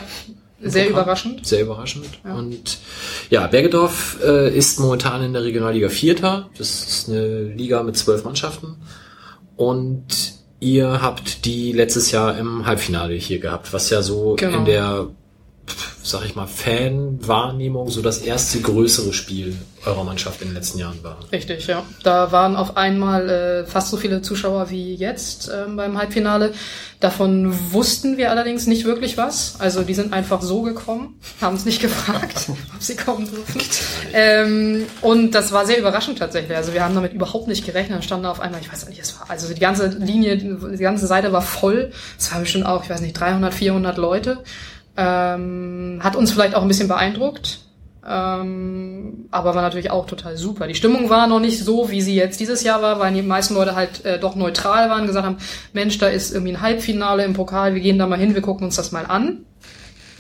Sehr Pokal. überraschend. Sehr überraschend. Ja. Und ja, Bergedorf äh, ist momentan in der Regionalliga Vierter. Das ist eine Liga mit zwölf Mannschaften. Und Ihr habt die letztes Jahr im Halbfinale hier gehabt, was ja so genau. in der, sag ich mal, Fanwahrnehmung so das erste größere Spiel eurer Mannschaft in den letzten Jahren war. Richtig, ja. Da waren auf einmal äh, fast so viele Zuschauer wie jetzt äh, beim Halbfinale. Davon wussten wir allerdings nicht wirklich was. Also die sind einfach so gekommen, haben es nicht gefragt, ob sie kommen dürfen. Ähm, und das war sehr überraschend tatsächlich. Also wir haben damit überhaupt nicht gerechnet. Dann standen auf einmal, ich weiß nicht, es war, also die ganze Linie, die ganze Seite war voll. Es war bestimmt auch, ich weiß nicht, 300, 400 Leute. Ähm, hat uns vielleicht auch ein bisschen beeindruckt. Ähm, aber war natürlich auch total super. Die Stimmung war noch nicht so, wie sie jetzt dieses Jahr war, weil die meisten Leute halt äh, doch neutral waren, gesagt haben, Mensch, da ist irgendwie ein Halbfinale im Pokal, wir gehen da mal hin, wir gucken uns das mal an.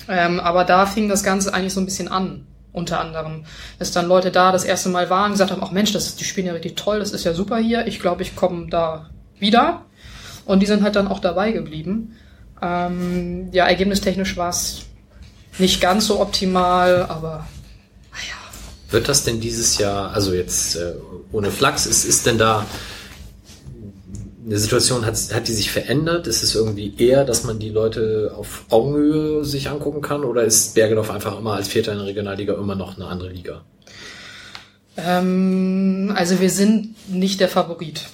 Ähm, aber da fing das Ganze eigentlich so ein bisschen an, unter anderem. Dass dann Leute da das erste Mal waren, gesagt haben, ach Mensch, das ist, die spielen ja richtig toll, das ist ja super hier, ich glaube, ich komme da wieder. Und die sind halt dann auch dabei geblieben. Ähm, ja, ergebnistechnisch war es nicht ganz so optimal, aber wird das denn dieses Jahr, also jetzt äh, ohne Flachs, ist, ist denn da eine Situation, hat, hat die sich verändert? Ist es irgendwie eher, dass man die Leute auf Augenhöhe sich angucken kann oder ist Bergedorf einfach immer als Vierter in der Regionalliga immer noch eine andere Liga? Ähm, also wir sind nicht der Favorit.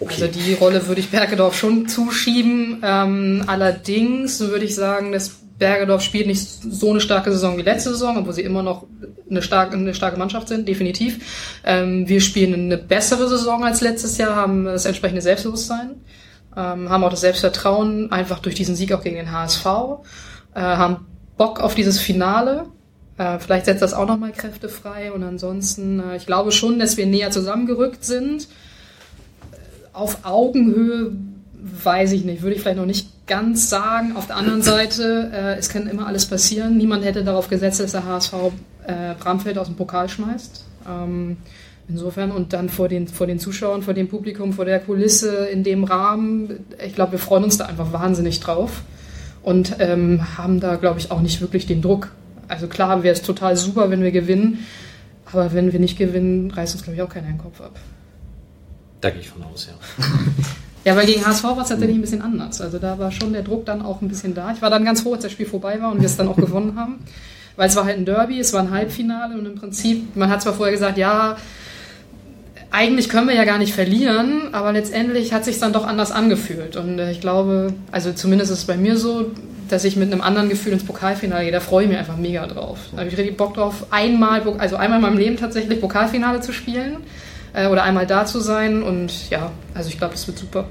Okay. Also die Rolle würde ich Bergedorf schon zuschieben. Ähm, allerdings würde ich sagen, dass Bergedorf spielt nicht so eine starke Saison wie letzte Saison, obwohl sie immer noch eine starke, eine starke Mannschaft sind, definitiv. Ähm, wir spielen eine bessere Saison als letztes Jahr, haben das entsprechende Selbstbewusstsein, ähm, haben auch das Selbstvertrauen, einfach durch diesen Sieg auch gegen den HSV, äh, haben Bock auf dieses Finale. Äh, vielleicht setzt das auch nochmal Kräfte frei und ansonsten, äh, ich glaube schon, dass wir näher zusammengerückt sind. Auf Augenhöhe weiß ich nicht, würde ich vielleicht noch nicht ganz sagen. Auf der anderen Seite, äh, es kann immer alles passieren. Niemand hätte darauf gesetzt, dass der HSV äh, Bramfeld aus dem Pokal schmeißt. Ähm, insofern und dann vor den, vor den Zuschauern, vor dem Publikum, vor der Kulisse, in dem Rahmen. Ich glaube, wir freuen uns da einfach wahnsinnig drauf und ähm, haben da, glaube ich, auch nicht wirklich den Druck. Also klar wäre es total super, wenn wir gewinnen, aber wenn wir nicht gewinnen, reißt uns, glaube ich, auch keiner den Kopf ab. Da gehe ich von aus, ja. Ja, weil gegen HSV war es tatsächlich ein bisschen anders. Also da war schon der Druck dann auch ein bisschen da. Ich war dann ganz froh, als das Spiel vorbei war und wir es dann auch gewonnen haben. Weil es war halt ein Derby, es war ein Halbfinale und im Prinzip, man hat zwar vorher gesagt, ja, eigentlich können wir ja gar nicht verlieren, aber letztendlich hat sich dann doch anders angefühlt. Und äh, ich glaube, also zumindest ist es bei mir so, dass ich mit einem anderen Gefühl ins Pokalfinale gehe. Da freue ich mich einfach mega drauf. Da habe ich richtig Bock drauf, einmal, also einmal in meinem Leben tatsächlich Pokalfinale zu spielen äh, oder einmal da zu sein. Und ja, also ich glaube, das wird super.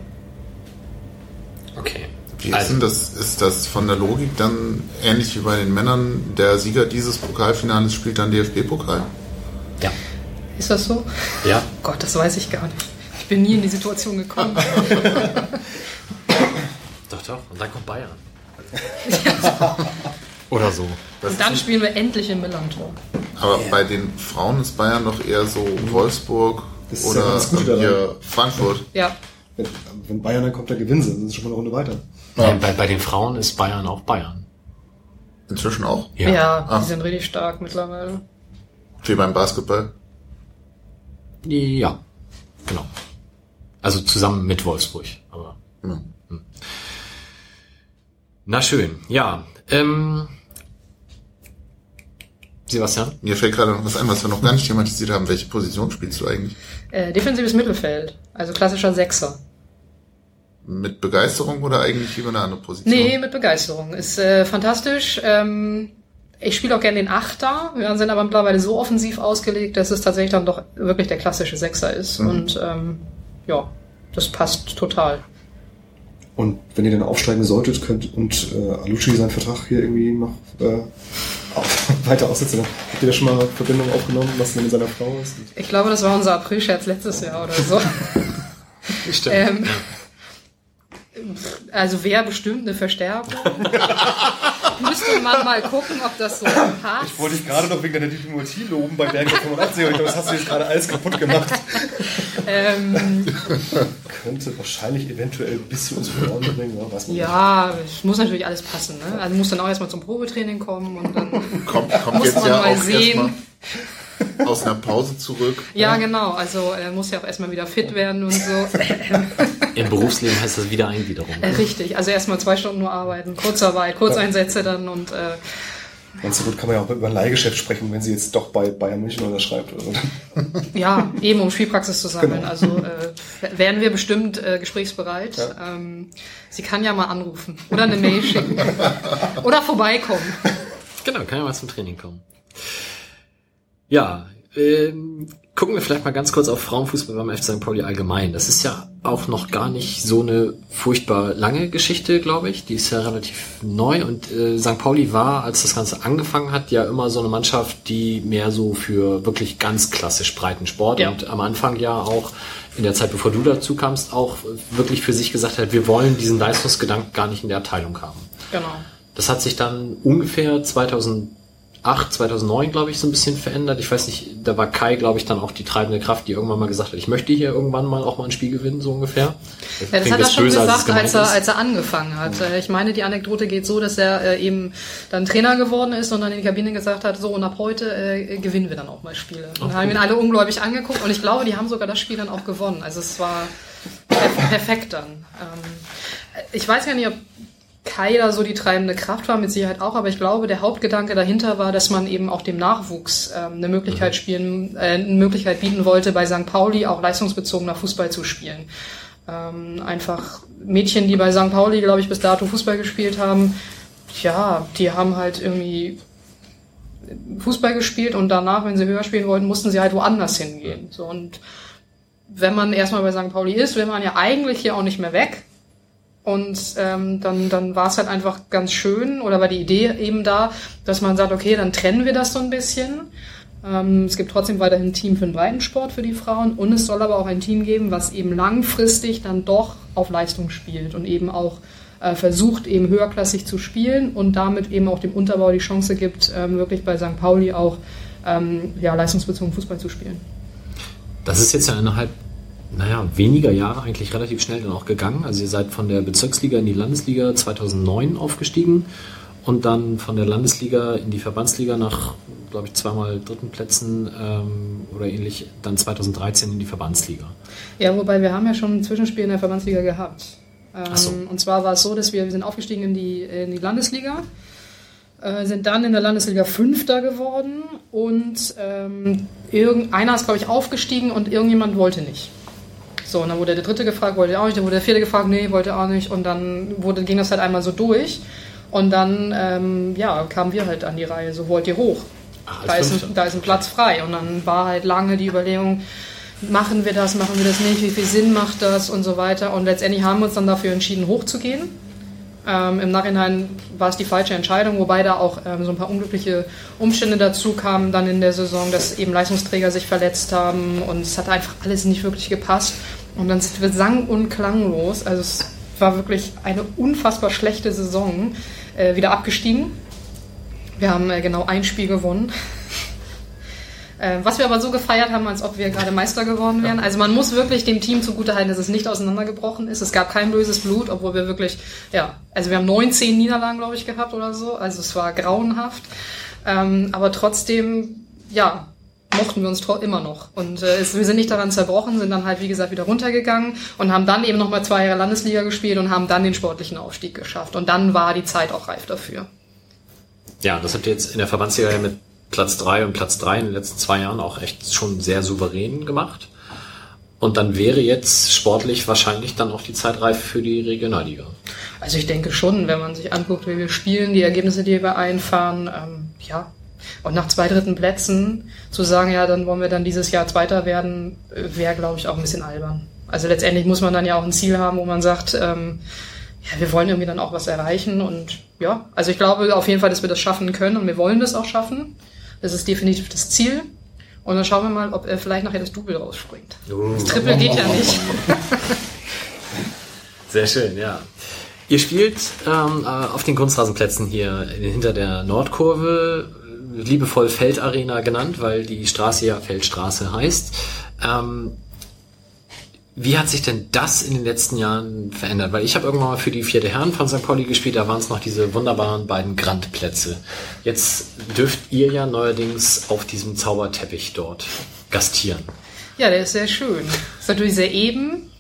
Okay. Wie also. ist denn das? Ist das von der Logik dann ähnlich wie bei den Männern? Der Sieger dieses Pokalfinales spielt dann DFB-Pokal? Ja. Ist das so? Ja. Gott, das weiß ich gar nicht. Ich bin nie in die Situation gekommen. doch, doch. Und dann kommt Bayern. Oder so. Und dann spielen wir endlich im Millantor. Aber bei den Frauen ist Bayern doch eher so Wolfsburg oder hier Frankfurt. Ja. Wenn, wenn Bayern dann kommt, dann gewinnen sie. Das ist schon mal eine Runde weiter. Ja. Bei, bei den Frauen ist Bayern auch Bayern. Inzwischen auch? Ja, ja ah. die sind richtig stark mittlerweile. Wie beim Basketball? Ja, genau. Also zusammen mit Wolfsburg. Aber, ja. hm. Na schön, ja. Ähm, Sebastian? Mir fällt gerade noch was ein, was wir noch gar nicht thematisiert haben. Welche Position spielst du eigentlich? Äh, defensives Mittelfeld, also klassischer Sechser. Mit Begeisterung oder eigentlich lieber eine andere Position? Nee, mit Begeisterung. Ist äh, fantastisch. Ähm, ich spiele auch gerne den Achter. Wir sind aber mittlerweile so offensiv ausgelegt, dass es tatsächlich dann doch wirklich der klassische Sechser ist. Mhm. Und ähm, ja, das passt total. Und wenn ihr dann aufsteigen solltet könnt und äh, Alucci seinen Vertrag hier irgendwie noch äh, weiter aussetzen, dann habt ihr da schon mal Verbindung aufgenommen, was denn mit seiner Frau ist? Ich glaube, das war unser April-Scherz letztes Jahr oder so. Stimmt. Ähm, also wäre bestimmt eine Verstärkung. Müsste man mal gucken, ob das so passt. Ich wollte dich gerade noch wegen deiner Diplomatie loben bei Berger 85, aber das hast du jetzt gerade alles kaputt gemacht. Ähm, Könnte wahrscheinlich eventuell ein bisschen uns verloren bringen, ja, weiß man Ja, es muss natürlich alles passen. Ne? Also muss dann auch erstmal zum Probetraining kommen und dann kommt, kommt muss man ja mal sehen aus einer Pause zurück. Ja, genau. Also er muss ja auch erstmal wieder fit werden und so. Im Berufsleben heißt das wieder Eingliederung. Äh, richtig. Also erstmal zwei Stunden nur arbeiten, Kurzarbeit, Kurzeinsätze dann und äh, Ganz so gut kann man ja auch über ein Leihgeschäft sprechen, wenn sie jetzt doch bei Bayern München unterschreibt. Oder so. Ja, eben um Spielpraxis zu sammeln. Genau. Also äh, wären wir bestimmt äh, gesprächsbereit. Ja. Ähm, sie kann ja mal anrufen oder eine Mail schicken oder vorbeikommen. Genau, kann ja mal zum Training kommen. Ja, ähm, gucken wir vielleicht mal ganz kurz auf Frauenfußball beim FC St. Pauli allgemein. Das ist ja auch noch gar nicht so eine furchtbar lange Geschichte, glaube ich. Die ist ja relativ neu und äh, St. Pauli war, als das Ganze angefangen hat, ja immer so eine Mannschaft, die mehr so für wirklich ganz klassisch breiten Sport ja. und am Anfang ja auch in der Zeit, bevor du dazu kamst, auch wirklich für sich gesagt hat, wir wollen diesen Leistungsgedanken gar nicht in der Abteilung haben. Genau. Das hat sich dann ungefähr 2000 2008, 2009, glaube ich, so ein bisschen verändert. Ich weiß nicht, da war Kai, glaube ich, dann auch die treibende Kraft, die irgendwann mal gesagt hat, ich möchte hier irgendwann mal auch mal ein Spiel gewinnen, so ungefähr. Das, ja, das hat er schon böse, gesagt, als, als, er, als er angefangen hat. Ja. Ich meine, die Anekdote geht so, dass er äh, eben dann Trainer geworden ist und dann in die Kabine gesagt hat, so und ab heute äh, gewinnen wir dann auch mal Spiele. Und haben ihn alle ungläubig angeguckt und ich glaube, die haben sogar das Spiel dann auch gewonnen. Also es war perfekt dann. Ähm, ich weiß gar nicht, ob Kai da so die treibende Kraft war, mit Sicherheit auch, aber ich glaube, der Hauptgedanke dahinter war, dass man eben auch dem Nachwuchs ähm, eine Möglichkeit mhm. spielen, äh, eine Möglichkeit bieten wollte, bei St. Pauli auch leistungsbezogener Fußball zu spielen. Ähm, einfach Mädchen, die bei St. Pauli, glaube ich, bis dato Fußball gespielt haben, ja, die haben halt irgendwie Fußball gespielt und danach, wenn sie höher spielen wollten, mussten sie halt woanders hingehen. So und wenn man erstmal bei St. Pauli ist, will man ja eigentlich hier auch nicht mehr weg. Und ähm, dann, dann war es halt einfach ganz schön oder war die Idee eben da, dass man sagt, okay, dann trennen wir das so ein bisschen. Ähm, es gibt trotzdem weiterhin ein Team für den Breitensport für die Frauen und es soll aber auch ein Team geben, was eben langfristig dann doch auf Leistung spielt und eben auch äh, versucht, eben höherklassig zu spielen und damit eben auch dem Unterbau die Chance gibt, ähm, wirklich bei St. Pauli auch ähm, ja, leistungsbezogen Fußball zu spielen. Das ist jetzt ja innerhalb naja, weniger Jahre eigentlich relativ schnell dann auch gegangen. Also ihr seid von der Bezirksliga in die Landesliga 2009 aufgestiegen und dann von der Landesliga in die Verbandsliga nach, glaube ich, zweimal dritten Plätzen ähm, oder ähnlich, dann 2013 in die Verbandsliga. Ja, wobei wir haben ja schon ein Zwischenspiel in der Verbandsliga gehabt. Ähm, so. Und zwar war es so, dass wir, wir sind aufgestiegen in die, in die Landesliga äh, sind dann in der Landesliga Fünfter geworden und ähm, irgendeiner ist, glaube ich, aufgestiegen und irgendjemand wollte nicht. So, und dann wurde der dritte gefragt, wollte er auch nicht, dann wurde der vierte gefragt, nee, wollte er auch nicht. Und dann wurde, ging das halt einmal so durch. Und dann, ähm, ja, kamen wir halt an die Reihe, so wollt ihr hoch. Ach, da, ist ein, da ist ein Platz frei. Und dann war halt lange die Überlegung, machen wir das, machen wir das nicht, wie viel Sinn macht das und so weiter. Und letztendlich haben wir uns dann dafür entschieden, hochzugehen. Ähm, Im Nachhinein war es die falsche Entscheidung, wobei da auch ähm, so ein paar unglückliche Umstände dazu kamen dann in der Saison, dass eben Leistungsträger sich verletzt haben und es hat einfach alles nicht wirklich gepasst. Und dann sind wir sang- und klanglos, also es war wirklich eine unfassbar schlechte Saison. Äh, wieder abgestiegen. Wir haben äh, genau ein Spiel gewonnen. Äh, was wir aber so gefeiert haben, als ob wir gerade Meister geworden wären. Also man muss wirklich dem Team zugutehalten, dass es nicht auseinandergebrochen ist. Es gab kein böses Blut, obwohl wir wirklich, ja, also wir haben 19 Niederlagen, glaube ich, gehabt oder so. Also es war grauenhaft. Ähm, aber trotzdem, ja, mochten wir uns immer noch. Und äh, es, wir sind nicht daran zerbrochen, sind dann halt, wie gesagt, wieder runtergegangen und haben dann eben nochmal zwei Jahre Landesliga gespielt und haben dann den sportlichen Aufstieg geschafft. Und dann war die Zeit auch reif dafür. Ja, das habt ihr jetzt in der Verbandsliga mit Platz drei und Platz drei in den letzten zwei Jahren auch echt schon sehr souverän gemacht. Und dann wäre jetzt sportlich wahrscheinlich dann auch die Zeit reif für die Regionalliga. Also ich denke schon, wenn man sich anguckt, wie wir spielen, die Ergebnisse, die wir einfahren, ähm, ja. Und nach zwei dritten Plätzen zu sagen, ja, dann wollen wir dann dieses Jahr Zweiter werden, wäre, glaube ich, auch ein bisschen albern. Also letztendlich muss man dann ja auch ein Ziel haben, wo man sagt, ähm, ja, wir wollen irgendwie dann auch was erreichen und ja, also ich glaube auf jeden Fall, dass wir das schaffen können und wir wollen das auch schaffen. Das ist definitiv das Ziel. Und dann schauen wir mal, ob er vielleicht nachher das Double rausspringt. Das Triple geht ja nicht. Sehr schön, ja. Ihr spielt ähm, äh, auf den Kunstrasenplätzen hier hinter der Nordkurve, liebevoll Feldarena genannt, weil die Straße ja Feldstraße heißt. Ähm, wie hat sich denn das in den letzten Jahren verändert? Weil ich habe irgendwann mal für die vierte Herren von St. Pauli gespielt, da waren es noch diese wunderbaren beiden Grandplätze. Jetzt dürft ihr ja neuerdings auf diesem Zauberteppich dort gastieren. Ja, der ist sehr schön. Ist natürlich sehr eben.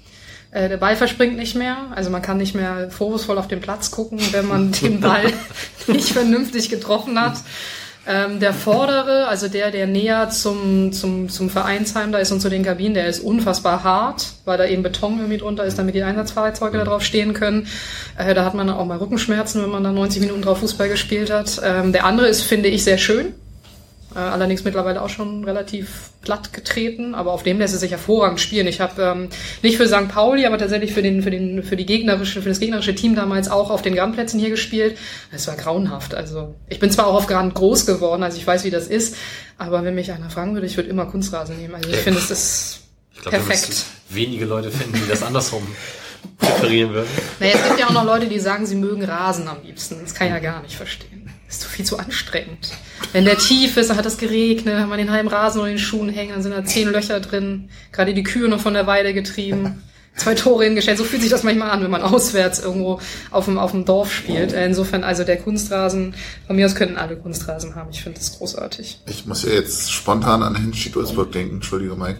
Äh, der Ball verspringt nicht mehr, also man kann nicht mehr vorwurfsvoll auf den Platz gucken, wenn man den Ball nicht vernünftig getroffen hat. Ähm, der vordere, also der, der näher zum, zum, zum Vereinsheim da ist und zu den Kabinen, der ist unfassbar hart, weil da eben Beton irgendwie drunter ist, damit die Einsatzfahrzeuge da drauf stehen können. Äh, da hat man auch mal Rückenschmerzen, wenn man da 90 Minuten drauf Fußball gespielt hat. Ähm, der andere ist, finde ich, sehr schön. Äh, allerdings mittlerweile auch schon relativ platt getreten, aber auf dem lässt es sich hervorragend spielen. Ich habe ähm, nicht für St. Pauli, aber tatsächlich für den für den für die gegnerische für das gegnerische Team damals auch auf den Grandplätzen hier gespielt. Es war grauenhaft. Also ich bin zwar auch auf Grand groß geworden, also ich weiß, wie das ist, aber wenn mich einer fragen würde, ich würde immer Kunstrasen nehmen. Also ich finde, es ist ich glaub, perfekt. Wenige Leute finden, die das andersrum präferieren würden. Naja, es gibt ja auch noch Leute, die sagen, sie mögen Rasen am liebsten. Das kann ich ja gar nicht verstehen. Ist viel zu anstrengend. Wenn der tief ist, dann hat es geregnet, hat man den halben Rasen unter den Schuhen hängen, dann sind da zehn Löcher drin, gerade die Kühe noch von der Weide getrieben, zwei Tore hingestellt. So fühlt sich das manchmal an, wenn man auswärts irgendwo auf dem, auf dem Dorf spielt. Insofern, also der Kunstrasen, von mir aus könnten alle Kunstrasen haben. Ich finde das großartig. Ich muss ja jetzt spontan an Hinschied Ulzburg denken. Entschuldige, Mike.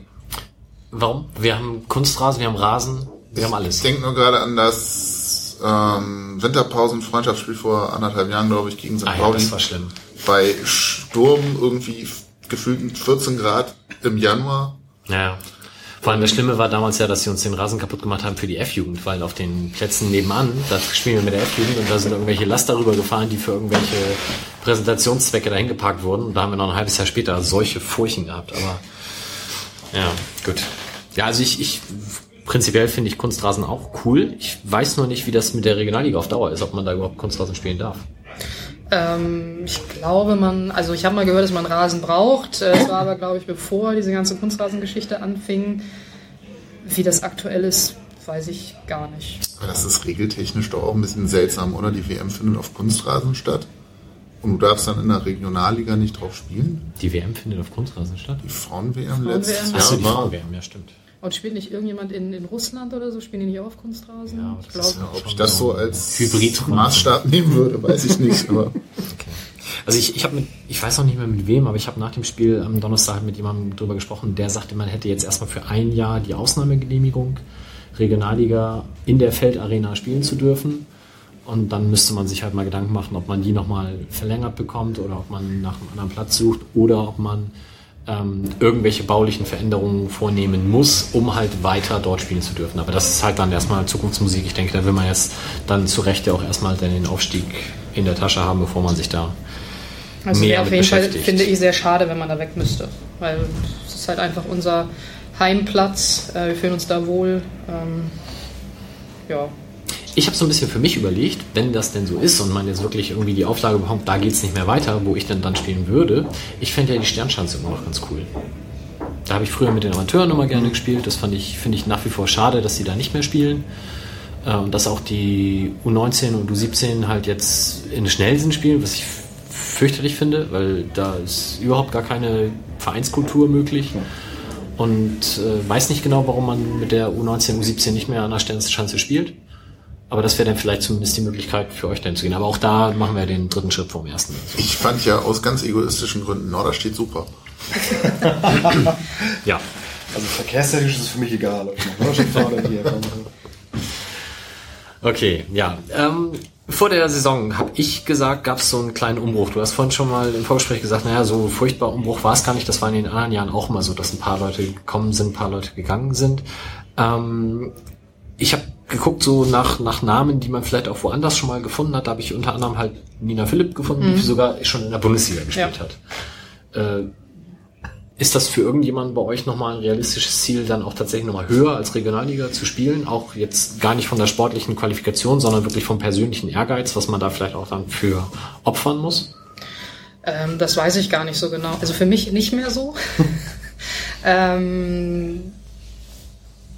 Warum? Wir haben Kunstrasen, wir haben Rasen, wir haben alles. Ich denke nur gerade an das ähm, Winterpausen-Freundschaftsspiel vor anderthalb Jahren, glaube ich, gegen St. Ah, Pauli. Ja, das war schlimm. Bei Sturm irgendwie gefühlt 14 Grad im Januar. Ja. Vor allem das Schlimme war damals ja, dass sie uns den Rasen kaputt gemacht haben für die F-Jugend, weil auf den Plätzen nebenan, da spielen wir mit der F-Jugend und da sind irgendwelche Laster rüber gefahren, die für irgendwelche Präsentationszwecke dahin geparkt wurden. Und da haben wir noch ein halbes Jahr später solche Furchen gehabt. Aber ja, gut. Ja, also ich, ich prinzipiell finde ich Kunstrasen auch cool. Ich weiß nur nicht, wie das mit der Regionalliga auf Dauer ist, ob man da überhaupt Kunstrasen spielen darf. Ähm, ich glaube, man, also ich habe mal gehört, dass man Rasen braucht. Äh, es war aber, glaube ich, bevor diese ganze Kunstrasengeschichte anfing. Wie das aktuell ist, weiß ich gar nicht. Aber das ist regeltechnisch doch auch ein bisschen seltsam, oder? Die WM findet auf Kunstrasen statt. Und du darfst dann in der Regionalliga nicht drauf spielen? Die WM findet auf Kunstrasen statt? Die Frauen-WM letztes Jahr. Achso, die Frauen-WM, ja, stimmt. Und spielt nicht irgendjemand in, in Russland oder so? Spielen die nicht auch auf Kunstrasen? Ja, ich glaube, ja, ob ich das so als Hybrid Maßstab nehmen würde, weiß ich nicht. Aber okay. Also ich, ich habe mit, ich weiß noch nicht mehr mit wem, aber ich habe nach dem Spiel am Donnerstag mit jemandem drüber gesprochen, der sagte, man hätte jetzt erstmal für ein Jahr die Ausnahmegenehmigung, Regionalliga in der Feldarena spielen zu dürfen. Und dann müsste man sich halt mal Gedanken machen, ob man die nochmal verlängert bekommt oder ob man nach einem anderen Platz sucht oder ob man ähm, irgendwelche baulichen Veränderungen vornehmen muss, um halt weiter dort spielen zu dürfen. Aber das ist halt dann erstmal Zukunftsmusik. Ich denke, da will man jetzt dann zu Recht ja auch erstmal den Aufstieg in der Tasche haben, bevor man sich da also mehr auf jeden Fall finde ich sehr schade, wenn man da weg müsste, weil es ist halt einfach unser Heimplatz. Äh, wir fühlen uns da wohl. Ähm, ja, ich habe so ein bisschen für mich überlegt, wenn das denn so ist und man jetzt wirklich irgendwie die Auflage bekommt, da geht es nicht mehr weiter, wo ich denn dann spielen würde. Ich fände ja die Sternschanze immer noch ganz cool. Da habe ich früher mit den Amateuren immer gerne gespielt. Das fand ich, finde ich nach wie vor schade, dass sie da nicht mehr spielen. Äh, und dass auch die U19 und U17 halt jetzt in Schnellsinn spielen, was ich fürchterlich finde, weil da ist überhaupt gar keine Vereinskultur möglich. Und äh, weiß nicht genau, warum man mit der U19, U17 nicht mehr an der Sternschanze spielt. Aber das wäre dann vielleicht zumindest die Möglichkeit für euch dann zu gehen. Aber auch da machen wir den dritten Schritt vom ersten. Ich fand ja aus ganz egoistischen Gründen, Norderstedt super. ja. Also verkehrstechnisch ist es für mich egal, ob ich Norderstedt fahre oder hier. Okay, ja. Ähm, vor der Saison habe ich gesagt, gab es so einen kleinen Umbruch. Du hast vorhin schon mal im Vorgespräch gesagt, naja, so furchtbar Umbruch war es gar nicht. Das war in den anderen Jahren auch immer so, dass ein paar Leute gekommen sind, ein paar Leute gegangen sind. Ähm, ich habe geguckt so nach, nach Namen, die man vielleicht auch woanders schon mal gefunden hat. Da habe ich unter anderem halt Nina Philipp gefunden, mhm. die sogar schon in der Bundesliga gespielt ja. hat. Äh, ist das für irgendjemanden bei euch nochmal ein realistisches Ziel, dann auch tatsächlich nochmal höher als Regionalliga zu spielen? Auch jetzt gar nicht von der sportlichen Qualifikation, sondern wirklich vom persönlichen Ehrgeiz, was man da vielleicht auch dann für opfern muss? Ähm, das weiß ich gar nicht so genau. Also für mich nicht mehr so. ähm,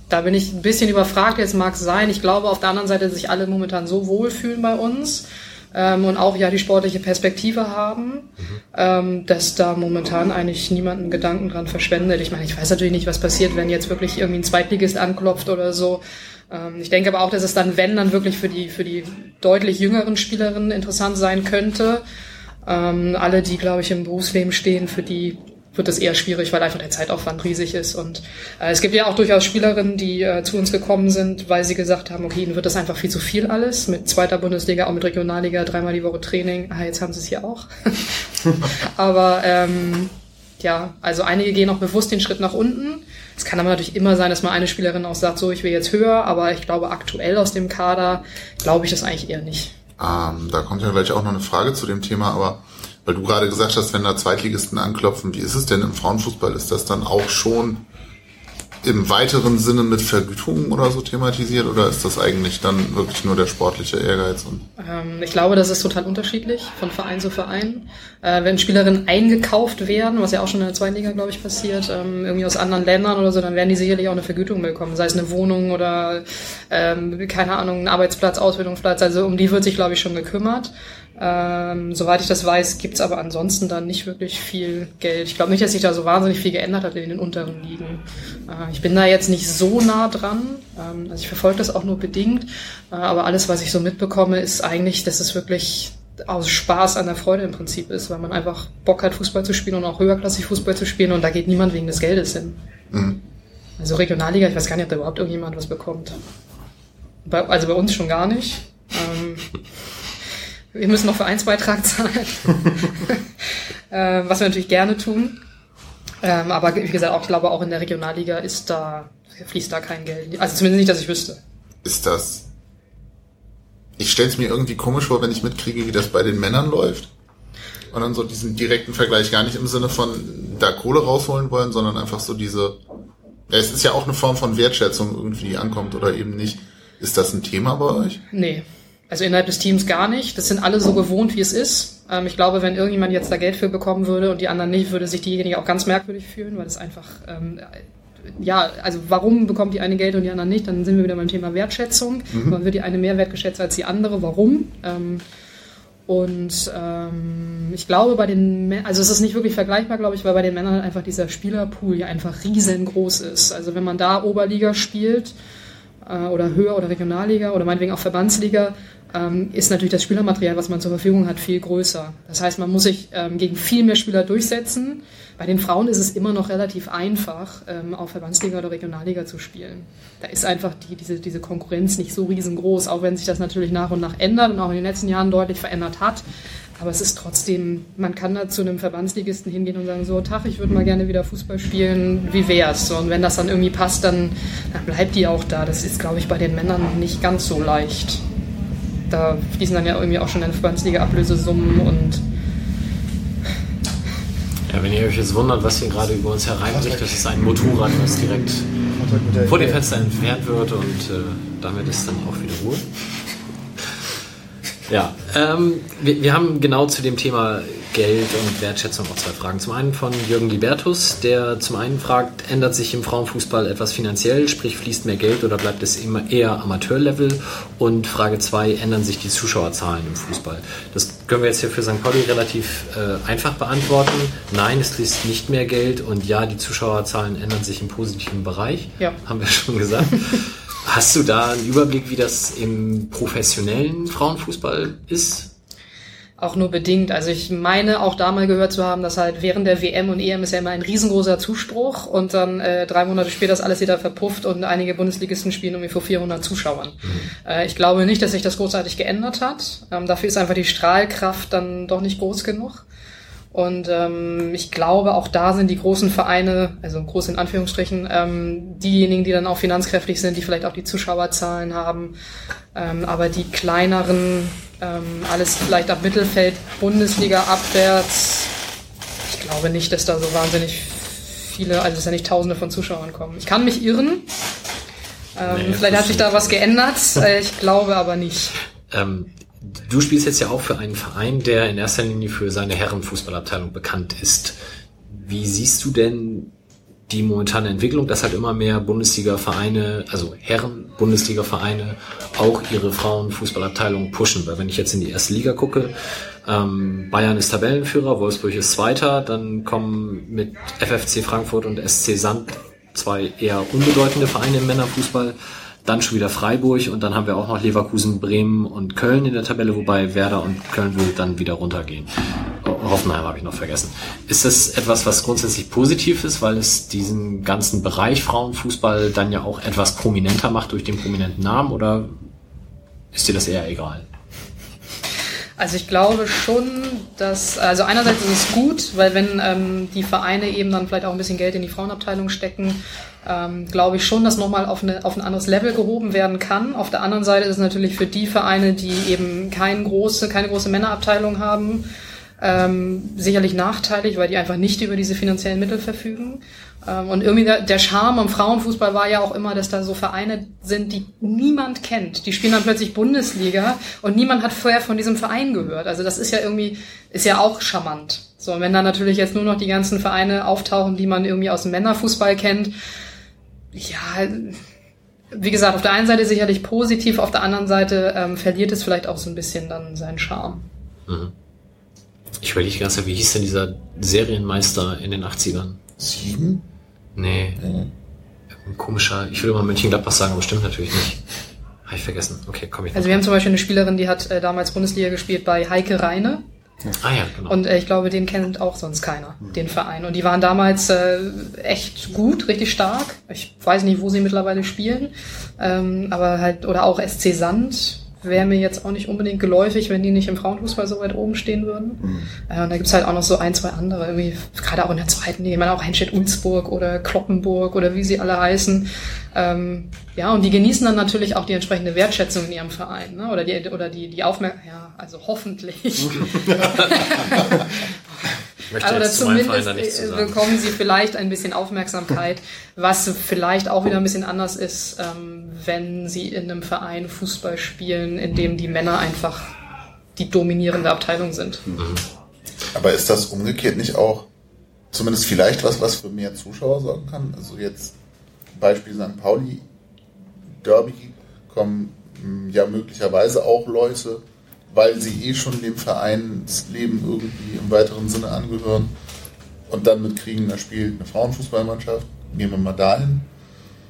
da bin ich ein bisschen überfragt, jetzt mag es sein. Ich glaube auf der anderen Seite, dass sich alle momentan so wohlfühlen bei uns ähm, und auch ja die sportliche Perspektive haben, ähm, dass da momentan eigentlich niemand Gedanken dran verschwendet. Ich meine, ich weiß natürlich nicht, was passiert, wenn jetzt wirklich irgendwie ein Zweitligist anklopft oder so. Ähm, ich denke aber auch, dass es dann, wenn, dann wirklich für die, für die deutlich jüngeren Spielerinnen interessant sein könnte. Ähm, alle, die, glaube ich, im Berufsleben stehen, für die wird es eher schwierig, weil einfach der Zeitaufwand riesig ist. Und äh, es gibt ja auch durchaus Spielerinnen, die äh, zu uns gekommen sind, weil sie gesagt haben, okay, ihnen wird das einfach viel zu viel alles, mit zweiter Bundesliga, auch mit Regionalliga, dreimal die Woche Training. Ah, jetzt haben sie es hier auch. aber ähm, ja, also einige gehen auch bewusst den Schritt nach unten. Es kann aber natürlich immer sein, dass mal eine Spielerin auch sagt, so, ich will jetzt höher, aber ich glaube, aktuell aus dem Kader glaube ich das eigentlich eher nicht. Ähm, da kommt ja gleich auch noch eine Frage zu dem Thema, aber weil du gerade gesagt hast, wenn da Zweitligisten anklopfen, wie ist es denn im Frauenfußball? Ist das dann auch schon im weiteren Sinne mit Vergütungen oder so thematisiert oder ist das eigentlich dann wirklich nur der sportliche Ehrgeiz? Ähm, ich glaube, das ist total unterschiedlich von Verein zu Verein. Äh, wenn Spielerinnen eingekauft werden, was ja auch schon in der zweiten Liga, glaube ich, passiert, ähm, irgendwie aus anderen Ländern oder so, dann werden die sicherlich auch eine Vergütung bekommen, sei es eine Wohnung oder ähm, keine Ahnung, ein Arbeitsplatz, Ausbildungsplatz. Also um die wird sich, glaube ich, schon gekümmert. Ähm, soweit ich das weiß, gibt's aber ansonsten dann nicht wirklich viel Geld. Ich glaube nicht, dass sich da so wahnsinnig viel geändert hat in den unteren Ligen. Äh, ich bin da jetzt nicht so nah dran. Ähm, also ich verfolge das auch nur bedingt. Äh, aber alles, was ich so mitbekomme, ist eigentlich, dass es wirklich aus Spaß an der Freude im Prinzip ist, weil man einfach Bock hat, Fußball zu spielen und auch höherklassig Fußball zu spielen und da geht niemand wegen des Geldes hin. Mhm. Also Regionalliga, ich weiß gar nicht, ob da überhaupt irgendjemand was bekommt. Bei, also bei uns schon gar nicht. Ähm, wir müssen noch Vereinsbeitrag zahlen, äh, was wir natürlich gerne tun. Ähm, aber wie gesagt, auch, ich glaube, auch in der Regionalliga ist da, fließt da kein Geld. Also zumindest nicht, dass ich wüsste. Ist das. Ich stelle es mir irgendwie komisch vor, wenn ich mitkriege, wie das bei den Männern läuft. Und dann so diesen direkten Vergleich gar nicht im Sinne von da Kohle rausholen wollen, sondern einfach so diese. Ja, es ist ja auch eine Form von Wertschätzung irgendwie, die ankommt oder eben nicht. Ist das ein Thema bei euch? Nee, also innerhalb des Teams gar nicht. Das sind alle so gewohnt, wie es ist. Ähm, ich glaube, wenn irgendjemand jetzt da Geld für bekommen würde und die anderen nicht, würde sich diejenige auch ganz merkwürdig fühlen, weil es einfach, ähm, ja, also warum bekommt die eine Geld und die anderen nicht? Dann sind wir wieder beim Thema Wertschätzung. Mhm. Man wird die eine mehr wertgeschätzt als die andere. Warum? Ähm, und ähm, ich glaube, bei den Männern, also es ist nicht wirklich vergleichbar, glaube ich, weil bei den Männern halt einfach dieser Spielerpool ja einfach riesengroß ist. Also wenn man da Oberliga spielt äh, oder Höher- oder Regionalliga oder meinetwegen auch Verbandsliga, ähm, ist natürlich das Spielermaterial, was man zur Verfügung hat, viel größer. Das heißt, man muss sich ähm, gegen viel mehr Spieler durchsetzen. Bei den Frauen ist es immer noch relativ einfach, ähm, auf Verbandsliga oder Regionalliga zu spielen. Da ist einfach die, diese, diese Konkurrenz nicht so riesengroß, auch wenn sich das natürlich nach und nach ändert und auch in den letzten Jahren deutlich verändert hat. Aber es ist trotzdem, man kann da zu einem Verbandsligisten hingehen und sagen, so, Tag, ich würde mal gerne wieder Fußball spielen, wie wär's? Und wenn das dann irgendwie passt, dann, dann bleibt die auch da. Das ist, glaube ich, bei den Männern nicht ganz so leicht da fließen dann ja irgendwie auch schon in Verbandsliga Ablösesummen und ja, wenn ihr euch jetzt wundert, was hier gerade über uns hereinbricht, das ist ein Motorrad, was direkt vor dem Fenster entfernt wird und äh, damit ist dann auch wieder Ruhe. Ja, ähm, wir, wir, haben genau zu dem Thema Geld und Wertschätzung auch zwei Fragen. Zum einen von Jürgen Libertus, der zum einen fragt, ändert sich im Frauenfußball etwas finanziell, sprich fließt mehr Geld oder bleibt es immer eher Amateurlevel? Und Frage zwei, ändern sich die Zuschauerzahlen im Fußball? Das können wir jetzt hier für St. Pauli relativ äh, einfach beantworten. Nein, es fließt nicht mehr Geld und ja, die Zuschauerzahlen ändern sich im positiven Bereich. Ja. Haben wir schon gesagt. Hast du da einen Überblick, wie das im professionellen Frauenfußball ist? Auch nur bedingt. Also ich meine auch da mal gehört zu haben, dass halt während der WM und EM ist ja immer ein riesengroßer Zuspruch und dann äh, drei Monate später ist alles wieder verpufft und einige Bundesligisten spielen irgendwie vor 400 Zuschauern. Mhm. Äh, ich glaube nicht, dass sich das großartig geändert hat. Ähm, dafür ist einfach die Strahlkraft dann doch nicht groß genug. Und ähm, ich glaube, auch da sind die großen Vereine, also groß in Anführungsstrichen, ähm, diejenigen, die dann auch finanzkräftig sind, die vielleicht auch die Zuschauerzahlen haben. Ähm, aber die kleineren, ähm, alles vielleicht ab Mittelfeld, Bundesliga abwärts, ich glaube nicht, dass da so wahnsinnig viele, also dass da nicht Tausende von Zuschauern kommen. Ich kann mich irren. Ähm, nee, vielleicht hat sich da was geändert. Äh, ich glaube aber nicht. Ähm, Du spielst jetzt ja auch für einen Verein, der in erster Linie für seine Herrenfußballabteilung bekannt ist. Wie siehst du denn die momentane Entwicklung, dass halt immer mehr Bundesliga-Vereine, also Herren-Bundesliga-Vereine, auch ihre Frauenfußballabteilung pushen. Weil wenn ich jetzt in die erste Liga gucke, ähm, Bayern ist Tabellenführer, Wolfsburg ist Zweiter, dann kommen mit FFC Frankfurt und SC Sand zwei eher unbedeutende Vereine im Männerfußball dann schon wieder Freiburg und dann haben wir auch noch Leverkusen, Bremen und Köln in der Tabelle, wobei Werder und Köln wohl dann wieder runtergehen. Hoffenheim habe ich noch vergessen. Ist das etwas, was grundsätzlich positiv ist, weil es diesen ganzen Bereich Frauenfußball dann ja auch etwas prominenter macht durch den prominenten Namen oder ist dir das eher egal? Also ich glaube schon, dass, also einerseits ist es gut, weil wenn ähm, die Vereine eben dann vielleicht auch ein bisschen Geld in die Frauenabteilung stecken, ähm, glaube ich schon, dass nochmal auf, eine, auf ein anderes Level gehoben werden kann. Auf der anderen Seite ist es natürlich für die Vereine, die eben keine große, keine große Männerabteilung haben, ähm, sicherlich nachteilig, weil die einfach nicht über diese finanziellen Mittel verfügen. Ähm, und irgendwie der, Charme am Frauenfußball war ja auch immer, dass da so Vereine sind, die niemand kennt. Die spielen dann plötzlich Bundesliga und niemand hat vorher von diesem Verein gehört. Also das ist ja irgendwie, ist ja auch charmant. So, und wenn dann natürlich jetzt nur noch die ganzen Vereine auftauchen, die man irgendwie aus dem Männerfußball kennt, ja, wie gesagt, auf der einen Seite sicherlich positiv, auf der anderen Seite ähm, verliert es vielleicht auch so ein bisschen dann seinen Charme. Mhm. Ich überlege die ganze Zeit, wie hieß denn dieser Serienmeister in den 80ern? Sieben? Nee. Mhm. Ein komischer, ich würde mal Mönchengladbach sagen, aber stimmt natürlich nicht. Habe ich vergessen. Okay, komm ich. Also wir haben zum Beispiel eine Spielerin, die hat äh, damals Bundesliga gespielt bei Heike Reine. Ah ja, genau. Und äh, ich glaube, den kennt auch sonst keiner, mhm. den Verein. Und die waren damals äh, echt gut, richtig stark. Ich weiß nicht, wo sie mittlerweile spielen. Ähm, aber halt, oder auch SC Sand wäre mir jetzt auch nicht unbedingt geläufig, wenn die nicht im Frauenfußball so weit oben stehen würden. Mhm. Äh, und da gibt's halt auch noch so ein, zwei andere, irgendwie, gerade auch in der zweiten Liga, ich meine auch Henstedt-Ulzburg oder Kloppenburg oder wie sie alle heißen. Ähm, ja, und die genießen dann natürlich auch die entsprechende Wertschätzung in ihrem Verein, ne? oder die, oder die, die Aufmerksamkeit, ja, also hoffentlich. möchte Aber zumindest bekommen sie vielleicht ein bisschen Aufmerksamkeit, was vielleicht auch wieder ein bisschen anders ist, ähm, wenn sie in einem Verein Fußball spielen, in dem die Männer einfach die dominierende Abteilung sind. Mhm. Aber ist das umgekehrt nicht auch zumindest vielleicht was, was für mehr Zuschauer sorgen kann? Also jetzt Beispiel St. Pauli, Derby kommen hm, ja möglicherweise auch Leute weil sie eh schon dem Vereinsleben irgendwie im weiteren Sinne angehören und dann mitkriegen, da spielt eine Frauenfußballmannschaft, gehen wir mal dahin.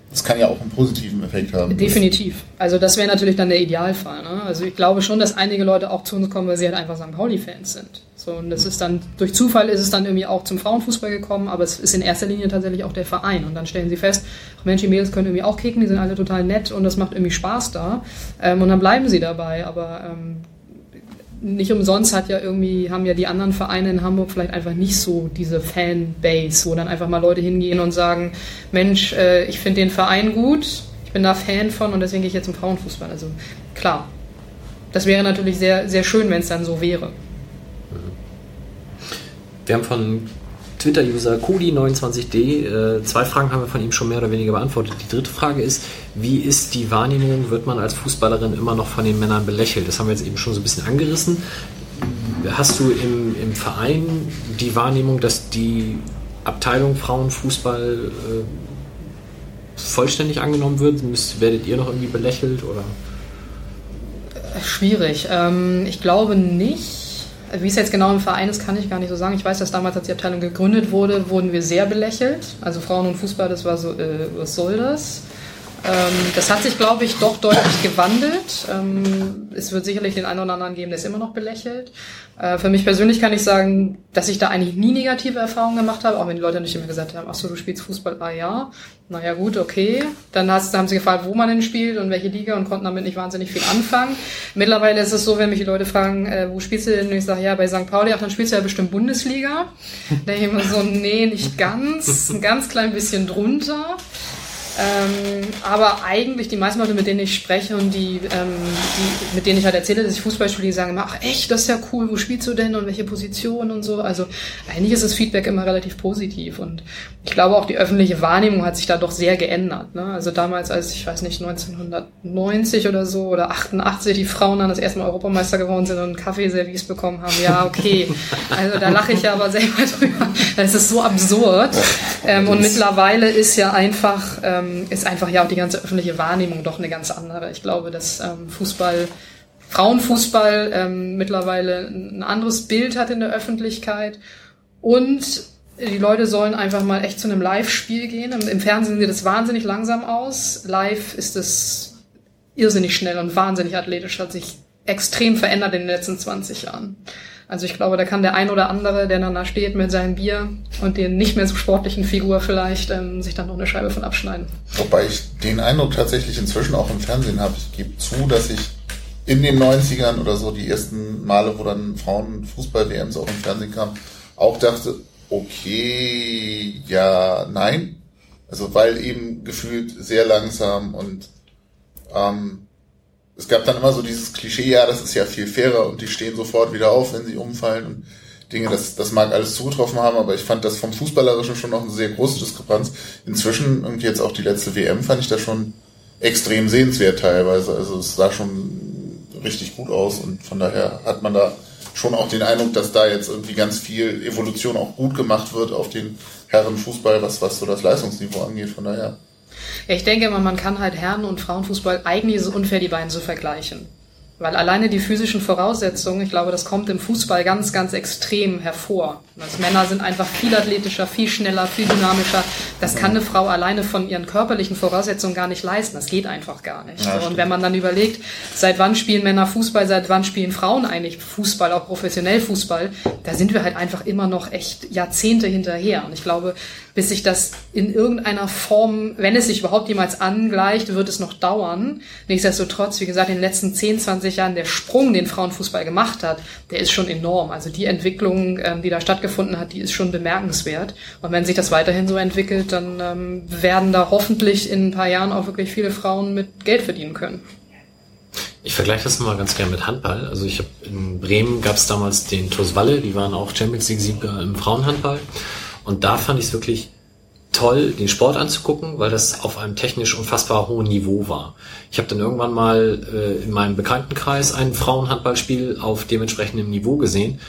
Das kann ja auch einen positiven Effekt haben. Definitiv. Also das wäre natürlich dann der Idealfall. Ne? Also ich glaube schon, dass einige Leute auch zu uns kommen, weil sie halt einfach St. Pauli-Fans sind. So, und das ist dann, durch Zufall ist es dann irgendwie auch zum Frauenfußball gekommen, aber es ist in erster Linie tatsächlich auch der Verein. Und dann stellen sie fest, Mensch, die Mädels können irgendwie auch kicken, die sind alle total nett und das macht irgendwie Spaß da. Ähm, und dann bleiben sie dabei. Aber ähm, nicht umsonst hat ja irgendwie, haben ja die anderen Vereine in Hamburg vielleicht einfach nicht so diese Fanbase, wo dann einfach mal Leute hingehen und sagen, Mensch, äh, ich finde den Verein gut, ich bin da Fan von und deswegen gehe ich jetzt zum Frauenfußball. Also klar, das wäre natürlich sehr, sehr schön, wenn es dann so wäre. Wir haben von Twitter-User Kodi29D. Äh, zwei Fragen haben wir von ihm schon mehr oder weniger beantwortet. Die dritte Frage ist, wie ist die Wahrnehmung, wird man als Fußballerin immer noch von den Männern belächelt? Das haben wir jetzt eben schon so ein bisschen angerissen. hast du im, im Verein die Wahrnehmung, dass die Abteilung Frauenfußball äh, vollständig angenommen wird? Müsst, werdet ihr noch irgendwie belächelt oder? Schwierig. Ähm, ich glaube nicht. Wie es jetzt genau im Verein ist, kann ich gar nicht so sagen. Ich weiß, dass damals, als die Abteilung gegründet wurde, wurden wir sehr belächelt. Also Frauen und Fußball, das war so, äh, was soll das? Ähm, das hat sich, glaube ich, doch deutlich gewandelt. Ähm, es wird sicherlich den einen oder anderen geben, der ist immer noch belächelt. Äh, für mich persönlich kann ich sagen, dass ich da eigentlich nie negative Erfahrungen gemacht habe, auch wenn die Leute nicht immer gesagt haben, ach so, du spielst Fußball, ah ja. Naja gut, okay. Dann haben sie gefragt, wo man denn spielt und welche Liga und konnten damit nicht wahnsinnig viel anfangen. Mittlerweile ist es so, wenn mich die Leute fragen, äh, wo spielst du denn? Und ich sage, ja, bei St. Pauli, ach, dann spielst du ja bestimmt Bundesliga. Da ich immer so, nee, nicht ganz, ein ganz klein bisschen drunter. Ähm, aber eigentlich die meisten Leute, mit denen ich spreche und die, ähm, die, mit denen ich halt erzähle, dass ich Fußball spiele, die sagen immer, ach echt, das ist ja cool, wo spielst du denn und welche Position und so. Also eigentlich ist das Feedback immer relativ positiv und ich glaube auch die öffentliche Wahrnehmung hat sich da doch sehr geändert. Ne? Also damals, als ich weiß nicht, 1990 oder so oder 88 die Frauen dann das erste Mal Europameister geworden sind und Kaffeeservice bekommen haben, ja okay. Also da lache ich ja aber selber drüber. Das ist so absurd. Ähm, und mittlerweile ist ja einfach ähm, ähm, ist einfach ja auch die ganze öffentliche Wahrnehmung doch eine ganz andere. Ich glaube, dass ähm, Fußball, Frauenfußball ähm, mittlerweile ein anderes Bild hat in der Öffentlichkeit und die Leute sollen einfach mal echt zu einem Live-Spiel gehen. Im, Im, Fernsehen sieht es wahnsinnig langsam aus. Live ist es irrsinnig schnell und wahnsinnig athletisch, hat sich extrem verändert in den letzten 20 Jahren. Also ich glaube, da kann der ein oder andere, der dann da steht mit seinem Bier und den nicht mehr so sportlichen Figur vielleicht, ähm, sich dann noch eine Scheibe von abschneiden. Wobei ich den Eindruck tatsächlich inzwischen auch im Fernsehen habe. Ich gebe zu, dass ich in den 90ern oder so, die ersten Male, wo dann Frauen-Fußball-WMs auch im Fernsehen kamen, auch dachte, okay, ja, nein. Also weil eben gefühlt sehr langsam und ähm, es gab dann immer so dieses Klischee, ja, das ist ja viel fairer und die stehen sofort wieder auf, wenn sie umfallen und Dinge, das, das mag alles zugetroffen haben, aber ich fand das vom Fußballerischen schon noch eine sehr große Diskrepanz. Inzwischen, und jetzt auch die letzte WM, fand ich das schon extrem sehenswert teilweise. Also es sah schon richtig gut aus und von daher hat man da schon auch den Eindruck, dass da jetzt irgendwie ganz viel Evolution auch gut gemacht wird auf den Herrenfußball, was, was so das Leistungsniveau angeht. Von daher ja, ich denke immer, man kann halt Herren- und Frauenfußball, eigentlich ist es unfair, die beiden zu vergleichen. Weil alleine die physischen Voraussetzungen, ich glaube, das kommt im Fußball ganz, ganz extrem hervor. Also Männer sind einfach viel athletischer, viel schneller, viel dynamischer. Das kann eine Frau alleine von ihren körperlichen Voraussetzungen gar nicht leisten. Das geht einfach gar nicht. Ja, und wenn man dann überlegt, seit wann spielen Männer Fußball, seit wann spielen Frauen eigentlich Fußball, auch professionell Fußball, da sind wir halt einfach immer noch echt Jahrzehnte hinterher. Und ich glaube, bis sich das in irgendeiner Form, wenn es sich überhaupt jemals angleicht, wird es noch dauern. Nichtsdestotrotz, wie gesagt, in den letzten 10, 20 Jahren der Sprung, den Frauenfußball gemacht hat, der ist schon enorm. Also die Entwicklung, ähm, die da stattgefunden hat, die ist schon bemerkenswert. Und wenn sich das weiterhin so entwickelt, dann ähm, werden da hoffentlich in ein paar Jahren auch wirklich viele Frauen mit Geld verdienen können. Ich vergleiche das mal ganz gerne mit Handball. Also ich habe in Bremen gab es damals den TuS Walle, die waren auch Champions League Sieger im Frauenhandball. Und da fand ich es wirklich toll, den Sport anzugucken, weil das auf einem technisch unfassbar hohen Niveau war. Ich habe dann irgendwann mal äh, in meinem Bekanntenkreis ein Frauenhandballspiel auf dementsprechendem Niveau gesehen.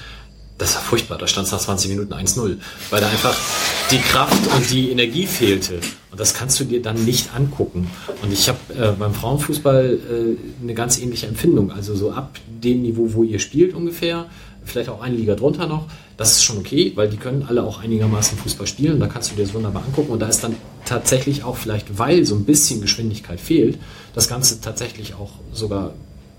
Das war furchtbar, da stand es nach 20 Minuten 1-0, weil da einfach die Kraft und die Energie fehlte. Und das kannst du dir dann nicht angucken. Und ich habe äh, beim Frauenfußball äh, eine ganz ähnliche Empfindung. Also so ab dem Niveau, wo ihr spielt ungefähr, vielleicht auch eine Liga drunter noch, das ist schon okay, weil die können alle auch einigermaßen Fußball spielen. Da kannst du dir das wunderbar angucken. Und da ist dann tatsächlich auch vielleicht, weil so ein bisschen Geschwindigkeit fehlt, das Ganze tatsächlich auch sogar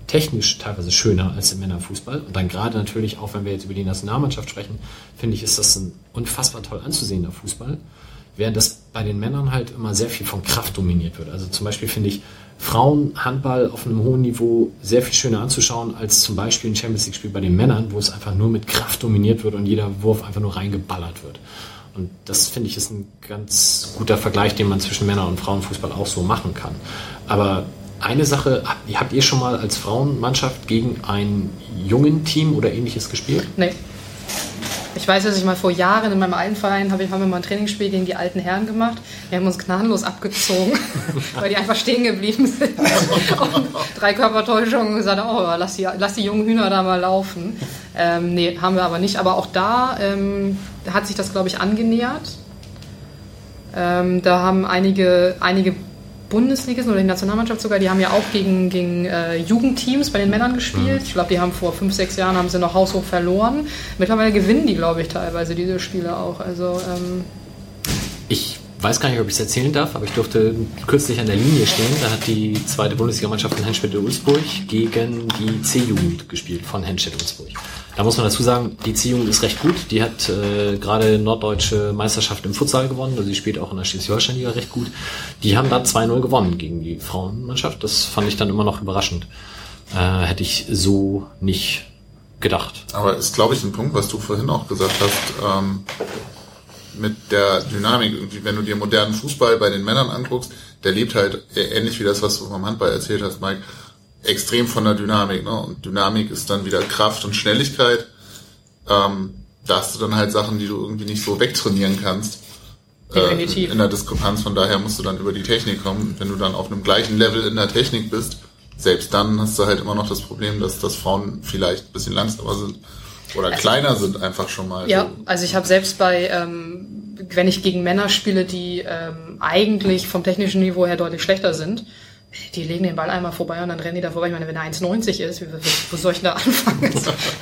technisch teilweise schöner als im Männerfußball. Und dann gerade natürlich auch, wenn wir jetzt über die Nationalmannschaft sprechen, finde ich, ist das ein unfassbar toll anzusehender Fußball. Während das bei den Männern halt immer sehr viel von Kraft dominiert wird. Also zum Beispiel finde ich, Frauenhandball auf einem hohen Niveau sehr viel schöner anzuschauen als zum Beispiel ein Champions League-Spiel bei den Männern, wo es einfach nur mit Kraft dominiert wird und jeder Wurf einfach nur reingeballert wird. Und das finde ich ist ein ganz guter Vergleich, den man zwischen Männer- und Frauenfußball auch so machen kann. Aber eine Sache, habt ihr schon mal als Frauenmannschaft gegen ein jungen Team oder ähnliches gespielt? Nee. Ich weiß, dass ich mal vor Jahren in meinem alten Verein habe ich, haben wir mal ein Trainingsspiel gegen die alten Herren gemacht. Wir haben uns gnadenlos abgezogen, weil die einfach stehen geblieben sind. Und drei Körpertäuschungen gesagt, oh, lass die, lass die jungen Hühner da mal laufen. Ähm, nee, haben wir aber nicht. Aber auch da ähm, hat sich das, glaube ich, angenähert. Ähm, da haben einige, einige Bundesligisten oder die Nationalmannschaft sogar, die haben ja auch gegen, gegen äh, Jugendteams bei den Männern gespielt. Mhm. Ich glaube, die haben vor fünf, sechs Jahren haben sie noch haushoch verloren. Mittlerweile gewinnen die, glaube ich, teilweise diese Spiele auch. Also ähm ich weiß gar nicht, ob ich es erzählen darf, aber ich durfte kürzlich an der Linie stehen. Da hat die zweite Bundesligamannschaft von Henstedt-Ulzburg gegen die C-Jugend gespielt von Henstedt-Ulzburg. Da muss man dazu sagen, die C-Jugend ist recht gut. Die hat äh, gerade norddeutsche Meisterschaft im Futsal gewonnen. Also sie spielt auch in der Schleswig-Holstein-Liga recht gut. Die haben da 2-0 gewonnen gegen die Frauenmannschaft. Das fand ich dann immer noch überraschend. Äh, hätte ich so nicht gedacht. Aber ist, glaube ich, ein Punkt, was du vorhin auch gesagt hast. Ähm mit der Dynamik. Irgendwie, wenn du dir modernen Fußball bei den Männern anguckst, der lebt halt ähnlich wie das, was du vom Handball erzählt hast, Mike, extrem von der Dynamik. Ne? Und Dynamik ist dann wieder Kraft und Schnelligkeit. Ähm, da hast du dann halt Sachen, die du irgendwie nicht so wegtrainieren kannst. Äh, Definitiv. Äh, in der Diskrepanz. Von daher musst du dann über die Technik kommen. Wenn du dann auf einem gleichen Level in der Technik bist, selbst dann hast du halt immer noch das Problem, dass, dass Frauen vielleicht ein bisschen langsamer sind oder also, kleiner sind einfach schon mal. Ja, so. also ich habe selbst bei, ähm, wenn ich gegen Männer spiele, die ähm, eigentlich vom technischen Niveau her deutlich schlechter sind, die legen den Ball einmal vorbei und dann rennen die da vorbei. Ich meine, wenn er 1,90 ist, wo soll ich denn da anfangen?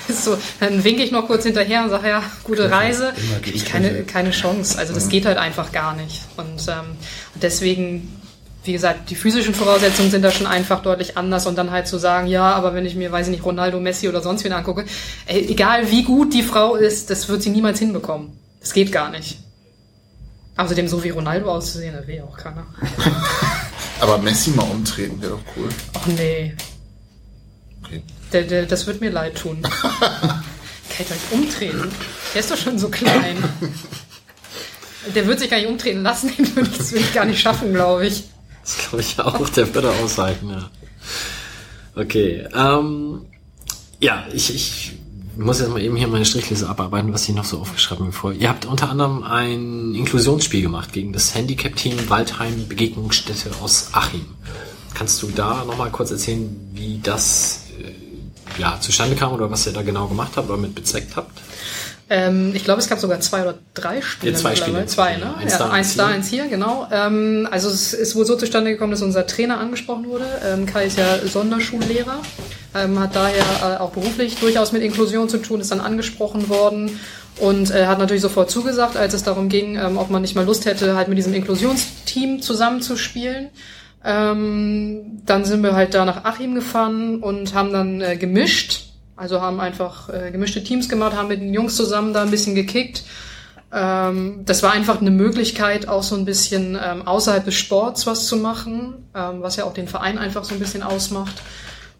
so, dann winke ich noch kurz hinterher und sage, ja, gute Reise. Ich keine, keine Chance. Also das geht halt einfach gar nicht. Und ähm, deswegen wie gesagt, die physischen Voraussetzungen sind da schon einfach deutlich anders und dann halt zu sagen, ja, aber wenn ich mir, weiß ich nicht, Ronaldo, Messi oder sonst wen angucke, ey, egal wie gut die Frau ist, das wird sie niemals hinbekommen. Das geht gar nicht. Außerdem so wie Ronaldo auszusehen, das wäre auch keiner. aber Messi mal umtreten wäre doch cool. Ach nee. Okay. Der, der, das wird mir leid tun. Kann ich euch umtreten? Der ist doch schon so klein. Der wird sich gar nicht umtreten lassen, den würde ich, das würde ich gar nicht schaffen, glaube ich. Das glaube ich auch, der würde aushalten, ja. Okay, ähm, ja, ich, ich muss jetzt mal eben hier meine Strichliste abarbeiten, was ich noch so aufgeschrieben habe. Ihr habt unter anderem ein Inklusionsspiel gemacht gegen das Handicap-Team Waldheim Begegnungsstätte aus Achim. Kannst du da nochmal kurz erzählen, wie das äh, ja, zustande kam oder was ihr da genau gemacht habt oder mit bezweckt habt? Ähm, ich glaube, es gab sogar zwei oder drei Spiele. Ja, zwei Spiele. Zwei, ne? Eins, ja, da, eins da, eins hier, genau. Ähm, also es ist wohl so zustande gekommen, dass unser Trainer angesprochen wurde. Ähm, Kai ist ja Sonderschullehrer, ähm, hat daher äh, auch beruflich durchaus mit Inklusion zu tun, ist dann angesprochen worden und äh, hat natürlich sofort zugesagt, als es darum ging, ähm, ob man nicht mal Lust hätte, halt mit diesem Inklusionsteam zusammenzuspielen. Ähm, dann sind wir halt da nach Achim gefahren und haben dann äh, gemischt also haben einfach äh, gemischte Teams gemacht, haben mit den Jungs zusammen da ein bisschen gekickt. Ähm, das war einfach eine Möglichkeit, auch so ein bisschen ähm, außerhalb des Sports was zu machen, ähm, was ja auch den Verein einfach so ein bisschen ausmacht.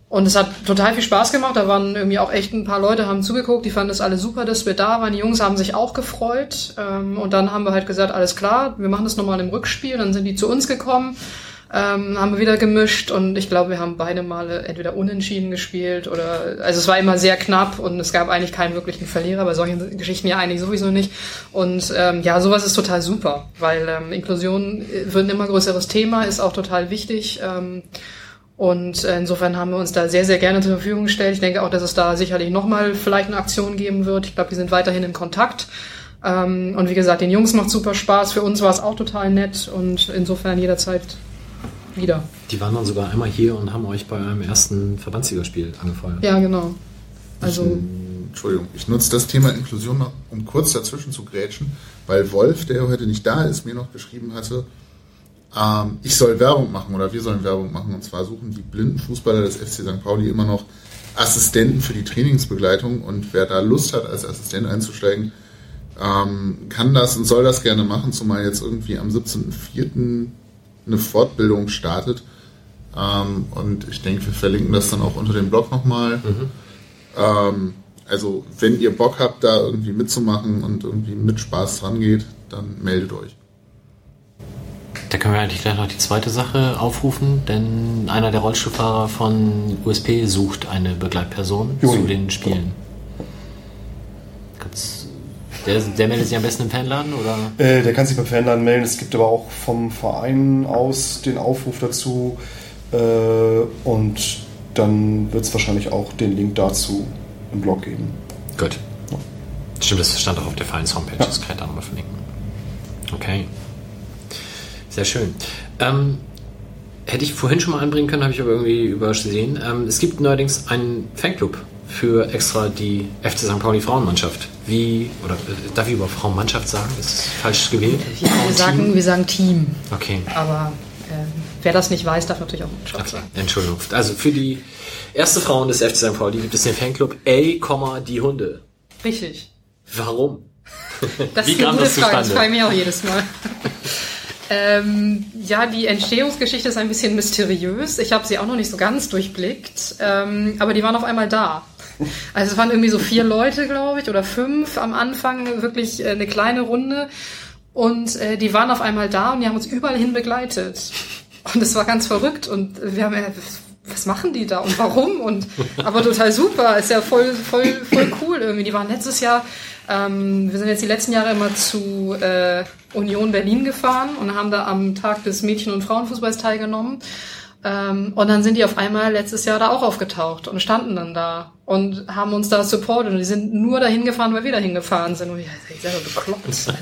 Und es hat total viel Spaß gemacht. Da waren irgendwie auch echt ein paar Leute, haben zugeguckt, die fanden es alle super, dass wir da waren. Die Jungs haben sich auch gefreut. Ähm, und dann haben wir halt gesagt, alles klar, wir machen das nochmal im Rückspiel. Dann sind die zu uns gekommen ähm, haben wir wieder gemischt und ich glaube, wir haben beide Male entweder unentschieden gespielt oder also es war immer sehr knapp und es gab eigentlich keinen wirklichen Verlierer, bei solchen Geschichten ja eigentlich sowieso nicht. Und ähm, ja, sowas ist total super, weil ähm, Inklusion wird ein immer größeres Thema, ist auch total wichtig. Ähm, und insofern haben wir uns da sehr, sehr gerne zur Verfügung gestellt. Ich denke auch, dass es da sicherlich nochmal vielleicht eine Aktion geben wird. Ich glaube, wir sind weiterhin in Kontakt. Ähm, und wie gesagt, den Jungs macht super Spaß. Für uns war es auch total nett und insofern jederzeit wieder. Die waren dann sogar einmal hier und haben euch bei eurem ersten Verbandsligaspiel angefeuert. Ja, genau. Also. Ich, Entschuldigung, ich nutze das Thema Inklusion noch, um kurz dazwischen zu grätschen, weil Wolf, der heute nicht da ist, mir noch geschrieben hatte, ähm, ich soll Werbung machen oder wir sollen Werbung machen. Und zwar suchen die blinden Fußballer des FC St. Pauli immer noch Assistenten für die Trainingsbegleitung. Und wer da Lust hat, als Assistent einzusteigen, ähm, kann das und soll das gerne machen, zumal jetzt irgendwie am 17.04 eine Fortbildung startet. Ähm, und ich denke, wir verlinken das dann auch unter dem Blog nochmal. Mhm. Ähm, also, wenn ihr Bock habt, da irgendwie mitzumachen und irgendwie mit Spaß dran geht, dann meldet euch. Da können wir eigentlich gleich noch die zweite Sache aufrufen, denn einer der Rollstuhlfahrer von USP sucht eine Begleitperson Juni. zu den Spielen. Der, der meldet sich am besten im Fanladen oder? Äh, der kann sich beim Fanladen melden. Es gibt aber auch vom Verein aus den Aufruf dazu. Äh, und dann wird es wahrscheinlich auch den Link dazu im Blog geben. Gut. Ja. Stimmt, das stand auch auf der Vereins-Homepage. Ja. Das kann ich da nochmal verlinken. Okay. Sehr schön. Ähm, hätte ich vorhin schon mal anbringen können, habe ich aber irgendwie übersehen. Ähm, es gibt neuerdings einen Fanclub für extra die FC St. Pauli Frauenmannschaft. Wie, oder äh, darf ich über Frauenmannschaft sagen? Das ist falsch gewählt? Ja, wir sagen, wir sagen Team. Okay. Aber äh, wer das nicht weiß, darf natürlich auch Mannschaft okay. sagen. Entschuldigung. Also für die erste Frauen des FC St. Pauli gibt es den Fanclub A, die Hunde. Richtig. Warum? Das Wie ist eine gute das Frage, das ich mich auch jedes Mal. Ähm, ja, die Entstehungsgeschichte ist ein bisschen mysteriös. Ich habe sie auch noch nicht so ganz durchblickt, ähm, aber die waren auf einmal da. Also es waren irgendwie so vier Leute, glaube ich, oder fünf am Anfang, wirklich äh, eine kleine Runde. Und äh, die waren auf einmal da und die haben uns überall hin begleitet. Und es war ganz verrückt. Und wir haben, äh, was machen die da und warum? Und aber total super, ist ja voll, voll, voll cool irgendwie. Die waren letztes Jahr ähm, wir sind jetzt die letzten Jahre immer zu äh, Union Berlin gefahren und haben da am Tag des Mädchen- und Frauenfußballs teilgenommen. Ähm, und dann sind die auf einmal letztes Jahr da auch aufgetaucht und standen dann da und haben uns da supportet. Und die sind nur dahin gefahren, weil wir dahin gefahren sind. Und ich, ich selber bekloppt. Also,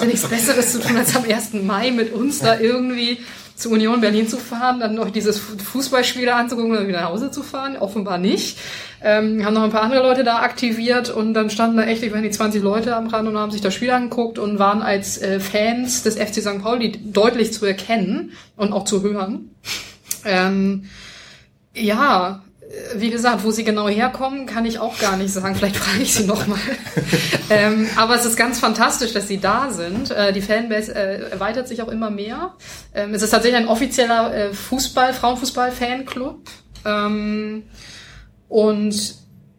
ich nichts Besseres zu tun, als am 1. Mai mit uns da irgendwie zu Union Berlin zu fahren, dann noch dieses Fußballspiel anzugucken und wieder nach Hause zu fahren. Offenbar nicht. Ähm, haben noch ein paar andere Leute da aktiviert und dann standen da echt, ich weiß nicht, 20 Leute am Rand und haben sich das Spiel angeguckt und waren als äh, Fans des FC St. Pauli deutlich zu erkennen und auch zu hören. Ähm, ja, wie gesagt, wo sie genau herkommen, kann ich auch gar nicht sagen. Vielleicht frage ich sie nochmal. ähm, aber es ist ganz fantastisch, dass sie da sind. Äh, die Fanbase äh, erweitert sich auch immer mehr. Ähm, es ist tatsächlich ein offizieller äh, Fußball, Frauenfußball-Fanclub. Ähm, und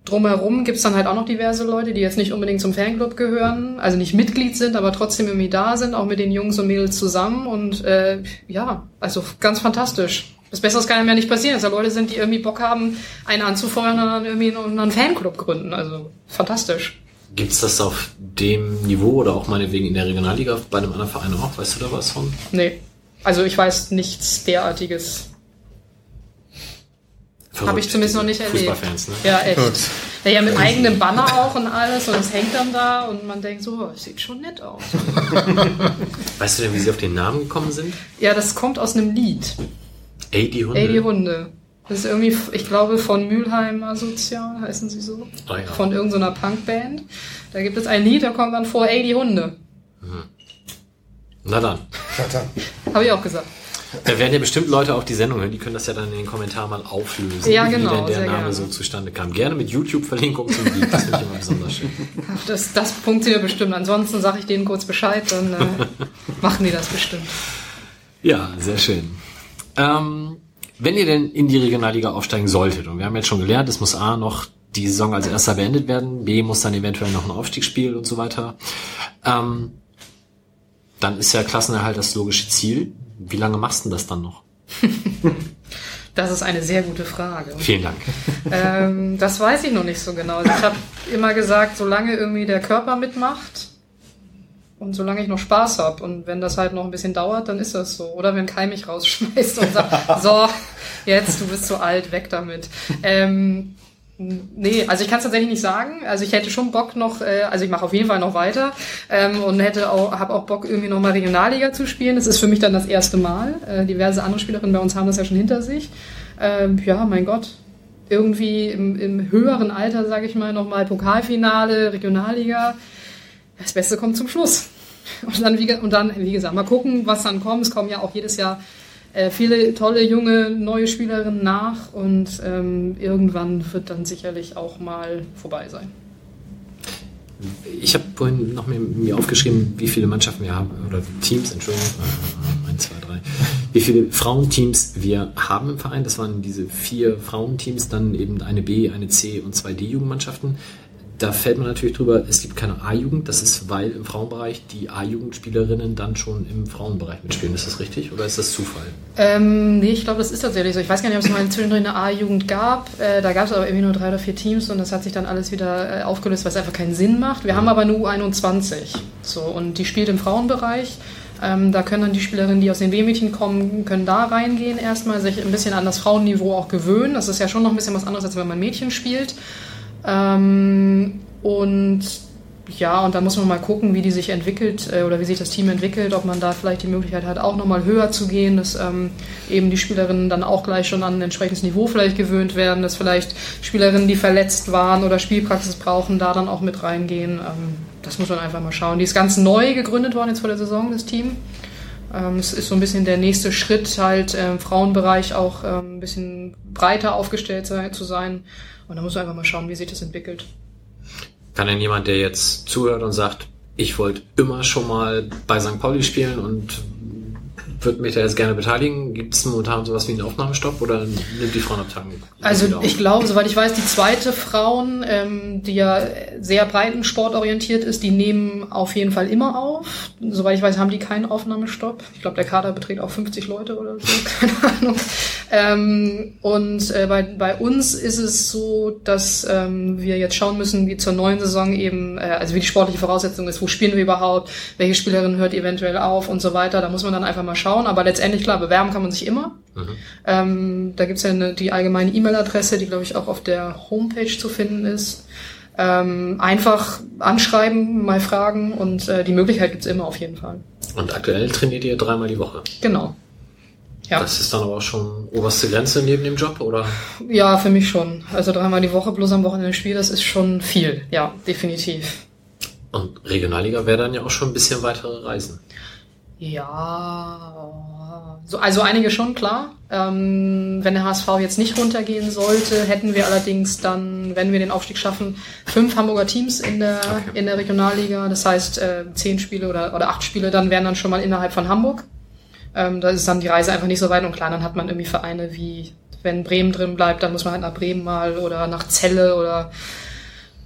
drumherum gibt's dann halt auch noch diverse Leute, die jetzt nicht unbedingt zum Fanclub gehören, also nicht Mitglied sind, aber trotzdem irgendwie da sind, auch mit den Jungs und Mädels zusammen. Und äh, ja, also ganz fantastisch. Das Besseres kann ja nicht passieren, dass da Leute sind, die irgendwie Bock haben, einen anzufeuern und dann irgendwie einen Fanclub gründen. Also fantastisch. Gibt's das auf dem Niveau oder auch meinetwegen in der Regionalliga bei einem anderen Verein auch? Weißt du da was von? Nee. Also ich weiß nichts derartiges. Habe ich zumindest noch nicht erlebt. Fußballfans, ne? Ja, echt. Gut. Ja, mit eigenem Banner auch und alles und es hängt dann da und man denkt so, es sieht schon nett aus. weißt du denn, wie sie auf den Namen gekommen sind? Ja, das kommt aus einem Lied. Ey, die Hunde? Ey, die Hunde. Das ist irgendwie, ich glaube, von Mülheim Asozial, heißen sie so. Oh ja. Von irgendeiner Punkband. Da gibt es ein Lied, da kommt dann vor, ey, die Hunde. Mhm. Na dann. Habe ich auch gesagt. Da werden ja bestimmt Leute auch die Sendung hören, die können das ja dann in den Kommentaren mal auflösen, ja, genau, wie denn der Name gerne. so zustande kam. Gerne mit YouTube-Verlinkung zum Lied, das finde ich immer besonders schön. Das, das funktioniert bestimmt. Ansonsten sage ich denen kurz Bescheid, dann äh, machen die das bestimmt. Ja, sehr schön. Ähm, wenn ihr denn in die Regionalliga aufsteigen solltet, und wir haben jetzt schon gelernt, es muss A noch die Saison als erster beendet werden, B muss dann eventuell noch ein Aufstiegsspiel und so weiter, ähm, dann ist ja Klassenerhalt das logische Ziel. Wie lange machst du das dann noch? Das ist eine sehr gute Frage. Vielen Dank. Ähm, das weiß ich noch nicht so genau. Also ich habe immer gesagt, solange irgendwie der Körper mitmacht und solange ich noch Spaß habe und wenn das halt noch ein bisschen dauert, dann ist das so. Oder wenn Kai mich rausschmeißt und sagt, so, jetzt, du bist zu alt, weg damit. Ähm, Nee, also ich kann es tatsächlich nicht sagen. Also ich hätte schon Bock noch, äh, also ich mache auf jeden Fall noch weiter ähm, und hätte auch, habe auch Bock irgendwie noch mal Regionalliga zu spielen. Das ist für mich dann das erste Mal. Äh, diverse andere Spielerinnen bei uns haben das ja schon hinter sich. Ähm, ja, mein Gott, irgendwie im, im höheren Alter, sage ich mal, noch mal Pokalfinale, Regionalliga. Das Beste kommt zum Schluss. Und dann, wie, und dann, wie gesagt, mal gucken, was dann kommt. Es kommen ja auch jedes Jahr äh, viele tolle junge neue Spielerinnen nach und ähm, irgendwann wird dann sicherlich auch mal vorbei sein. Ich habe vorhin noch mir, mir, aufgeschrieben, wie viele Mannschaften wir haben, oder Teams, Entschuldigung, äh, eins, zwei, drei, wie viele Frauenteams wir haben im Verein. Das waren diese vier Frauenteams, dann eben eine B, eine C und zwei D-Jugendmannschaften. Da fällt man natürlich drüber, es gibt keine A-Jugend. Das ist, weil im Frauenbereich die A-Jugendspielerinnen dann schon im Frauenbereich mitspielen. Ist das richtig oder ist das Zufall? Ähm, nee, ich glaube, das ist tatsächlich so. Ich weiß gar nicht, ob es mal zwischendrin eine A-Jugend gab. Äh, da gab es aber irgendwie nur drei oder vier Teams und das hat sich dann alles wieder äh, aufgelöst, weil es einfach keinen Sinn macht. Wir mhm. haben aber eine U21. So, und die spielt im Frauenbereich. Ähm, da können dann die Spielerinnen, die aus den W-Mädchen kommen, können da reingehen erstmal, sich ein bisschen an das Frauenniveau auch gewöhnen. Das ist ja schon noch ein bisschen was anderes, als wenn man Mädchen spielt. Ähm, und ja, und dann muss man mal gucken, wie die sich entwickelt äh, oder wie sich das Team entwickelt, ob man da vielleicht die Möglichkeit hat, auch nochmal höher zu gehen, dass ähm, eben die Spielerinnen dann auch gleich schon an ein entsprechendes Niveau vielleicht gewöhnt werden, dass vielleicht Spielerinnen, die verletzt waren oder Spielpraxis brauchen, da dann auch mit reingehen. Ähm, das muss man einfach mal schauen. Die ist ganz neu gegründet worden jetzt vor der Saison, das Team. Ähm, es ist so ein bisschen der nächste Schritt, halt im Frauenbereich auch ähm, ein bisschen breiter aufgestellt zu sein. Und da muss man einfach mal schauen, wie sich das entwickelt. Kann denn jemand, der jetzt zuhört und sagt, ich wollte immer schon mal bei St. Pauli spielen und würde mich da jetzt gerne beteiligen. Gibt es momentan sowas wie einen Aufnahmestopp oder nimmt die Frauenabteilung? Also ich glaube, soweit ich weiß, die zweite Frauen, ähm, die ja sehr breiten sportorientiert ist, die nehmen auf jeden Fall immer auf. Soweit ich weiß, haben die keinen Aufnahmestopp. Ich glaube, der Kader beträgt auch 50 Leute oder so, keine Ahnung. Ähm, und äh, bei, bei uns ist es so, dass ähm, wir jetzt schauen müssen, wie zur neuen Saison eben, äh, also wie die sportliche Voraussetzung ist, wo spielen wir überhaupt, welche Spielerin hört eventuell auf und so weiter. Da muss man dann einfach mal schauen schauen, aber letztendlich, klar, bewerben kann man sich immer. Mhm. Ähm, da gibt's ja eine, die allgemeine E-Mail-Adresse, die, glaube ich, auch auf der Homepage zu finden ist. Ähm, einfach anschreiben, mal fragen und äh, die Möglichkeit gibt's immer auf jeden Fall. Und aktuell trainiert ihr dreimal die Woche? Genau. Ja. Das ist dann aber auch schon oberste Grenze neben dem Job, oder? Ja, für mich schon. Also dreimal die Woche bloß am Wochenende Spiel, das ist schon viel. Ja, definitiv. Und Regionalliga wäre dann ja auch schon ein bisschen weitere Reisen. Ja, so, also einige schon, klar. Ähm, wenn der HSV jetzt nicht runtergehen sollte, hätten wir allerdings dann, wenn wir den Aufstieg schaffen, fünf Hamburger Teams in der, okay. in der Regionalliga. Das heißt, äh, zehn Spiele oder, oder acht Spiele dann wären dann schon mal innerhalb von Hamburg. Ähm, da ist dann die Reise einfach nicht so weit und klar, dann hat man irgendwie Vereine wie, wenn Bremen drin bleibt, dann muss man halt nach Bremen mal oder nach Celle oder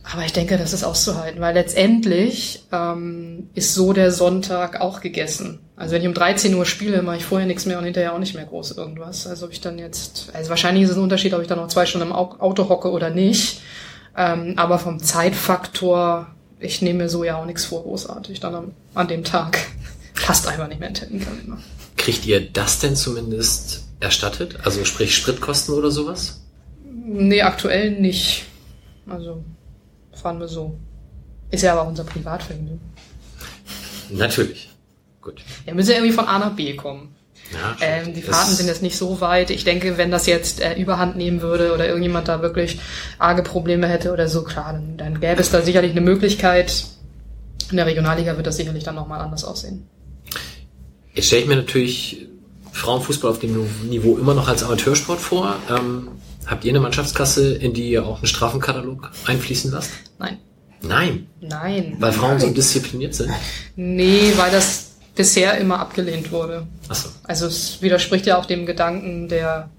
aber ich denke, das ist auszuhalten, weil letztendlich ähm, ist so der Sonntag auch gegessen. Also wenn ich um 13 Uhr spiele, mache ich vorher nichts mehr und hinterher auch nicht mehr groß irgendwas. Also ob ich dann jetzt, also wahrscheinlich ist es ein Unterschied, ob ich dann noch zwei Stunden im Auto hocke oder nicht. Ähm, aber vom Zeitfaktor, ich nehme mir so ja auch nichts vor, großartig dann am, an dem Tag. Passt einfach nicht mehr in Terminkalender. Kriegt ihr das denn zumindest erstattet? Also sprich Spritkosten oder sowas? Nee, aktuell nicht. Also fahren wir so. Ist ja aber unser Privatvergnügen. Natürlich. Gut. Wir müssen ja irgendwie von A nach B kommen. Ja, ähm, die Fahrten sind jetzt nicht so weit. Ich denke, wenn das jetzt äh, überhand nehmen würde oder irgendjemand da wirklich arge Probleme hätte oder so, klar, dann, dann gäbe es da sicherlich eine Möglichkeit. In der Regionalliga wird das sicherlich dann nochmal anders aussehen. Jetzt stelle ich mir natürlich Frauenfußball auf dem Niveau immer noch als Amateursport vor. Ähm, Habt ihr eine Mannschaftskasse, in die ihr auch einen Strafenkatalog einfließen lasst? Nein. Nein. Nein. Weil Frauen so diszipliniert sind? Nee, weil das bisher immer abgelehnt wurde. Ach so. Also es widerspricht ja auch dem Gedanken der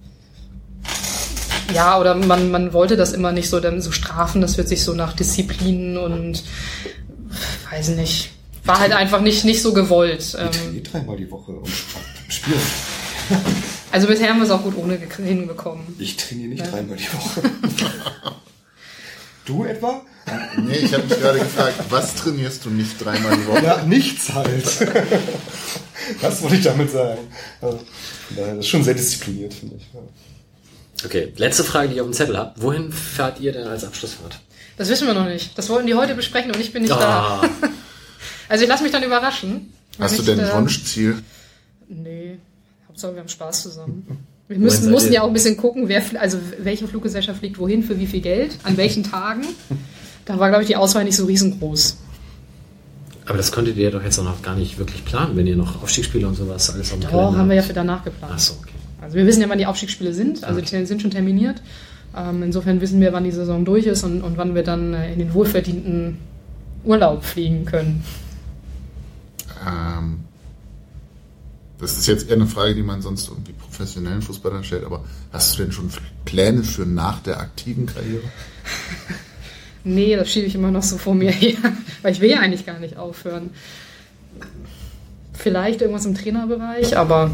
ja, oder man, man wollte das immer nicht so, dann so strafen, das wird sich so nach Disziplinen und weiß nicht. War halt einfach nicht, nicht so gewollt. Ähm, dreimal die Woche und spielen. Also bisher haben wir es auch gut ohne hinbekommen. Ich trainiere nicht ja. dreimal die Woche. du etwa? Nee, ich habe mich gerade gefragt, was trainierst du nicht dreimal die Woche? Ja, nichts halt. das wollte ich damit sagen. Also, das ist schon sehr diszipliniert, finde ich. Okay, letzte Frage, die ich auf dem Zettel habe. Wohin fahrt ihr denn als Abschlussfahrt? Das wissen wir noch nicht. Das wollten die heute besprechen und ich bin nicht ah. da. Also ich lasse mich dann überraschen. Hast du denn ein Wunschziel? Nee. Hauptsache, wir haben Spaß zusammen. Wir müssen, mussten ja auch ein bisschen gucken, wer, also welche Fluggesellschaft fliegt wohin, für wie viel Geld, an welchen Tagen. Da war, glaube ich, die Auswahl nicht so riesengroß. Aber das könntet ihr doch jetzt auch noch gar nicht wirklich planen, wenn ihr noch Aufstiegsspiele und sowas alles auf dem Doch, haben wir ja für danach geplant. Ach so, okay. Also wir wissen ja, wann die Aufstiegsspiele sind. Also okay. die sind schon terminiert. Ähm, insofern wissen wir, wann die Saison durch ist und, und wann wir dann äh, in den wohlverdienten Urlaub fliegen können. Ähm, das ist jetzt eher eine Frage, die man sonst irgendwie professionellen Fußballern stellt, aber hast du denn schon Pläne für nach der aktiven Karriere? Nee, das schiebe ich immer noch so vor mir her, weil ich will ja eigentlich gar nicht aufhören. Vielleicht irgendwas im Trainerbereich, aber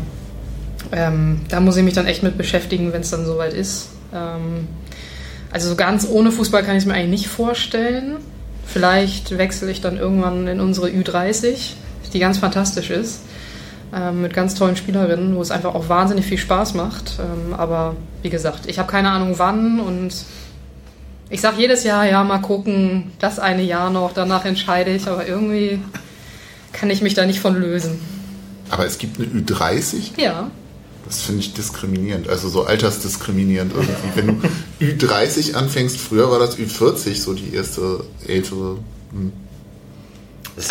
ähm, da muss ich mich dann echt mit beschäftigen, wenn es dann soweit ist. Ähm, also so ganz ohne Fußball kann ich es mir eigentlich nicht vorstellen. Vielleicht wechsle ich dann irgendwann in unsere Ü30, die ganz fantastisch ist, ähm, mit ganz tollen Spielerinnen, wo es einfach auch wahnsinnig viel Spaß macht. Ähm, aber wie gesagt, ich habe keine Ahnung wann und ich sage jedes Jahr, ja, mal gucken, das eine Jahr noch, danach entscheide ich, aber irgendwie kann ich mich da nicht von lösen. Aber es gibt eine Ü30? Ja. Das finde ich diskriminierend, also so altersdiskriminierend irgendwie. Wenn du Ü30 anfängst, früher war das Ü40, so die erste ältere. Hm.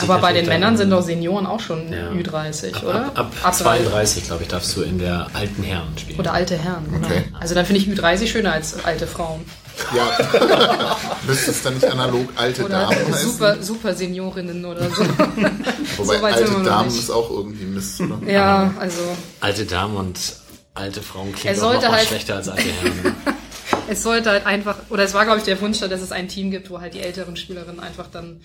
Aber bei den Männern sind doch Senioren auch schon ja. Ü30, ab, oder? Ab, ab, ab 32, glaube ich, darfst du in der alten Herren spielen. Oder alte Herren, okay. Genau. Also dann finde ich Ü30 schöner als alte Frauen. Ja. Müsste es dann nicht analog alte oder Damen super, super Seniorinnen oder so. Wobei so alte Damen ist auch irgendwie Mist, oder? Ja, also. Alte Damen und alte Frauen klingen auch noch halt schlechter als alte Herren. es sollte halt einfach, oder es war, glaube ich, der Wunsch, dass es ein Team gibt, wo halt die älteren Spielerinnen einfach dann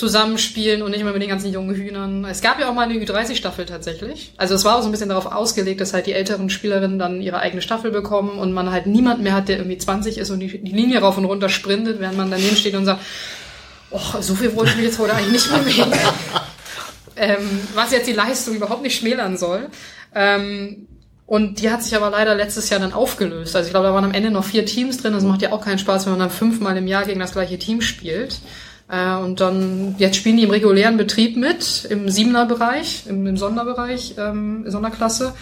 zusammenspielen und nicht immer mit den ganzen jungen Hühnern. Es gab ja auch mal eine Ü30-Staffel tatsächlich. Also es war auch so ein bisschen darauf ausgelegt, dass halt die älteren Spielerinnen dann ihre eigene Staffel bekommen und man halt niemand mehr hat, der irgendwie 20 ist und die, die Linie rauf und runter sprintet, während man daneben steht und sagt, oh, so viel wollte ich mich jetzt heute eigentlich nicht mehr bewegen. ähm, was jetzt die Leistung überhaupt nicht schmälern soll. Ähm, und die hat sich aber leider letztes Jahr dann aufgelöst. Also ich glaube, da waren am Ende noch vier Teams drin. Das macht ja auch keinen Spaß, wenn man dann fünfmal im Jahr gegen das gleiche Team spielt. Äh, und dann, jetzt spielen die im regulären Betrieb mit, im Siebener Bereich, im, im Sonderbereich, ähm, Sonderklasse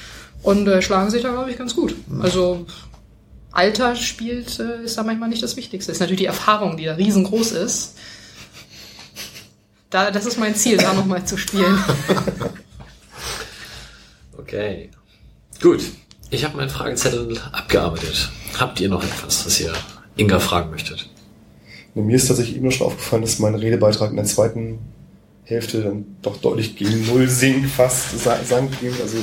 und äh, schlagen sich da, glaube ich, ganz gut. Also Alter spielt, äh, ist da manchmal nicht das Wichtigste. Ist natürlich die Erfahrung, die da riesengroß ist. Da, das ist mein Ziel, da nochmal zu spielen. okay. Gut. Ich habe meinen Fragezettel abgearbeitet. Habt ihr noch etwas, was ihr Inga fragen möchtet? Mir ist tatsächlich eben noch schon aufgefallen, dass mein Redebeitrag in der zweiten Hälfte dann doch deutlich gegen Null sinkt, fast sank. Also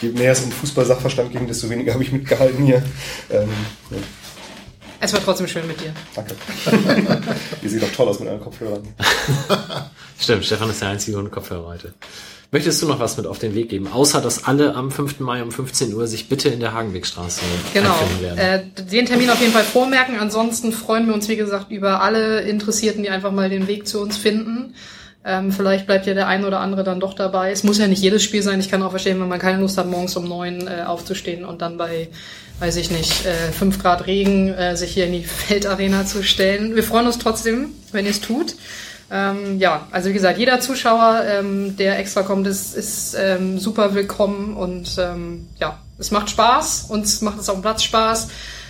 je mehr es um Fußball-Sachverstand ging, desto weniger habe ich mitgehalten hier. Ähm, ja. Es war trotzdem schön mit dir. Danke. Ihr seht doch toll aus mit euren Kopfhörern. Stimmt, Stefan ist der Einzige ohne Kopfhörer heute. Möchtest du noch was mit auf den Weg geben? Außer, dass alle am 5. Mai um 15 Uhr sich bitte in der Hagenwegstraße genau. werden. Äh, den Termin auf jeden Fall vormerken. Ansonsten freuen wir uns, wie gesagt, über alle Interessierten, die einfach mal den Weg zu uns finden. Ähm, vielleicht bleibt ja der ein oder andere dann doch dabei. Es muss ja nicht jedes Spiel sein. Ich kann auch verstehen, wenn man keine Lust hat, morgens um neun äh, aufzustehen und dann bei, weiß ich nicht, äh, fünf Grad Regen äh, sich hier in die Feldarena zu stellen. Wir freuen uns trotzdem, wenn ihr es tut. Ähm, ja, also wie gesagt, jeder Zuschauer, ähm, der extra kommt, ist, ist ähm, super willkommen und ähm, ja, es macht Spaß, uns macht es auf dem Platz Spaß.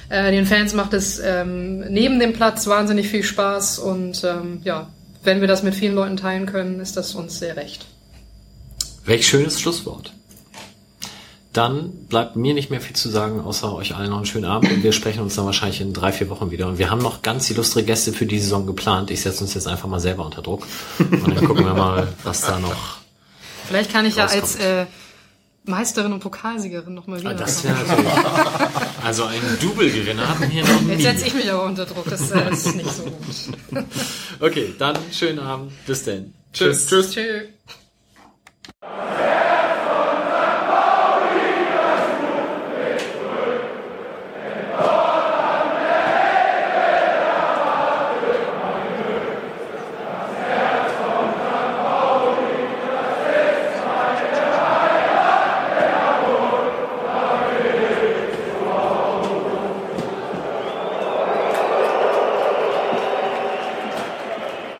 Äh, den Fans macht es ähm, neben dem Platz wahnsinnig viel Spaß und ähm, ja, wenn wir das mit vielen Leuten teilen können, ist das uns sehr recht. Welch schönes Schlusswort. Dann bleibt mir nicht mehr viel zu sagen, außer euch allen noch einen schönen Abend. Und wir sprechen uns dann wahrscheinlich in drei, vier Wochen wieder. Und wir haben noch ganz illustre Gäste für die Saison geplant. Ich setze uns jetzt einfach mal selber unter Druck. Und dann gucken wir mal, was da noch. Vielleicht kann ich rauskommt. ja als äh, Meisterin und Pokalsiegerin noch mal wieder. Ah, das wäre natürlich. also ein Double-Gewinner hatten wir noch nie. Jetzt setze ich mich aber unter Druck. Das äh, ist nicht so gut. okay, dann schönen Abend. Bis denn. Tschüss. Tschüss. Tschüss.